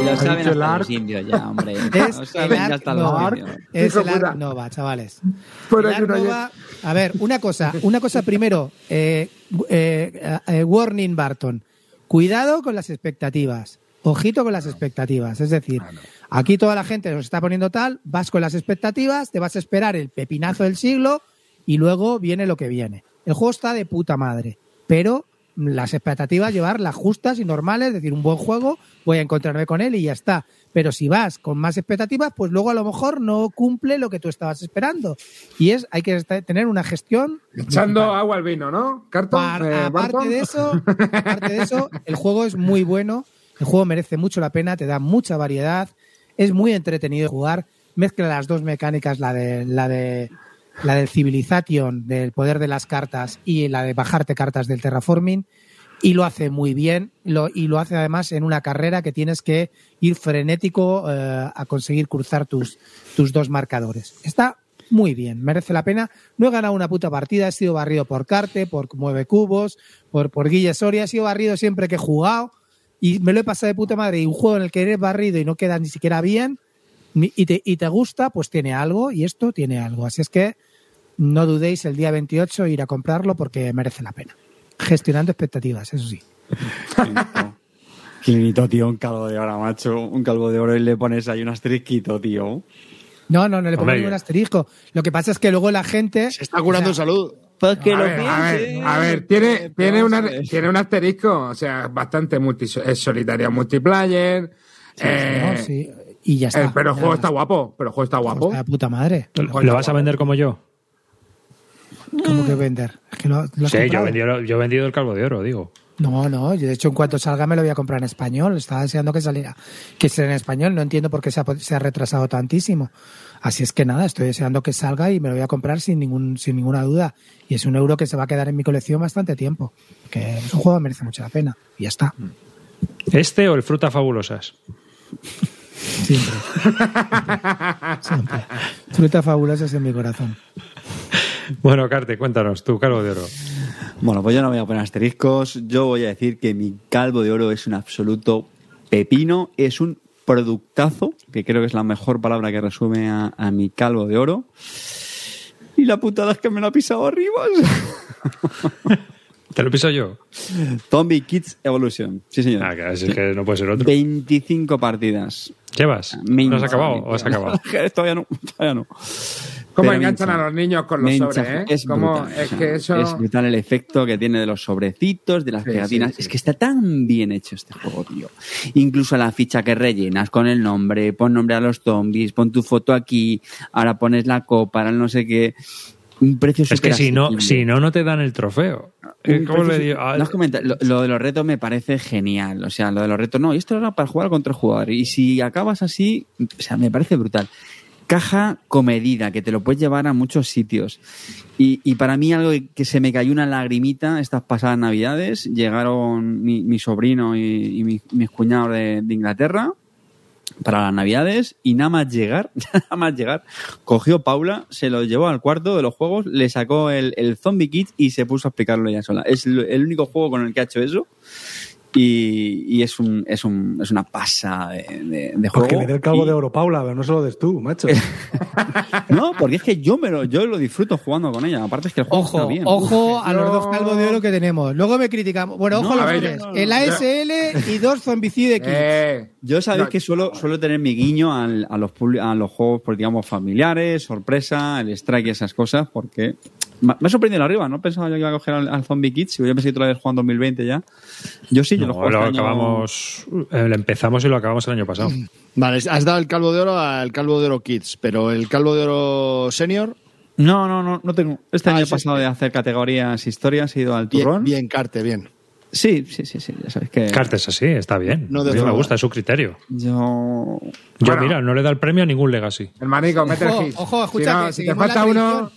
Y lo saben dicho el hasta los Ark. indios ya, hombre. Es Lo el saben ya Ark hasta los Nova. indios. Es Hijo el puta. Ark Nova, chavales. Pero El hay Ark Nova- a ver, una cosa, una cosa primero. eh, eh, eh, warning Barton. Cuidado con las expectativas. Ojito con las expectativas. Es decir, aquí toda la gente nos está poniendo tal, vas con las expectativas, te vas a esperar el pepinazo del siglo y luego viene lo que viene. El juego está de puta madre, pero las expectativas llevarlas justas y normales, es decir, un buen juego, voy a encontrarme con él y ya está. Pero si vas con más expectativas, pues luego a lo mejor no cumple lo que tú estabas esperando. Y es, hay que tener una gestión. Echando agua al vino, ¿no? Carton, Par- eh, aparte de eso, aparte de eso, el juego es muy bueno, el juego merece mucho la pena, te da mucha variedad, es muy entretenido jugar, mezcla las dos mecánicas, la de la de la del Civilization, del poder de las cartas y la de bajarte cartas del terraforming y lo hace muy bien lo- y lo hace además en una carrera que tienes que ir frenético eh, a conseguir cruzar tus, tus dos marcadores. Está muy bien, merece la pena. No he ganado una puta partida, he sido barrido por Carte, por Mueve Cubos, por, por Guille Soria, he sido barrido siempre que he jugado y me lo he pasado de puta madre. Y un juego en el que eres barrido y no queda ni siquiera bien y te, y te gusta, pues tiene algo y esto tiene algo. Así es que no dudéis el día 28 ir a comprarlo porque merece la pena. Gestionando expectativas, eso sí. Clinito, tío, un calvo de oro, macho. Un calvo de oro y le pones ahí un asterisquito, tío. No, no, no le pongo Hombre, ningún asterisco. Lo que pasa es que luego la gente. Se está curando en salud. Pues que a lo ver, a ver, piense. a ver, tiene, tiene, una, tiene un asterisco, o sea, bastante multi, es solitario multiplayer. eh, No, sí, Y ya está. eh, pero el juego Ya está guapo, pero el juego está guapo. Está de puta madre. ¿Lo vas a vender como yo? ¿Cómo que vender? Es que lo, lo has Sí, yo he, vendido, yo he vendido el calvo de oro, digo. No, no, yo de hecho en cuanto salga me lo voy a comprar en español. Estaba deseando que saliera, que sea en español. No entiendo por qué se ha, se ha retrasado tantísimo. Así es que nada, estoy deseando que salga y me lo voy a comprar sin ningún, sin ninguna duda. Y es un euro que se va a quedar en mi colección bastante tiempo. Que es un juego que merece mucho la pena. Y ya está. ¿Este o el Fruta Fabulosas? Siempre. Siempre. Fruta fabulosa en mi corazón. Bueno, Carte, cuéntanos, tu calvo de oro. Bueno, pues yo no voy a poner asteriscos. Yo voy a decir que mi calvo de oro es un absoluto pepino. Es un productazo, que creo que es la mejor palabra que resume a, a mi calvo de oro. Y la putada es que me lo ha pisado arriba. ¿Te lo piso yo? Zombie Kids Evolution. Sí, señor. Ah, es que no puede ser otro. 25 partidas. ¿Qué vas? ¿No has acabado o has acabado? todavía no, todavía no. ¿Cómo Pero enganchan a los niños con los sobres, eh? Es ¿Cómo- brutal. es que eso... Es brutal el efecto que tiene de los sobrecitos, de las Sí, pegatinas. sí, sí. Es que está tan bien hecho este juego, tío. Incluso la ficha que rellenas con el nombre, pon nombre a los zombies, pon tu foto aquí, ahora pones la copa, ahora no sé qué. Un precio Es que si no, si no, no te dan el trofeo. Eh. Ah, no lo, lo de los retos me parece genial. O sea, lo de los retos, no, esto era para jugar contra jugadores. Y si acabas así, o sea, me parece brutal. Caja comedida, que te lo puedes llevar a muchos sitios. Y, para mí algo que, se me cayó una lagrimita estas pasadas navidades, llegaron mi, sobrino y, y mi- mis cuñados de, Inglaterra para las navidades y nada más llegar, nada más llegar, cogió Paula, se lo llevó al cuarto de los juegos, le sacó el, el Zombie Kit y se puso a explicarlo ella sola. Es el único juego con el que ha hecho eso y, y es, un, es, un, es una pasa de, de, de que juego. le dé el cabo Y- de oro, Paula, pero no se lo des tú, macho. No, porque es que yo me lo, yo lo disfruto jugando con ella. Aparte es que el juego está Ojo, bien. ojo a los dos calvos de oro que tenemos. Luego me criticamos. Bueno, ojo No, a a los ver, tres. no, no, el no. ASL y dos zombicide Kids. Eh, Yo sabéis No. que suelo, suelo tener mi guiño al- a, los, a los juegos, pues, digamos, familiares, sorpresa, el strike y esas cosas, porque me ha sorprendido la arriba. No pensaba yo que iba a coger al, al Zombie Kids, yo pensé que otra vez jugando en 2020 ya. Yo sí, yo lo juego lo este año- acabamos, eh, lo empezamos y lo acabamos el año pasado. Vale, has dado el calvo de oro al calvo de oro Kids, pero el calvo de oro senior, No, no, no, no tengo. Este Ah, año he pasado de hacer categorías historias, he ido al bien, turrón. bien carte, bien. Sí, sí, sí, sí, ya sabéis que... Cartes así, está bien. No a mí me gusta, es su criterio. Yo... Yo, Bueno. mira, no le da el premio a ningún Legacy. el manico, mete el Ojo, his. ojo, escucha si, no, que si te falta uno...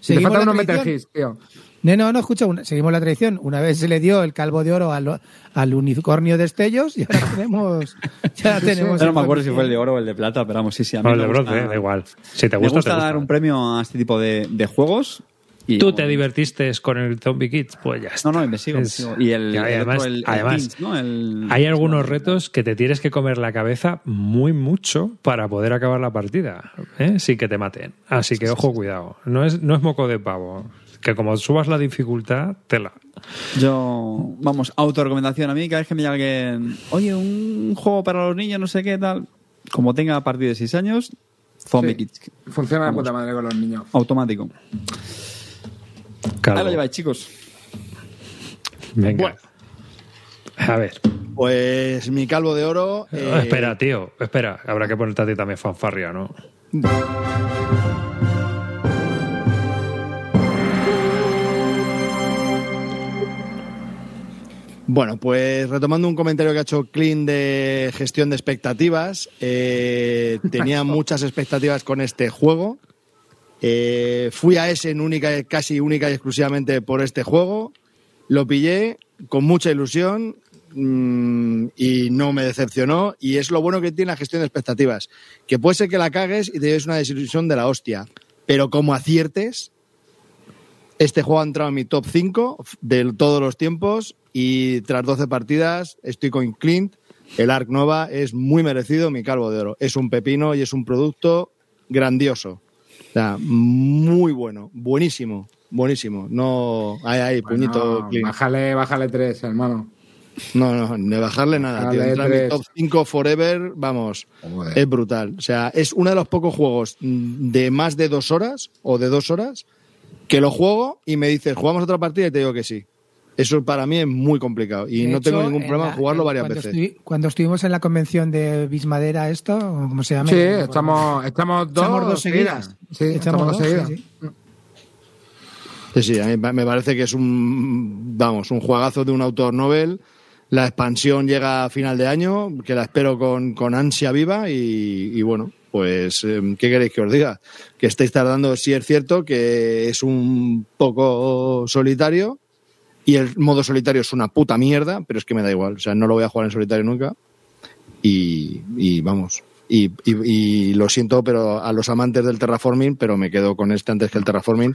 Si te Seguimos falta la uno, mete el tradición. his, tío. No, no, no, escucha, una- seguimos la tradición. Una vez se le dio el calvo de oro al, al unicornio de Estellos y ahora tenemos. Ya tenemos Yo no el me acuerdo si fue el de oro o el de plata, pero vamos, sí, sí. A mí No, el me de bronce, da igual. Si te Me gusta, gusta, te gusta. dar un premio a este tipo de, de juegos. Y, ¿Tú bueno, te divertiste con el Zombie Kids? Pues ya está. No, no. Es- investigo. Y el, el además, otro, el, el además ¿no? El- hay algunos retos que te tienes que comer la cabeza muy mucho para poder acabar la partida, ¿eh? sin que te maten. Así que ojo, cuidado. No es, no es moco de pavo. Que como subas la dificultad, tela. Yo, vamos, autorrecomendación a mí, cada vez que me llama alguien, oye, un juego para los niños, no sé qué, tal. Como tenga a partir de 6 años, Zombie Sí. Kids. Funciona de puta madre con los niños. Automático. Calvo. Ahí lo lleváis, chicos. Venga. Bueno. A ver. Pues mi calvo de oro. eh, espera, tío. Espera. Habrá que ponerte a ti también fanfarria, ¿no? Bueno, pues retomando un comentario que ha hecho Clint de gestión de expectativas, eh, tenía muchas expectativas con este juego. Eh, fui a ese en única, casi única y exclusivamente por este juego. Lo pillé con mucha ilusión mm, y no me decepcionó. Y es lo bueno que tiene la gestión de expectativas. Que puede ser que la cagues y te lleves una desilusión de la hostia. Pero como aciertes, este juego ha entrado en mi top 5 de todos los tiempos y tras 12 partidas estoy con Clint. El Arc Nova es muy merecido mi calvo de oro. Es un pepino y es un producto grandioso. O sea, muy bueno, buenísimo, buenísimo. No, hay ahí, puñito bájale, bájale tres, hermano. No, no, de bajarle nada, tío. Dale, Entra en mi top 5 forever, vamos, Joder. es brutal. O sea, es uno de los pocos juegos de más de dos horas o de dos horas que lo juego y me dices, jugamos otra partida y te digo que sí. Eso para mí es muy complicado y De no tengo ningún en problema la- en jugarlo varias cuando veces. estuvi- cuando estuvimos en la convención de Bismadera, esto, o ¿cómo se llama? Sí, estamos, estamos dos, Echamos dos seguidas. Sí, Echamos estamos dos dos, seguidas. sí, sí. Sí, sí, a mí me parece que es un, vamos, un juegazo de un autor novel. La expansión llega a final de año, que la espero con, con ansia viva y, y bueno, pues, eh, ¿qué queréis que os diga? Que estáis tardando, sí es cierto que es un poco solitario y el modo solitario es una puta mierda, pero es que me da igual, o sea, no lo voy a jugar en solitario nunca y, y vamos. Y, y- y lo siento, pero a los amantes del terraforming, pero me quedo con este antes que el terraforming.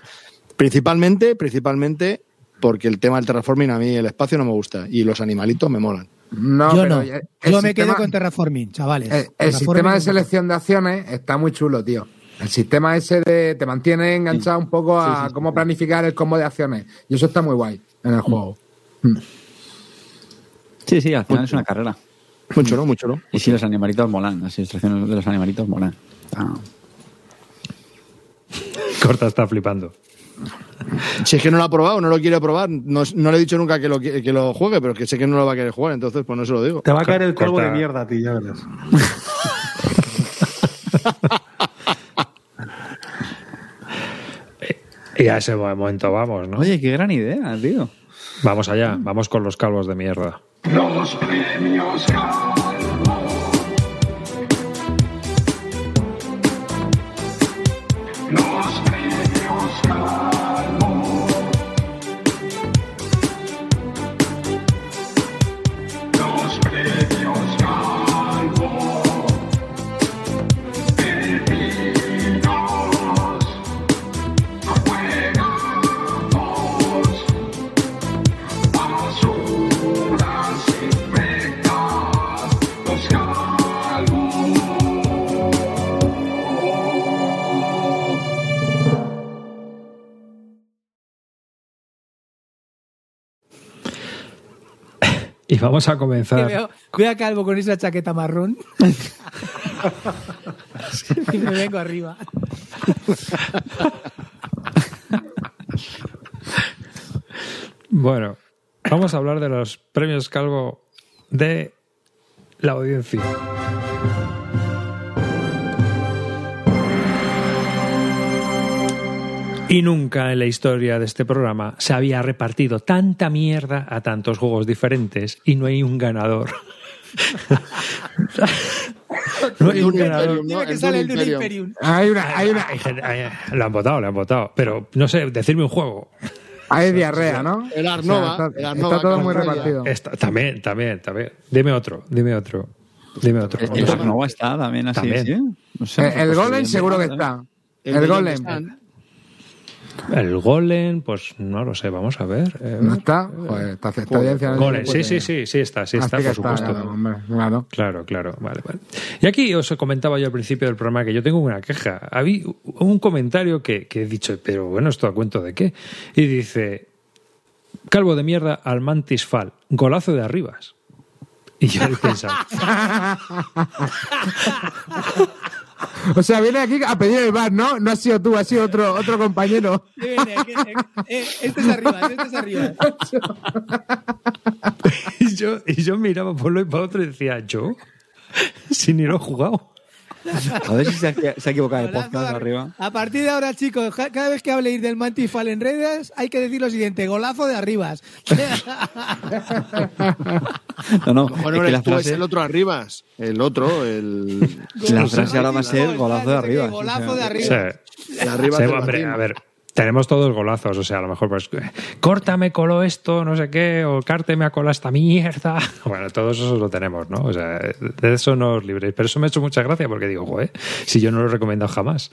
Principalmente, principalmente porque el tema del terraforming a mí el espacio no me gusta y los animalitos me molan. No, yo pero no. el Yo me sistema- quedo con Terraforming, chavales. El, el Terraforming sistema de selección de acciones está muy chulo, tío. El sistema ese de te mantiene enganchado un poco a cómo planificar el combo de acciones. Y eso está muy guay en el juego. Sí, sí, al final es una carrera. Muy chulo, muy chulo. Y sí, los animalitos molan. Las ilustraciones de los animalitos molan. Ah. Corta está flipando. Si es que no lo ha probado, no lo quiere probar, no, no le he dicho nunca que lo, que que lo juegue, pero que sé que no lo va a querer jugar, entonces pues no se lo digo. Te va a caer el Corta. de mierda a ti, ya verás. Y a ese momento vamos, ¿no? Oye, qué gran idea, tío. Vamos allá, vamos con los calvos de mierda. Los premios Calvo. Vamos a comenzar. veo, veo a Calvo con esa chaqueta marrón. y me vengo arriba. Bueno, vamos a hablar de los premios Calvo de la audiencia. Y nunca en la historia de este programa se había repartido tanta mierda a tantos juegos diferentes y no hay un ganador. no hay un ganador. Dime que El sale el Imperium. Hay una, hay una, lo han votado, lo han votado. Pero no sé, decirme un juego. hay diarrea, ¿no? El Arnova, O sea, está, el Arnova, está todo muy repartido. Esta- también, también, también. Dime otro, dime otro. Dime otro. El, el Ark Nova está también así, También. ¿sí? No sé, el pues, golem seguro que está. El El golem. El Golem, pues no lo sé, vamos a ver. eh, ¿No está? Joder, Golem, se sí, puede- sí, sí, sí está, sí está, por está, supuesto. claro, claro. Claro, claro, vale, vale. Y aquí os comentaba yo al principio del programa que yo tengo una queja. Había un comentario que, que he dicho, pero bueno, ¿esto a cuento de qué? Y dice, calvo de mierda al Mantis Fall, golazo de arribas. Y yo he pensado, O sea, viene aquí a pedir el bar, ¿no? No has sido tú, ha sido otro, otro compañero. Sí, viene, que- eh, eh, Este es arriba, este es arriba. y yo, y yo miraba por lo y para otro y decía, ¿yo? Si ni lo he jugado. A ver si se ha, se ha equivocado de Golazo podcast de- arriba. A partir de ahora, chicos, cada vez que habléis del Mantifal en redes, hay que decir lo siguiente: golazo de arribas. No, no, Bueno, es que eres la tú, es frase, el otro arribas. El otro, el. la frase ahora va a ser Gol, golazo de no sé qué, arriba. Golazo de O arriba. sea, el arriba Sí, hombre, batín. a ver, tenemos todos golazos, o sea, a lo mejor pues, corta me coló esto, no sé qué, o carte me ha colado esta mierda. Bueno, todos esos lo tenemos, ¿no? O sea, de eso no os libréis. Pero eso me ha hecho mucha gracia porque digo, joder, si yo no lo he recomendado jamás.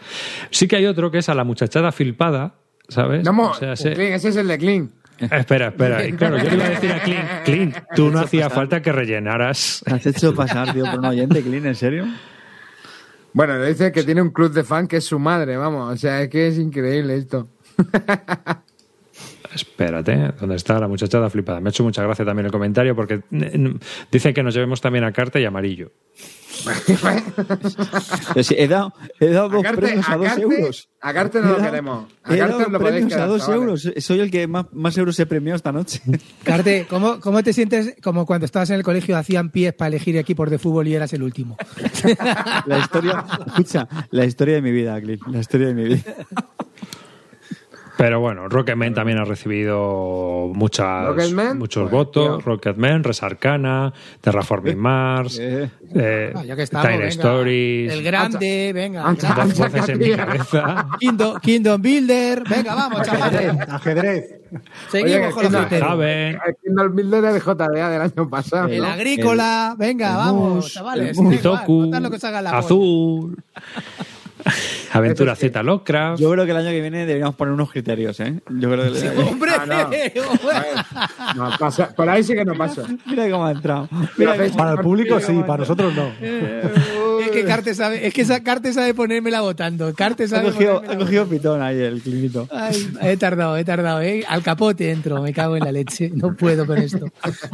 Sí que hay otro que es a la muchachada filpada, ¿sabes? No, O sea, se- ese es el de Clean. Espera, espera. Y Claro, yo le iba a decir a Clint, Clint, tú no hacía falta que rellenaras. ¿Te has hecho pasar, tío, por un oyente, Clean, en serio? Bueno, le dice que tiene un club de fan que es su madre, vamos. O sea, es que es increíble esto. Espérate, ¿dónde está la muchachada flipada? Me ha hecho mucha gracia también el comentario porque eh, dice que nos llevemos también a carta y amarillo. Sí, he dado, he dado A dos premios a, a dos euros. a Carte no He lo dado- queremos. A He Carte dado lo podéis premios a quedar, dos chavales. euros. Soy el que más, más euros he premiado esta noche. Carte, ¿cómo, ¿cómo te sientes como cuando estabas en el colegio hacían pies para elegir equipos de fútbol y eras el último? La historia, escucha, la historia de mi vida, Clint. La historia de mi vida. Pero bueno, Rocketman también ha recibido muchas, Rocketman, muchos pues, votos. tío. Rocketman, Resarcana, Terraforming Mars, Eh, eh, Ah, ya que estamos, Tiny venga. Stories, El grande, venga. Ancha- dos voces en mi cabeza. Kingdom, Kingdom Builder, venga, vamos, chavales. Ajedrez. Seguimos Oye, con los. El Kindle Builder del JDA del año pasado. El ¿no? agrícola, venga, vamos, mus, chavales. el mus. da igual, Mitoku, votad lo que os haga la polla. Azul. Aventura Z Lovecraft. Yo creo que el año que viene deberíamos poner unos criterios, ¿eh? Yo creo que... ¡Hombre! Ah, no. No, pasa- por ahí sí que no pasa. Mira cómo ha entrado. Mira Para el público sí, para nosotros no. Es que Carte sabe, es que esa Carte sabe ponérmela votando. Carte Ha sabe cogido, ponérmela ha cogido pitón ahí el clinito. Ay, he tardado, he tardado, ¿eh? Al capote entro, me cago en la leche. No puedo con esto.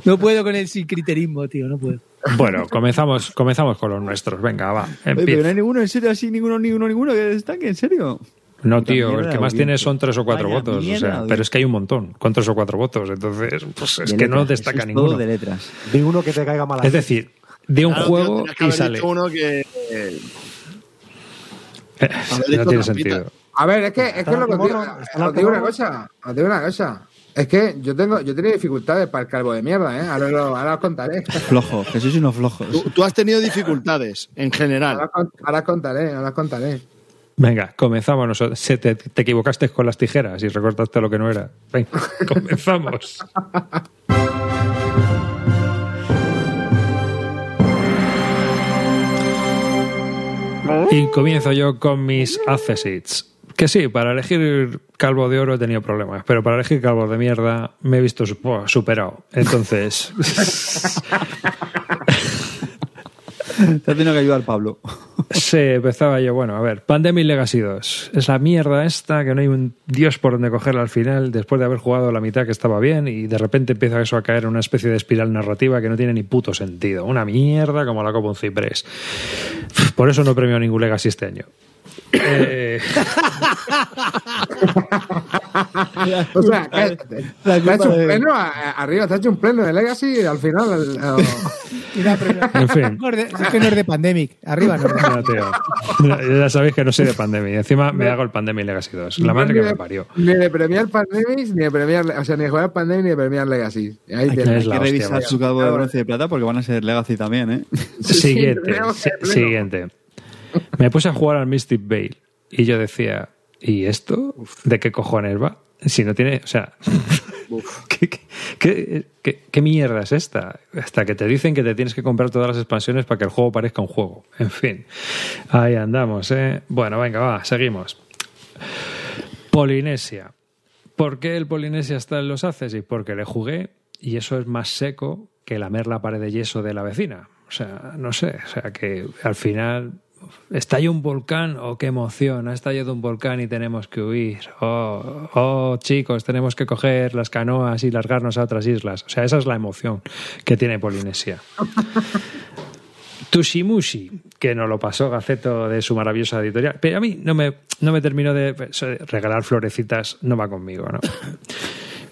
No puedo con el sincriterismo, tío, no puedo. Bueno, comenzamos, comenzamos con los nuestros. Venga, va. Oye, pero no hay ninguno, en serio, así, ninguno, ninguno, ninguno que destaque, en serio. No, tío, mierda el que más tiene son tres o cuatro Vaya votos. O sea, pero es que hay un montón, con tres o cuatro votos. Entonces, pues es De que no letras, destaca eso es ninguno. todo de letras. Di uno que te caiga mal. a Es decir, de un Claro, juego tío, tenías que y haber sale. dicho uno que. Eh, no tiene sentido. A ver, es que, es que lo que os digo, os digo una cosa, os digo una cosa. Es que yo tengo, yo tenía dificultades para el calvo de mierda, ¿eh? Ahora, lo- ahora os contaré. Flojo, que sois unos flojos. tú, tú has tenido dificultades en general. Ahora, os- ahora os contaré, ahora os contaré. Venga, comenzamos nosotros. Se te, te equivocaste con las tijeras y recortaste lo que no era. Venga, comenzamos. Y comienzo yo con mis accessits. Que sí, para elegir calvo de oro he tenido problemas, pero para elegir calvo de mierda me he visto su- superado. Entonces, Te ha tenido que ayudar Pablo. Sí, empezaba yo, bueno, a ver, Pandemic Legacy 2. Es la mierda esta que no hay un dios por donde cogerla al final, después de haber jugado la mitad que estaba bien y de repente empieza eso a caer en una especie de espiral narrativa que no tiene ni puto sentido. Una mierda como la copa un ciprés. Por eso no premio ningún Legacy este año. Eh, O sea, que- te, te ha hecho un pleno a- arriba, te ha hecho un pleno de Legacy y al final. el- el- En fin. No es de- es que no es de Pandemic. Arriba no. no, tío. Ya sabéis que no soy de Pandemic. Encima me hago el Pandemic Legacy 2. La madre que me parió. Ni de premiar Pandemic, ni de premiar. O sea, ni de jugar Pandemic, ni de premiar Legacy. Ahí Hay la que hostia, revisar vaya. su calvo de bronce y de plata porque van a ser Legacy también, ¿eh? Siguiente, siguiente. Me puse a jugar al Mystic Veil y yo decía, ¿y esto? ¿De qué cojones va? Si no tiene, o sea, ¿qué, qué, qué- mierda es esta? Hasta que te dicen que te tienes que comprar todas las expansiones para que el juego parezca un juego. En fin, ahí andamos, ¿eh? Bueno, venga, va, seguimos. Polinesia. ¿Por qué el Polinesia está en los Accessis? Porque le jugué y eso es más seco que lamer la pared de yeso de la vecina. O sea, no sé, o sea que al final estalla un volcán, oh, qué emoción, ha estallado un volcán y tenemos que huir. Oh, oh, chicos, tenemos que coger las canoas y largarnos a otras islas. O sea, esa es la emoción que tiene Polinesia. Tushimushi, que nos lo pasó Gaceto de su maravillosa editorial. Pero a mí no me, no me terminó de... eso de Regalar florecitas no va conmigo, ¿no?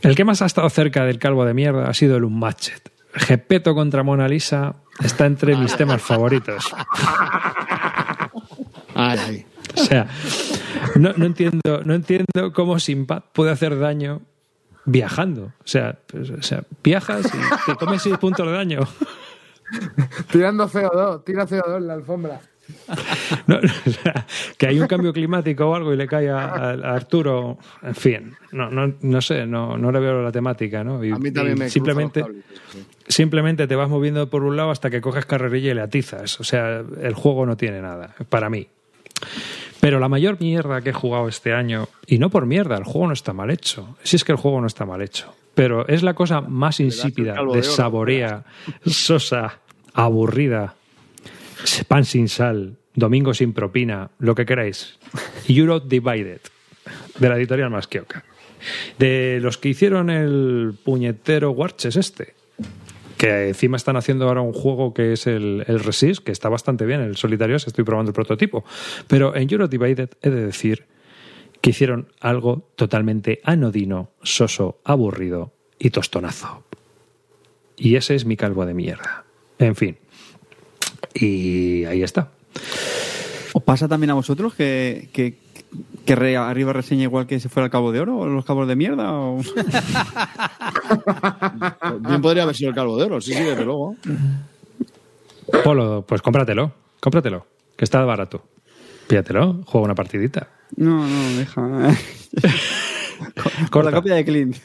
El que más ha estado cerca del calvo de mierda ha sido el Unmatched. Gepetto contra Mona Lisa está entre mis temas favoritos. Ay. O sea, no, no entiendo, no entiendo cómo Sinbad puede hacer daño viajando. O sea, pues, o sea, viajas y te comes seis puntos de daño. Tirando CO2, tira CO2 en la alfombra. No, o sea, que hay un cambio climático o algo y le cae a, a- a Arturo. En fin, no, no, no sé, no, no le veo la temática, ¿no? Y- A mí también me simplemente, cables, sí. simplemente te vas moviendo por un lado hasta que coges carrerilla y le atizas. O sea, el juego no tiene nada, para mí. Pero la mayor mierda que he jugado este año, y no por mierda, el juego no está mal hecho. Si es que el juego no está mal hecho. Pero es la cosa más insípida, de desaborea, sosa, aburrida, pan sin sal, domingo sin propina, lo que queráis. Europe Divided, de la editorial Masquioca. De los que hicieron el puñetero Warches este, que encima están haciendo ahora un juego que es el, Resist, que está bastante bien, el Solitarios, estoy probando el prototipo. Pero en Europe Divided he de decir que hicieron algo totalmente anodino, soso, aburrido y tostonazo. Y ese es mi calvo de mierda. En fin. Y ahí está. ¿Os pasa también a vosotros que, que, que re- arriba reseña igual que si fuera el cabo de oro o los cabos de mierda? O... Bien podría haber sido el calvo de oro, sí, sí, desde luego. Polo, pues cómpratelo, cómpratelo, que está barato. Pídatelo, juega una partidita. No, no, deja. Con la copia de Clint.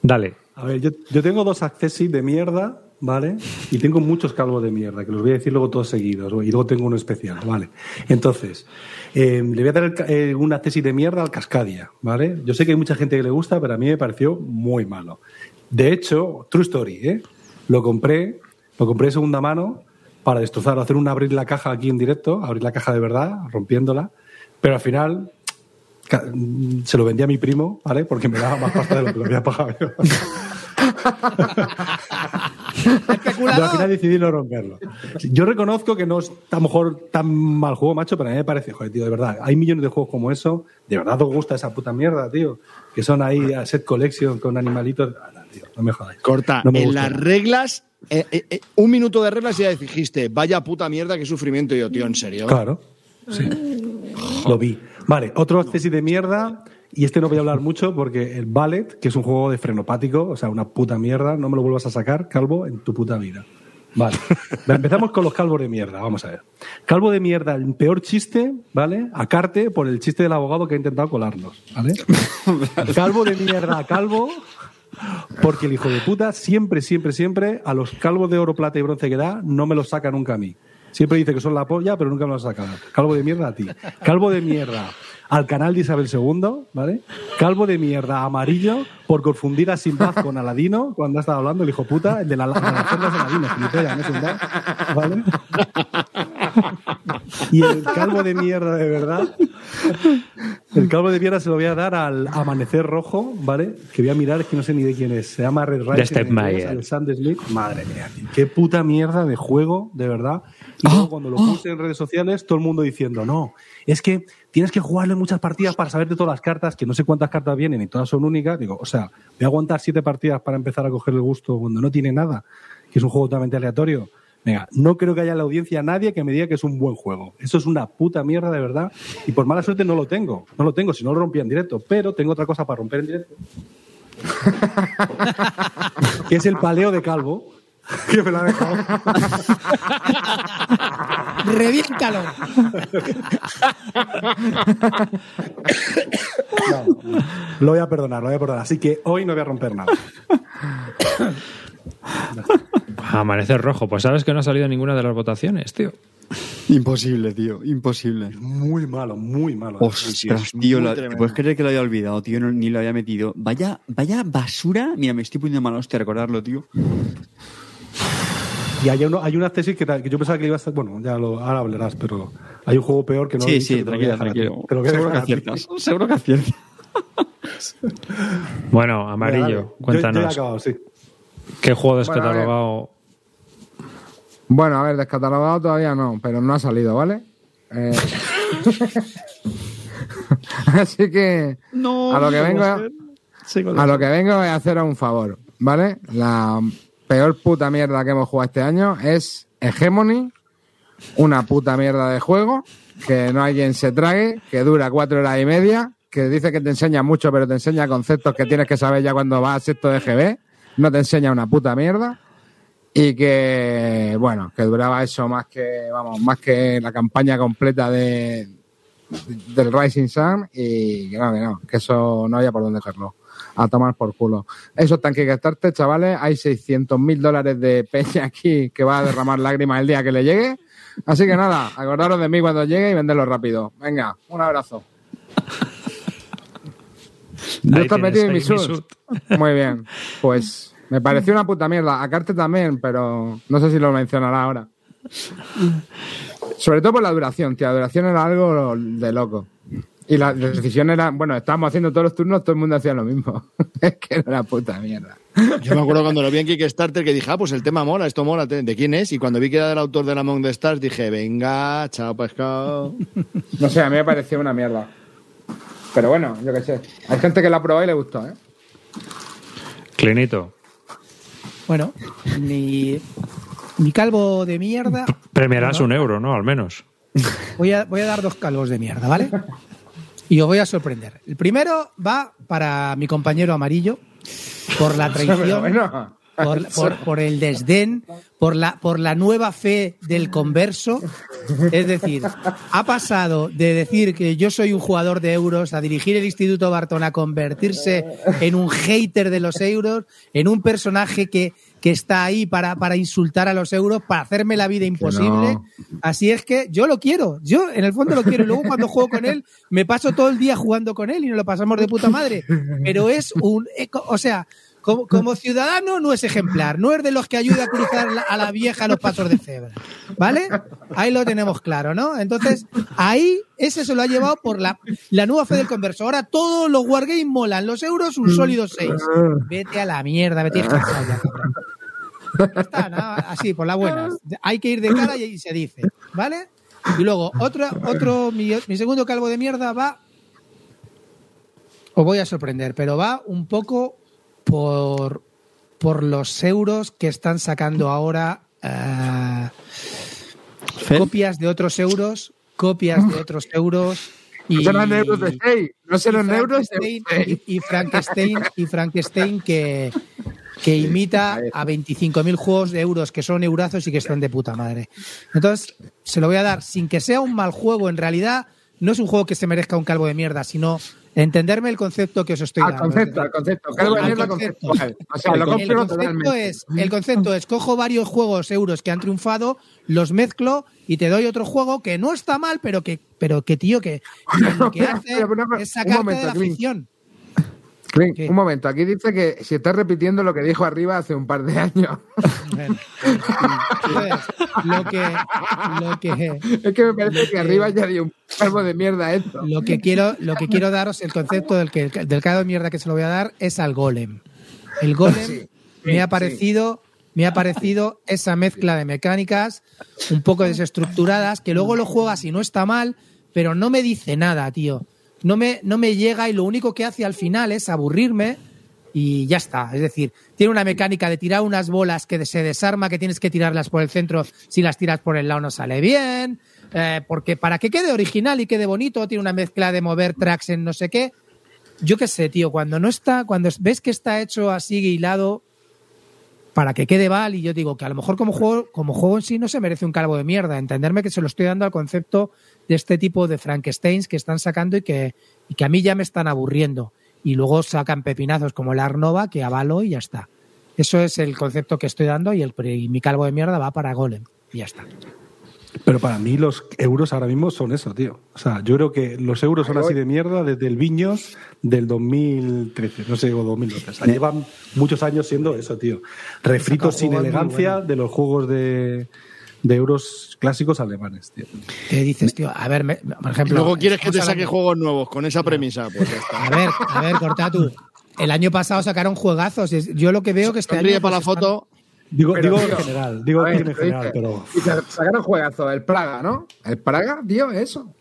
Dale. A ver, yo, yo tengo dos accessis de mierda ¿vale? Y tengo muchos calvos de mierda, que los voy a decir luego todos seguidos, y luego tengo uno especial, ¿vale? Entonces, eh, le voy a dar eh, una tesis de mierda al Cascadia, ¿vale? Yo sé que hay mucha gente que le gusta, pero a mí me pareció muy malo. De hecho, true story, ¿eh? Lo compré, lo compré de segunda mano para destrozarlo, hacer un abrir la caja aquí en directo, abrir la caja de verdad, rompiéndola, pero al final se lo vendí a mi primo, ¿vale? Porque me daba más pasta de lo que lo había pagado yo. Yo al final decidí no romperlo. Yo reconozco que no es a lo mejor tan mal juego, macho, pero a mí me parece, joder, tío, de verdad, hay millones de juegos como eso, de verdad os gusta esa puta mierda, tío, que son ahí a set collection con animalitos, tío, no me jodáis. Corta, No me en las nada. reglas, eh, eh, eh, un minuto de reglas y ya dijiste, vaya puta mierda, qué sufrimiento. Y yo, tío, ¿en serio? Claro, sí. Lo vi. Vale, otro tesis de mierda, y este no voy a hablar mucho porque el Ballet, que es un juego de frenopático, o sea, una puta mierda, no me lo vuelvas a sacar, calvo, en tu puta vida. Vale. Empezamos con los calvos de mierda, vamos a ver. Calvo de mierda, el peor chiste, ¿vale? A Carte por el chiste del abogado que ha intentado colarnos, ¿vale? Calvo de mierda, calvo, porque el hijo de puta siempre, siempre, siempre a los calvos de oro, plata y bronce que da no me los saca nunca a mí. Siempre dice que son la polla, pero nunca me los saca. Calvo de mierda a ti. Calvo de mierda al canal de Isabel II, ¿vale? Calvo de mierda amarillo por confundir a Sinbad con Aladino cuando ha estado hablando el hijo puta, el de la, la, las de Aladino, ¿no? ¿Vale? Y el calvo de mierda de verdad, el calvo de mierda se lo voy a dar al Amanecer Rojo, ¿vale? Que voy a mirar, es que no sé ni de quién es. Se llama Red Meyer. Alexander Smith. Madre mía, tío. Qué puta mierda de juego, de verdad. Y luego cuando lo puse en redes sociales, todo el mundo diciendo, no, es que tienes que jugarle muchas partidas para saber de todas las cartas, que no sé cuántas cartas vienen y todas son únicas. Digo, o sea, voy a aguantar siete partidas para empezar a coger el gusto cuando no tiene nada, que es un juego totalmente aleatorio. Venga, no creo que haya en la audiencia nadie que me diga que es un buen juego. Eso es una puta mierda de verdad. Y por mala suerte no lo tengo. No lo tengo, si no lo rompía en directo. Pero tengo otra cosa para romper en directo. que es el paleo de calvo. que me lo ha dejado. Reviéntalo. Lo voy a perdonar, lo voy a perdonar. Así que hoy no voy a romper nada. Amanecer rojo. Pues sabes que no ha salido ninguna de las votaciones, tío. Imposible, tío, imposible. Muy malo, muy malo. Ostras, tío, la- ¿te puedes creer que lo había olvidado, tío? No- ni lo había metido. Vaya, vaya basura. Mira, me estoy poniendo mal hostia recordarlo, tío. Y hay, uno, hay una tesis que, yo pensaba que iba a ser. Bueno, ya lo, ahora hablarás, pero hay un juego peor que no he sí, dicho, sí, tranquilo, tranquilo. Te lo voy a Seguro que aciertas. Seguro que aciertas. Bueno, amarillo, dale. Yo- Yo, ya he cuéntanos. acabado, sí. ¿Qué juego descatalogado? Bueno, a ver, descatalogado todavía no, pero no ha salido, ¿vale? Eh, Así que No, a lo que no vengo a lo que vengo es a haceros un favor, ¿vale? La peor puta mierda que hemos jugado este año es Hegemony, una puta mierda de juego que no hay quien se trague, que dura cuatro horas y media, que dice que te enseña mucho, pero te enseña conceptos que tienes que saber ya cuando vas a sexto de GB, no te enseña una puta mierda y que bueno que duraba eso más que vamos más que la campaña completa de del Rising Sun y que no que no que eso no había por dónde dejarlo a tomar por culo. Eso está en Kickstarter chavales hay 600 mil dólares de peña aquí que va a derramar lágrimas el día que le llegue. Así que nada acordaros de mí cuando llegue y venderlo rápido. Venga un abrazo ¿No Ahí estás tienes, metido en ahí mi sud? Muy bien. Pues me pareció una puta mierda. A Carte también, pero no sé si lo mencionará ahora. Sobre todo por la duración, tío. La duración era algo de loco. Y la decisión era, bueno, estábamos haciendo todos los turnos, todo el mundo hacía lo mismo. es que era una puta mierda. Yo me acuerdo cuando lo vi en Kickstarter que dije, ah, pues el tema mola, esto mola, ¿de quién es? Y cuando vi que era del autor de la Among the Stars dije, venga, chao pescado. No sé, a mí me pareció una mierda. Pero bueno, yo qué sé. Hay gente que la ha probado y le gustó, ¿eh? Clinito. Bueno, mi, mi calvo de mierda. Premiarás un euro, ¿no? Al menos. Voy a, voy a dar dos calvos de mierda, ¿vale? Y os voy a sorprender. El primero va para mi compañero amarillo por la Pero traición. bueno. Por, por- por el desdén, por la, por la nueva fe del converso. Es decir, ha pasado de decir que yo soy un jugador de euros a dirigir el Instituto Barton a convertirse en un hater de los euros, en un personaje que, que está ahí para, para insultar a los euros, para hacerme la vida imposible. no. Así es que yo lo quiero, yo en el fondo lo quiero. Y luego cuando juego con él, me paso todo el día jugando con él y nos lo pasamos de puta madre. Pero es un, eco- o sea, como, ciudadano no es ejemplar, no es de los que ayuda a cruzar a la vieja los pasos de cebra. ¿Vale? Ahí lo tenemos claro, ¿no? Entonces, ahí ese se lo ha llevado por la, la nueva fe del converso. Ahora todos los wargames molan, los euros un sólido 6. Vete a la mierda, vete a nada, así, por la buena. Hay que ir de cara y ahí se dice, ¿vale? Y luego, otro, otro mi segundo calvo de mierda va. Os voy a sorprender, pero va un poco por, por los euros que están sacando ahora. eh, copias de otros euros, copias de otros euros. Y, No serán euros de 6, no serán y euros de y, y Frankenstein y Frankenstein que, que imita a 25.000 juegos de euros que son eurazos y que están de puta madre. Entonces, se lo voy a dar sin que sea un mal juego. En realidad, no es un juego que se merezca un calvo de mierda, sino entenderme el concepto que os estoy Al dando. concepto, al concepto. Al mierda concepto. O sea, lo el concepto es, el concepto es cojo varios juegos euros que han triunfado, los mezclo y te doy otro juego que no está mal, pero que, pero que tío, que, que lo que hace es sacarte de la ficción. Un momento, aquí dice que si estás repitiendo lo que dijo arriba hace un par de años. Bueno, lo que, lo que, Es que me parece que arriba ya dio un calvo de mierda esto. lo que quiero, lo que quiero daros, el concepto del que del calvo de mierda que se lo voy a dar es al golem. El golem me ha parecido, me ha parecido esa mezcla de mecánicas un poco desestructuradas que luego lo juegas y no está mal, pero no me dice nada, tío. No me, no me llega y lo único que hace al final es aburrirme y ya está. Es decir, tiene una mecánica de tirar unas bolas que se desarma, que tienes que tirarlas por el centro, si las tiras por el lado no sale bien, eh, porque para que quede original y quede bonito, tiene una mezcla de mover tracks en no sé qué. Yo qué sé, tío, cuando no está, cuando ves que está hecho así hilado para que quede mal, y yo digo que a lo mejor como juego, como juego en sí no se merece un calvo de mierda, entenderme que se lo estoy dando al concepto de este tipo de Frankensteins que están sacando y que, y que a mí ya me están aburriendo. Y luego sacan pepinazos como el Arnova que avalo y ya está. Eso es el concepto que estoy dando y, el, y mi calvo de mierda va para Golem. Y ya está. Pero para mí los euros ahora mismo son eso, tío. O sea, yo creo que los euros son así de mierda desde el Viños del 2013, no sé, o 2012. O sea, llevan muchos años siendo eso, tío. Refritos sin elegancia de los juegos de, de euros clásicos alemanes, tío. ¿Qué dices, tío? A ver, me- por ejemplo. luego quieres que te saque hablando- juegos nuevos con esa premisa. Pues ya está. A ver, a ver, Cortatu. El año pasado sacaron juegazos. Yo lo que veo que este año. para la pues, están- foto. Digo, Pero, digo tío, en general, digo ver, en general, dice, pero sacaron juegazo, el Praga, ¿no? El Praga, tío, eso.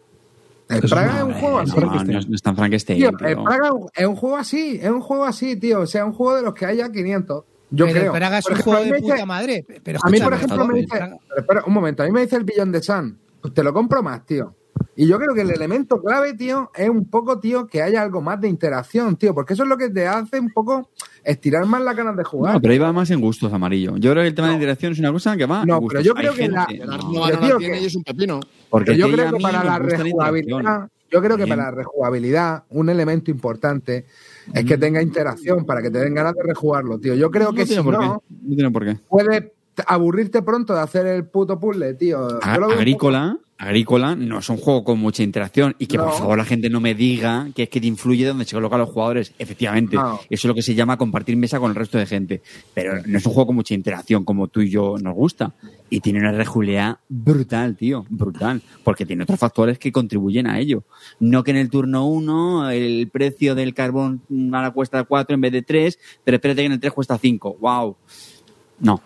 El Eso Praga no, es un juego así. No, no, es- no es tan Frankenstein. Tío, el Praga es un juego así, es un juego así, tío. O sea, un juego de los que haya 500. Yo pero creo. Praga es Por un ejemplo, juego a mí de dice- puta madre. Pero A mí, por ejemplo, me dice. Pero espera, un momento, a mí me dice el billón de Sun. Pues te lo compro más, tío. Y yo creo que el elemento clave, tío, es un poco, tío, que haya algo más de interacción, tío. Porque eso es lo que te hace un poco estirar más las ganas de jugar. No, pero ahí va más en gustos, amarillo. Yo creo que el tema de interacción es una cosa que va en No, gustos. pero yo Hay creo que la- gente- no. Tío, tiene que- y es un pepino. Porque yo creo que para la rejugabilidad. Yo creo que Bien. para la rejugabilidad, un elemento importante es que tenga interacción para que te den ganas de rejugarlo, tío. Yo creo No que si no, No tiene por qué. puede aburrirte pronto de hacer el puto puzzle, tío. Yo A- lo veo un Agrícola, Agrícola no es un juego con mucha interacción y que No. por favor la gente no me diga que es que te influye donde se colocan los jugadores. Efectivamente, No. eso es lo que se llama compartir mesa con el resto de gente. Pero no es un juego con mucha interacción como tú y yo nos gusta. Y tiene una rejuleada brutal, tío, brutal. Porque tiene otros factores que contribuyen a ello. No que en el turno 1 el precio del carbón ahora cuesta 4 en vez de 3, pero espérate que en el 3 cuesta 5. ¡Wow! No,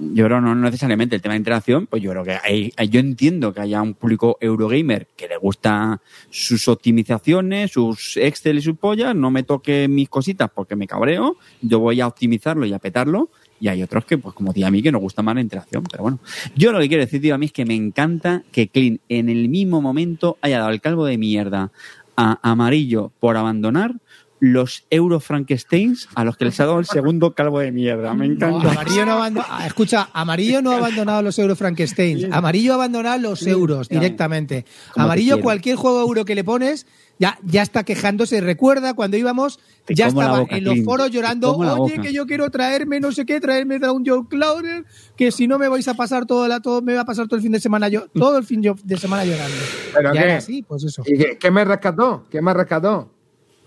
yo creo no necesariamente el tema de interacción, pues yo creo que hay, yo entiendo que haya un público Eurogamer que le gusta sus optimizaciones, sus Excel y sus pollas, no me toque mis cositas porque me cabreo, yo voy a optimizarlo y a petarlo, y hay otros que, pues como tío a mí, que nos gusta más la interacción, pero bueno. Yo lo que quiero decir, tío, a mí es que me encanta que Clean en el mismo momento haya dado el calvo de mierda a amarillo por abandonar los Euro Frankensteins a los que les ha dado el segundo calvo de mierda. Me No, encanta. amarillo no abando- ah, escucha, amarillo no ha abandonado los Euro Frankenstein. Amarillo ha abandonado los euros directamente. Amarillo, cualquier juego euro que le pones, ya, ya está quejándose. Recuerda cuando íbamos, ya estaba boca, en los Clint. foros llorando, oye, boca". que yo quiero traerme no sé qué, traerme Down Joe Clouder, que si no me vais a pasar todo, la, todo, me va a pasar todo el fin de semana yo, todo el fin de semana llorando. ¿Pero ya qué? era así, pues eso. ¿Y qué, qué me rescató? ¿Qué me rescató?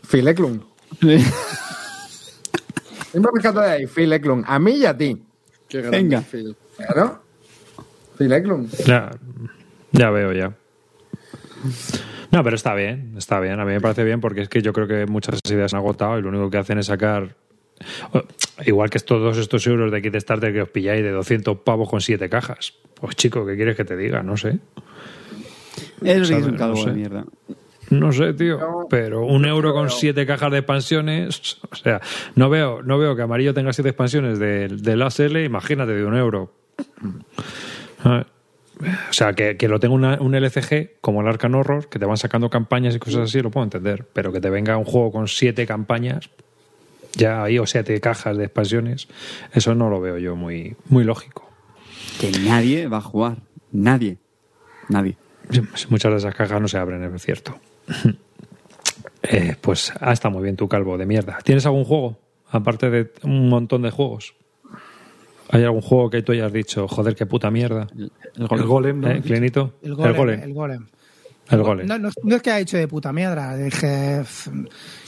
Phil Eklund. ¿Qué me rescató de ahí? Phil Eklund. A mí y a ti. Qué grande, Venga. Phil. Claro. Phil Eklund. Ya, ya veo ya. No, pero está bien, está bien. A mí me parece bien porque es que yo creo que muchas ideas se han agotado y lo único que hacen es sacar. Igual que estos, todos estos euros de Kickstarter que os pilláis de 200 pavos con 7 cajas. Pues chico, ¿qué quieres que te diga? No sé. Eso sí es un No calvo sé. de mierda. No sé, tío. Pero un euro con 7 cajas de expansiones. O sea, no veo, no veo que Amarillo tenga 7 expansiones de, de Last L, imagínate, de un euro. O sea, que, que lo tenga una- un LCG como el Arcan Horror, que te van sacando campañas y cosas así, lo puedo entender. Pero que te venga un juego con siete campañas, ya ahí, o siete cajas de expansiones, eso no lo veo yo muy, muy lógico. Que nadie va a jugar. Nadie. Nadie. Muchas de esas cajas no se abren, es cierto. Eh, pues ah, está muy bien tu calvo de mierda. ¿Tienes algún juego? Aparte de un montón de juegos. ¿Hay algún juego que tú hayas dicho, joder, qué puta mierda? El El golem. golem, ¿no? ¿Eh, Clinito? El golem. El golem. El golem. El golem. No, no, no es que ha hecho de puta mierda. Dije, "F-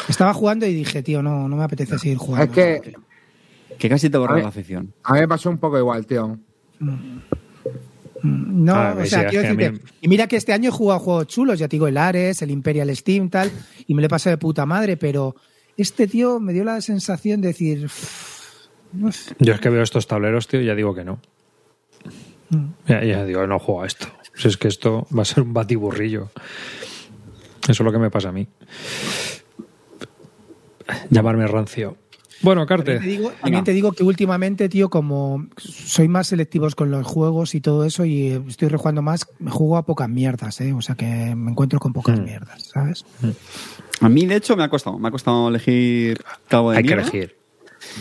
estaba jugando y dije, tío, no, no me apetece seguir jugando. Es que Que casi te borra la afición. a mí me pasó un poco igual, tío. No, Ah, o sea, quiero decirte. mí- Y mira que este año he jugado juegos chulos, ya te digo, el Ares, el Imperial Steam, tal, y me lo he pasado de puta madre, pero este tío me dio la sensación de decir. "Uf, Yo es que veo estos tableros, tío, y ya digo que no. Mm. Ya, ya digo, no juego a esto. Si es que esto va a ser un batiburrillo. Eso es lo que me pasa a mí. Llamarme rancio. Bueno, También Carte. te, digo, también te digo que últimamente, tío, como soy más selectivos con los juegos y todo eso, y estoy rejugando más, me juego a pocas mierdas, ¿eh? O sea que me encuentro con pocas Mm. mierdas, ¿sabes? A mí, de hecho, me ha costado. Me ha costado elegir calvo de Hay que elegir.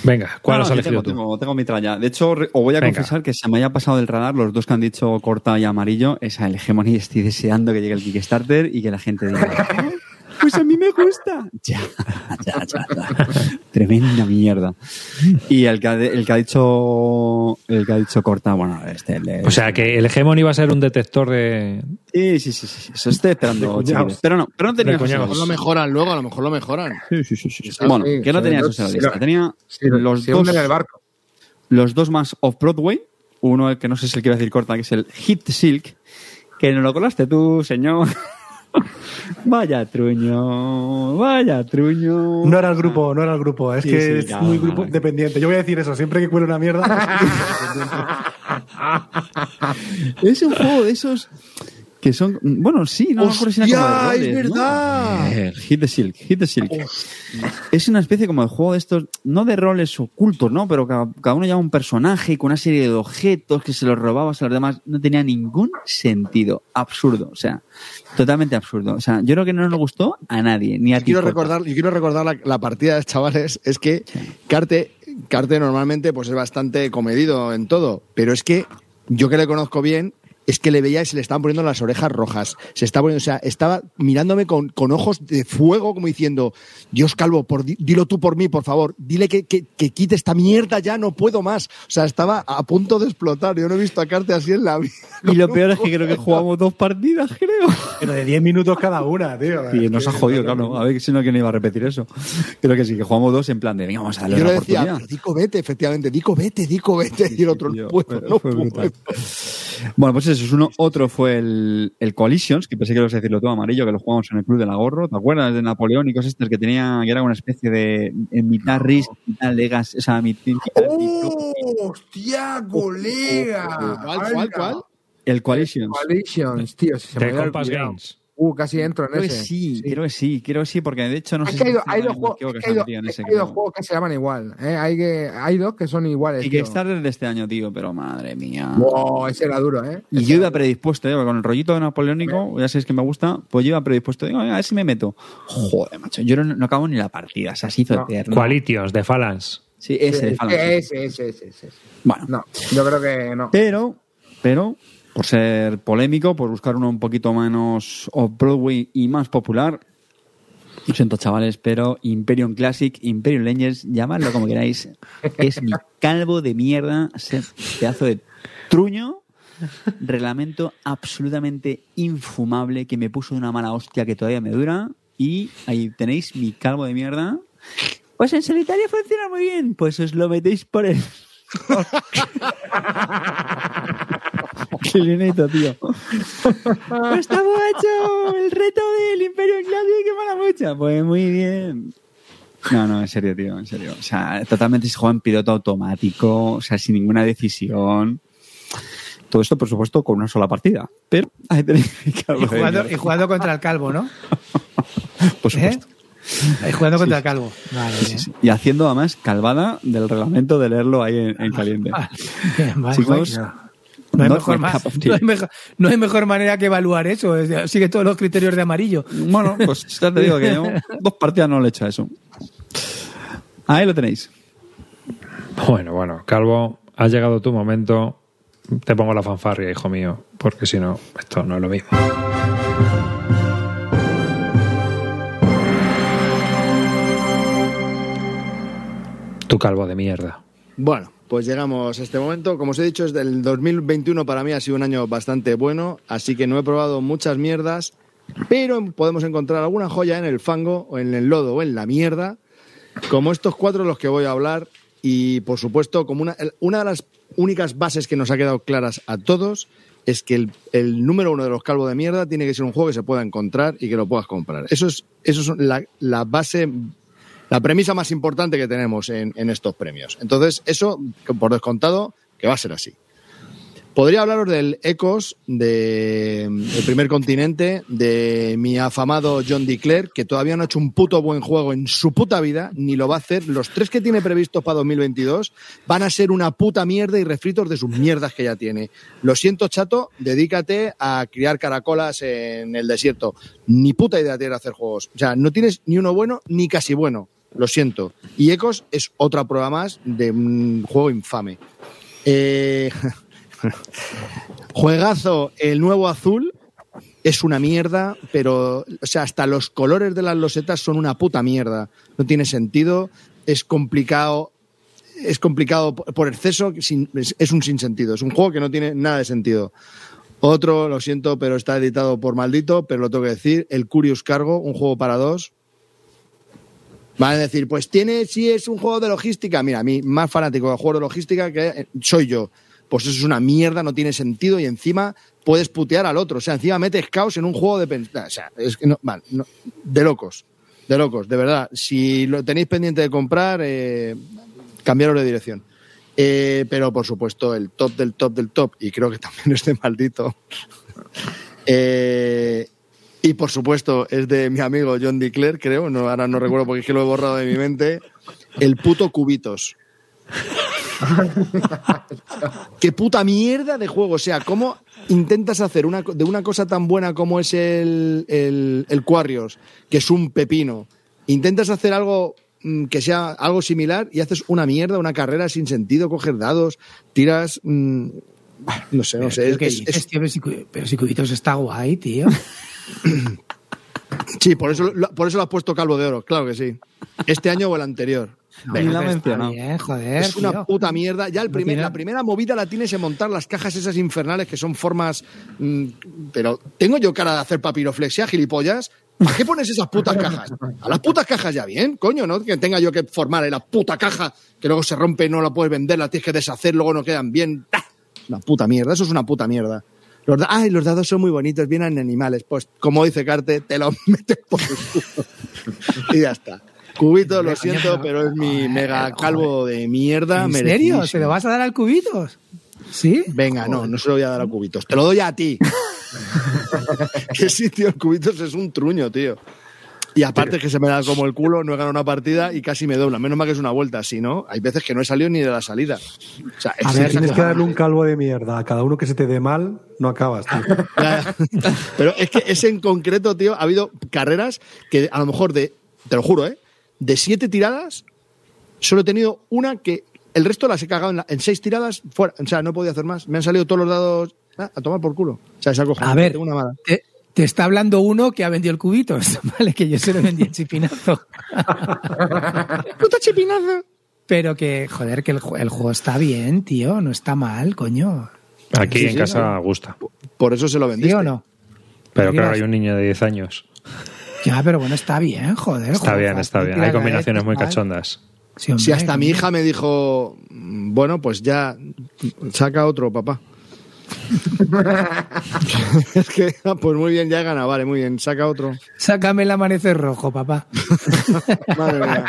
Venga, ¿cuál No, has elegido tengo, tú? Tengo, tengo mi tralla. De hecho, os voy a Venga. confesar que se me haya pasado del radar los dos que han dicho corta y amarillo. Esa el Hegemony. Estoy deseando que llegue el Kickstarter y que la gente diga, "Ah, pues a mí me gusta. Ya, ya, ya, ya. Tremenda mierda. Y el que, ha, el que ha dicho el que ha dicho corta, bueno, este. el O sea, que el Hegemon iba a ser un detector de. Sí, sí, sí, sí, sí. Eso estoy esperando, chiquillos. Pero no, pero no tenía A lo mejor lo mejoran luego, a lo mejor lo mejoran. Sí, sí, sí, sí. Bueno, sí, que no tenía eso en la lista. Tenía Sí, los dos en el barco. los dos más off-Broadway. Uno, el que no sé si el que iba a decir corta, que es el Hit Silk, que no lo colaste tú, señor. Vaya truño, vaya truño. No era el grupo, no era el grupo. Es Sí, que sí, es muy grupo dependiente. Yo voy a decir eso, siempre que cuele una mierda. Es un juego de esos que son. Bueno, sí, no ¡Hostia, es roles, ¿no? verdad! Eh, Hit the Silk, Hit the Silk. Es una especie como de juego de estos, no de roles ocultos, ¿no? Pero cada, cada uno lleva un personaje con una serie de objetos que se los robabas a los demás. No tenía ningún sentido. Absurdo. O sea, totalmente absurdo. O sea, yo creo que no nos gustó a nadie, ni a ti. quiero recordar, yo quiero recordar la, la partida de chavales, es que Carte, Carte normalmente pues es bastante comedido en todo, pero es que yo que le conozco bien, es que le veía y se le estaban poniendo las orejas rojas. Se estaba poniendo, o sea, estaba mirándome con, con ojos de fuego, como diciendo, Dios Calvo, por, di- dilo tú por mí, por favor, dile que, que, que quite esta mierda ya, no puedo más. O sea, estaba a punto de explotar. Yo no he visto a Carte así en la vida. Y lo peor es que creo que jugamos dos partidas, creo. Pero de 10 minutos cada una, tío. Y nos ha jodido, claro. A ver si no, que no iba a repetir eso. Creo que sí, que jugamos dos en plan de, venga, vamos a darle Yo una le decía, oportunidad. "Pero Dico vete, efectivamente, Dico vete, Dico vete. y el otro, Tío, no puedo, no puedo. Bueno, pues eso es uno. Otro fue el, el Coalitions, que pensé que ibas a decirlo todo amarillo, que lo jugamos en el Club del Agorro. ¿Te acuerdas de napoleónicos estos que tenía, que era una especie de en mitad Risk, mitad Legacy, o sea, mitad, mitad- ¡Oh, ¡Hostia, colega! ¿Cuál, cuál, cuál? el Coalitions. Coalitions, tío. si se me De había Compass. Games. Uh, casi entro en Creo que ese. sí, creo que sí, creo que sí, porque de hecho no Es sé que hay, si hay dos juegos, que que hay se dos- metían en es ese, que hay dos creo. juegos que se llaman igual. ¿eh? Hay, que, hay dos que son iguales. Y tío. Kickstarter de este año, tío, pero madre mía. Wow, ese era duro, ¿eh? Y yo iba predispuesto, ¿eh? con el rollito napoleónico, ya sabéis que me gusta, pues yo iba predispuesto. Digo, a ver si me meto. Joder, macho, yo no, no acabo ni la partida, o sea, se hizo No. eterno. Qualitions, de Phalanx. Sí, ese, Sí, Phalanx, sí. ese, ese, ese, ese. Bueno, No, yo creo que no. pero, pero, por ser polémico, por buscar uno un poquito menos off-Broadway y más popular, lo siento, chavales, pero Imperium Classic, Imperium Legends, llamadlo como queráis, es mi calvo de mierda, ese pedazo de truño, reglamento absolutamente infumable que me puso de una mala hostia que todavía me dura. Y ahí tenéis mi calvo de mierda. Pues en solitario funciona muy bien, pues os lo metéis por el. Qué lineito, tío. Pues estamos hecho el reto del Imperio Classic que mala mucha. Pues muy bien. No, no, en serio, tío, en serio. O sea, totalmente se juega en piloto automático, o sea, sin ninguna decisión. Todo esto, por supuesto, con una sola partida. Pero ahí tenéis calvo Y jugando, y jugando contra el calvo, ¿no? Por supuesto. ¿Eh? Y jugando contra el calvo. Vale. Y haciendo además calvada del reglamento de leerlo ahí en, en caliente. Bien, vale. Chicos, No hay, mejor tea. no, hay mejor, no hay mejor manera que evaluar eso. es- Sigue todos los criterios de amarillo. Bueno, pues ya te digo que yo dos partidas no le he hecho a eso. Ahí lo tenéis. Bueno, bueno, Calvo, ha llegado tu momento. Te pongo la fanfarria, hijo mío, porque si no, esto no es lo mismo. Tu calvo de mierda. Bueno, pues llegamos a este momento. Como os he dicho, es del 2021 para mí ha sido un año bastante bueno, así que no he probado muchas mierdas, pero podemos encontrar alguna joya en el fango, o en el lodo, o en la mierda, como estos cuatro los que voy a hablar. Y por supuesto, como una, una de las únicas bases que nos ha quedado claras a todos es que el, número uno de los calvos de mierda tiene que ser un juego que se pueda encontrar y que lo puedas comprar. Eso es, eso es la base la premisa más importante que tenemos en, estos premios. Entonces, eso, por descontado, que va a ser así. Podría hablaros del Ecos, de El primer continente, de mi afamado John DeClerc, que todavía no ha hecho un puto buen juego en su puta vida, ni lo va a hacer. Los tres que tiene previstos para 2022 van a ser una puta mierda y refritos de sus mierdas que ya tiene. Lo siento, chato, dedícate a criar caracolas en el desierto. Ni puta idea tienes de hacer juegos. O sea, no tienes ni uno bueno ni casi bueno. Lo siento. Y Ecos es otra prueba más de un juego infame. Eh, Juegazo, el nuevo azul es una mierda, pero, o sea, hasta los colores de las losetas son una puta mierda. No tiene sentido, es complicado, es complicado por exceso, es un sinsentido. Es un juego que no tiene nada de sentido. Otro, lo siento, pero está editado por maldito, pero lo tengo que decir, el Curious Cargo, un juego para dos. Van a decir, pues tiene, sí es un juego de logística. Mira, a mí, más fanático de juegos de logística que eh, soy yo. Pues eso es una mierda, no tiene sentido y encima puedes putear al otro. O sea, encima metes caos en un juego de... O sea, es que no, vale, de locos. De locos, de verdad. Si lo tenéis pendiente de comprar, eh, cambiaros de dirección. Eh, pero por supuesto, el top del top del top, y creo que también es de maldito. Eh, y por supuesto, es de mi amigo John DeClerc, creo. No, ahora no recuerdo porque es que lo he borrado de mi mente. El puto Cubitos. Qué puta mierda de juego. O sea, ¿cómo intentas hacer una, de una cosa tan buena como es el, el, el Quarriors, que es un pepino, intentas hacer algo mm, que sea algo similar y haces una mierda, una carrera sin sentido, coger dados, tiras. mm, no sé, no sé. Pero es- ¿qué es- dices, es- tío? Pero si, Cu- pero si Cubitos está guay, tío. sí, por eso, lo- por eso lo has puesto calvo de oro, claro que sí. Este año o el anterior. Ni la Está mencionado. bien, joder, es una tío. puta mierda. Ya el No primer, la primera movida la tienes en montar las cajas esas infernales que son formas. mm, pero tengo yo cara de hacer papiroflexia, gilipollas. ¿Para qué pones esas putas cajas? A las putas cajas ya bien, coño, ¿no? Que tenga yo que formar en la puta caja, que luego se rompe, no la puedes vender, la tienes que deshacer, luego no quedan bien. ¡Ah! Una puta mierda, eso es una puta mierda. Los da- Ay, los dados son muy bonitos, vienen animales. Pues, como dice Carte, te los metes por el culo. y ya está. Cubito, lo siento, pero- es mi mega calvo de mierda. ¿En serio? ¿Se lo vas a dar al Cubitos? ¿Sí? Venga, no, no se lo voy a dar a Cubitos. Te lo doy a ti. que sí, tío, el cubitos es un truño, tío. Y aparte que se me da como el culo, no he ganado una partida y casi me dobla. Menos mal que es una vuelta, si no, hay veces que no he salido ni de la salida. O sea, A es- ver, es tienes que darle un calvo de mierda. A cada uno que se te dé mal, no acabas, tío. Pero es que ese en concreto, tío, ha habido carreras que a lo mejor de, te lo juro, ¿eh? De siete tiradas, solo he tenido una que el resto las he cagado en, la- en seis tiradas fuera. O sea, no he podido hacer más. Me han salido todos los dados ah, a tomar por culo. O sea, es acojonante. A ver, una mala. te, te está hablando uno que ha vendido el cubitos, ¿vale? Que yo se lo vendí el chipinazo. ¡Puta chipinazo! Pero que, joder, que el, el juego está bien, tío, no está mal, coño. Aquí Sí, en sí, casa no. gusta. Por eso se lo ¿Sí vendiste. o no? Pero ¿Qué claro, hay un niño de 10 años. Ya, pero bueno, está bien, joder. Está bien, está bien. Hay combinaciones muy cachondas. Sí, hombre, Si hasta mi hija me dijo, bueno, pues ya, saca otro, papá. es que, ah, pues muy bien, ya he ganado, vale, muy bien, saca otro. Sácame el amanecer rojo, papá. Madre mía.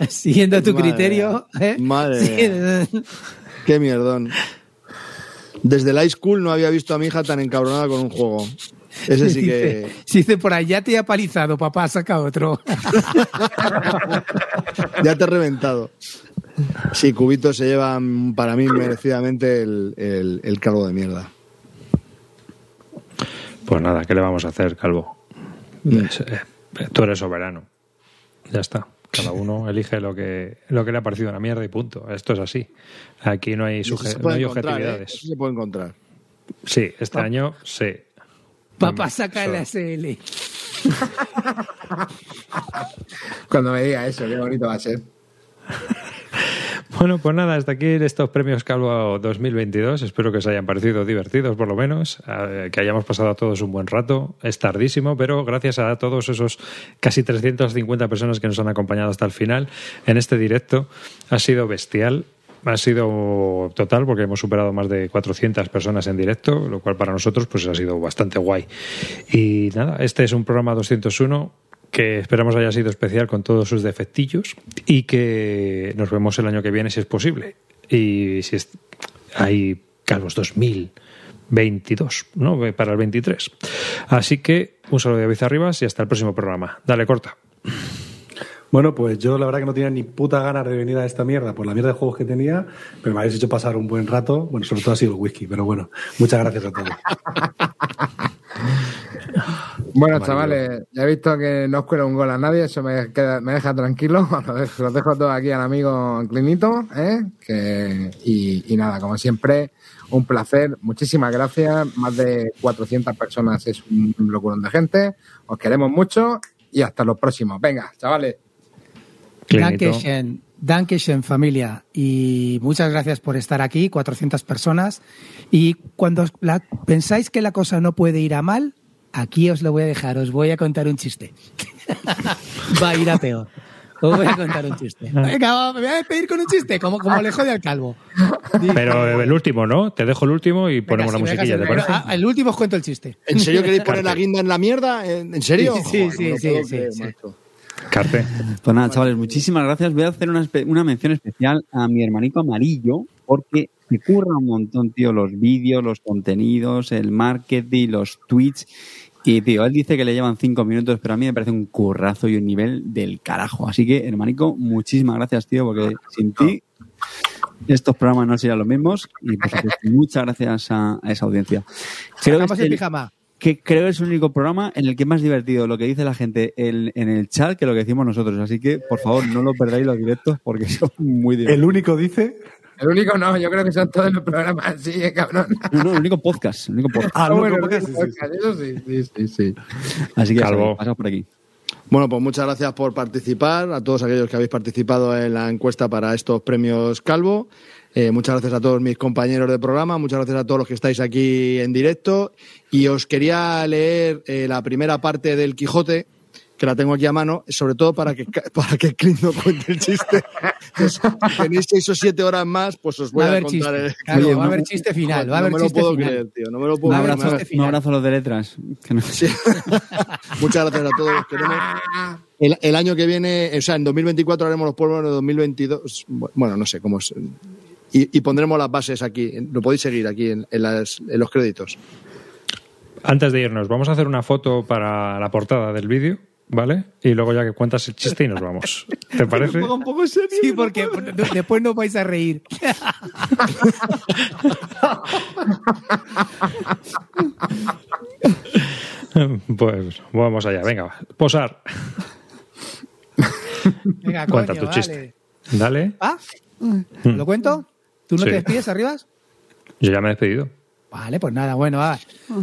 Siguiendo tu Madre criterio. ¿eh? Madre Qué mierdón. Desde la high school no había visto a mi hija tan encabronada con un juego. Ese sí que. Dice, si dice por ahí, ya te he apalizado, papá, saca otro. Ya te he reventado. Sí, Cubito se lleva mm, para mí merecidamente el, el, el calvo de mierda. Pues nada, ¿qué le vamos a hacer, Calvo? Es, eh, tú eres soberano. Ya está. Cada uno elige lo que, lo que le ha parecido una mierda y punto. Esto es así. Aquí no hay, no hay ¿eh? objetividades. Se puede encontrar. Sí, este año sí. Papá, saca So- el SL. Cuando me diga eso, qué bonito va a ser. Bueno, pues nada, hasta aquí estos premios Calvo 2022. Espero que os hayan parecido divertidos, por lo menos, eh, que hayamos pasado a todos un buen rato. Es tardísimo, pero gracias a todos esos casi 350 personas que nos han acompañado hasta el final en este directo, ha sido bestial. Ha sido total porque hemos superado más de 400 personas en directo, lo cual para nosotros pues ha sido bastante guay. Y nada, este es un programa 201 que esperamos haya sido especial con todos sus defectillos y que nos vemos el año que viene si es posible. Y si es, hay Calvos 2022, ¿no? Para el 23. Así que un saludo de David Arribas y hasta el próximo programa. Dale, corta. Bueno, pues yo la verdad que no tenía ni puta ganas de venir a esta mierda por la mierda de juegos que tenía, pero me habéis hecho pasar un buen rato. Bueno, sobre todo ha sido el whisky, pero bueno, muchas gracias a todos. Bueno, chavales, ya he visto que no os cuela un gol a nadie, eso me, queda- me deja tranquilo. Lo dejo, los dejo todo aquí al amigo Clinito, ¿eh? Que, y, y nada, como siempre, un placer. Muchísimas gracias. Más de 400 personas es un locurón de gente. Os queremos mucho y hasta los próximos. Venga, chavales. Dankeschön, Dankeschön familia y muchas gracias por estar aquí, 400 personas. Y cuando la- pensáis que la cosa no puede ir a mal, aquí os lo voy a dejar, os voy a contar un chiste. Va a ir a peor. Os voy a contar un chiste. Venga, me voy a despedir con un chiste, como, como le jode al calvo. Pero el último, ¿no? Te dejo el último y ponemos Venga, la musiquilla, ah, El último os cuento el chiste. ¿En serio queréis poner la guinda en la mierda? ¿En serio? Sí, Joder, sí, no sí, creer, macho. Carte. Pues nada, chavales, muchísimas gracias. Voy a hacer una, una mención especial a mi hermanito amarillo, porque se curra un montón, tío, los vídeos, los contenidos, el marketing, los tweets. Y, tío, él dice que le llevan cinco minutos, pero a mí me parece un currazo y un nivel del carajo. Así que, hermanico, muchísimas gracias, tío, porque sin ti estos programas no serían los mismos. Y, por supuesto, muchas gracias a, a esa audiencia. Creo que el el- pijama. que creo que es el único programa en el que es más divertido lo que dice la gente en, en el chat que lo que decimos nosotros. Así que, por favor, no lo perdáis los directos porque son muy divertidos. El único dice. El único no, yo creo que son todos los programas así, eh, cabrón. No, no, el único podcast. El único podcast. Ah, no, bueno, ¿cómo que el sí, único podcast, eso sí, sí, sí, sí. Así que, Calvo. pasad por aquí. Bueno, pues muchas gracias por participar, a todos aquellos que habéis participado en la encuesta para estos premios Calvo. Eh, muchas gracias a todos mis compañeros de programa, muchas gracias a todos los que estáis aquí en directo. Y os quería leer eh, la primera parte del Quijote, que la tengo aquí a mano, sobre todo para que, para que Clint no cuente el chiste. Pues, si tenéis seis o siete horas más, pues os voy Va a contar chiste. el... Claro, Oye, va a no- haber chiste final. Joder, Va a haber no me lo chiste puedo final. creer, tío, no me lo puedo creer. Me- un abrazo a los de letras. Que no- Sí. Muchas gracias a todos los queremos. El, el año que viene, o sea, en 2024 haremos los pueblos de 2022. Bueno, no sé cómo es. y, y pondremos las bases aquí. Lo podéis seguir aquí en, en las- en los créditos. Antes de irnos, vamos a hacer una foto para la portada del vídeo, ¿vale? Y luego ya que cuentas el chiste y nos vamos. ¿Te parece? un poco serio. Sí, porque de- después no vais a reír. Pues vamos allá, venga, va. posar. Venga, Cuenta coño, tu vale. chiste. Dale. ¿Ah? ¿Lo cuento? ¿Tú no Sí. te despides, Arribas? Yo ya me he despedido. Vale, pues nada, bueno, va.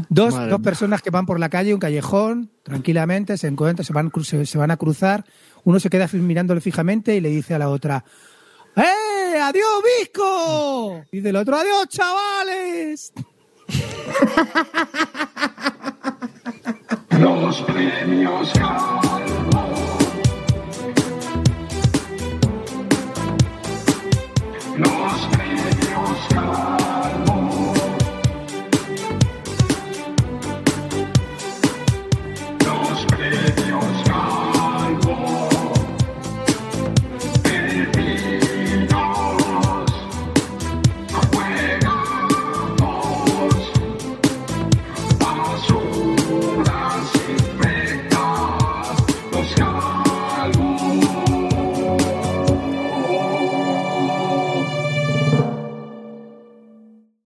Dos, dos personas que van por la calle, un callejón, tranquilamente, se encuentran, se van, se, se van a cruzar. Uno se queda mirándole fijamente y le dice a la otra, ¡Eh! ¡Adiós, Visco! Dice el otro, ¡Adiós, chavales! Los premios Los premios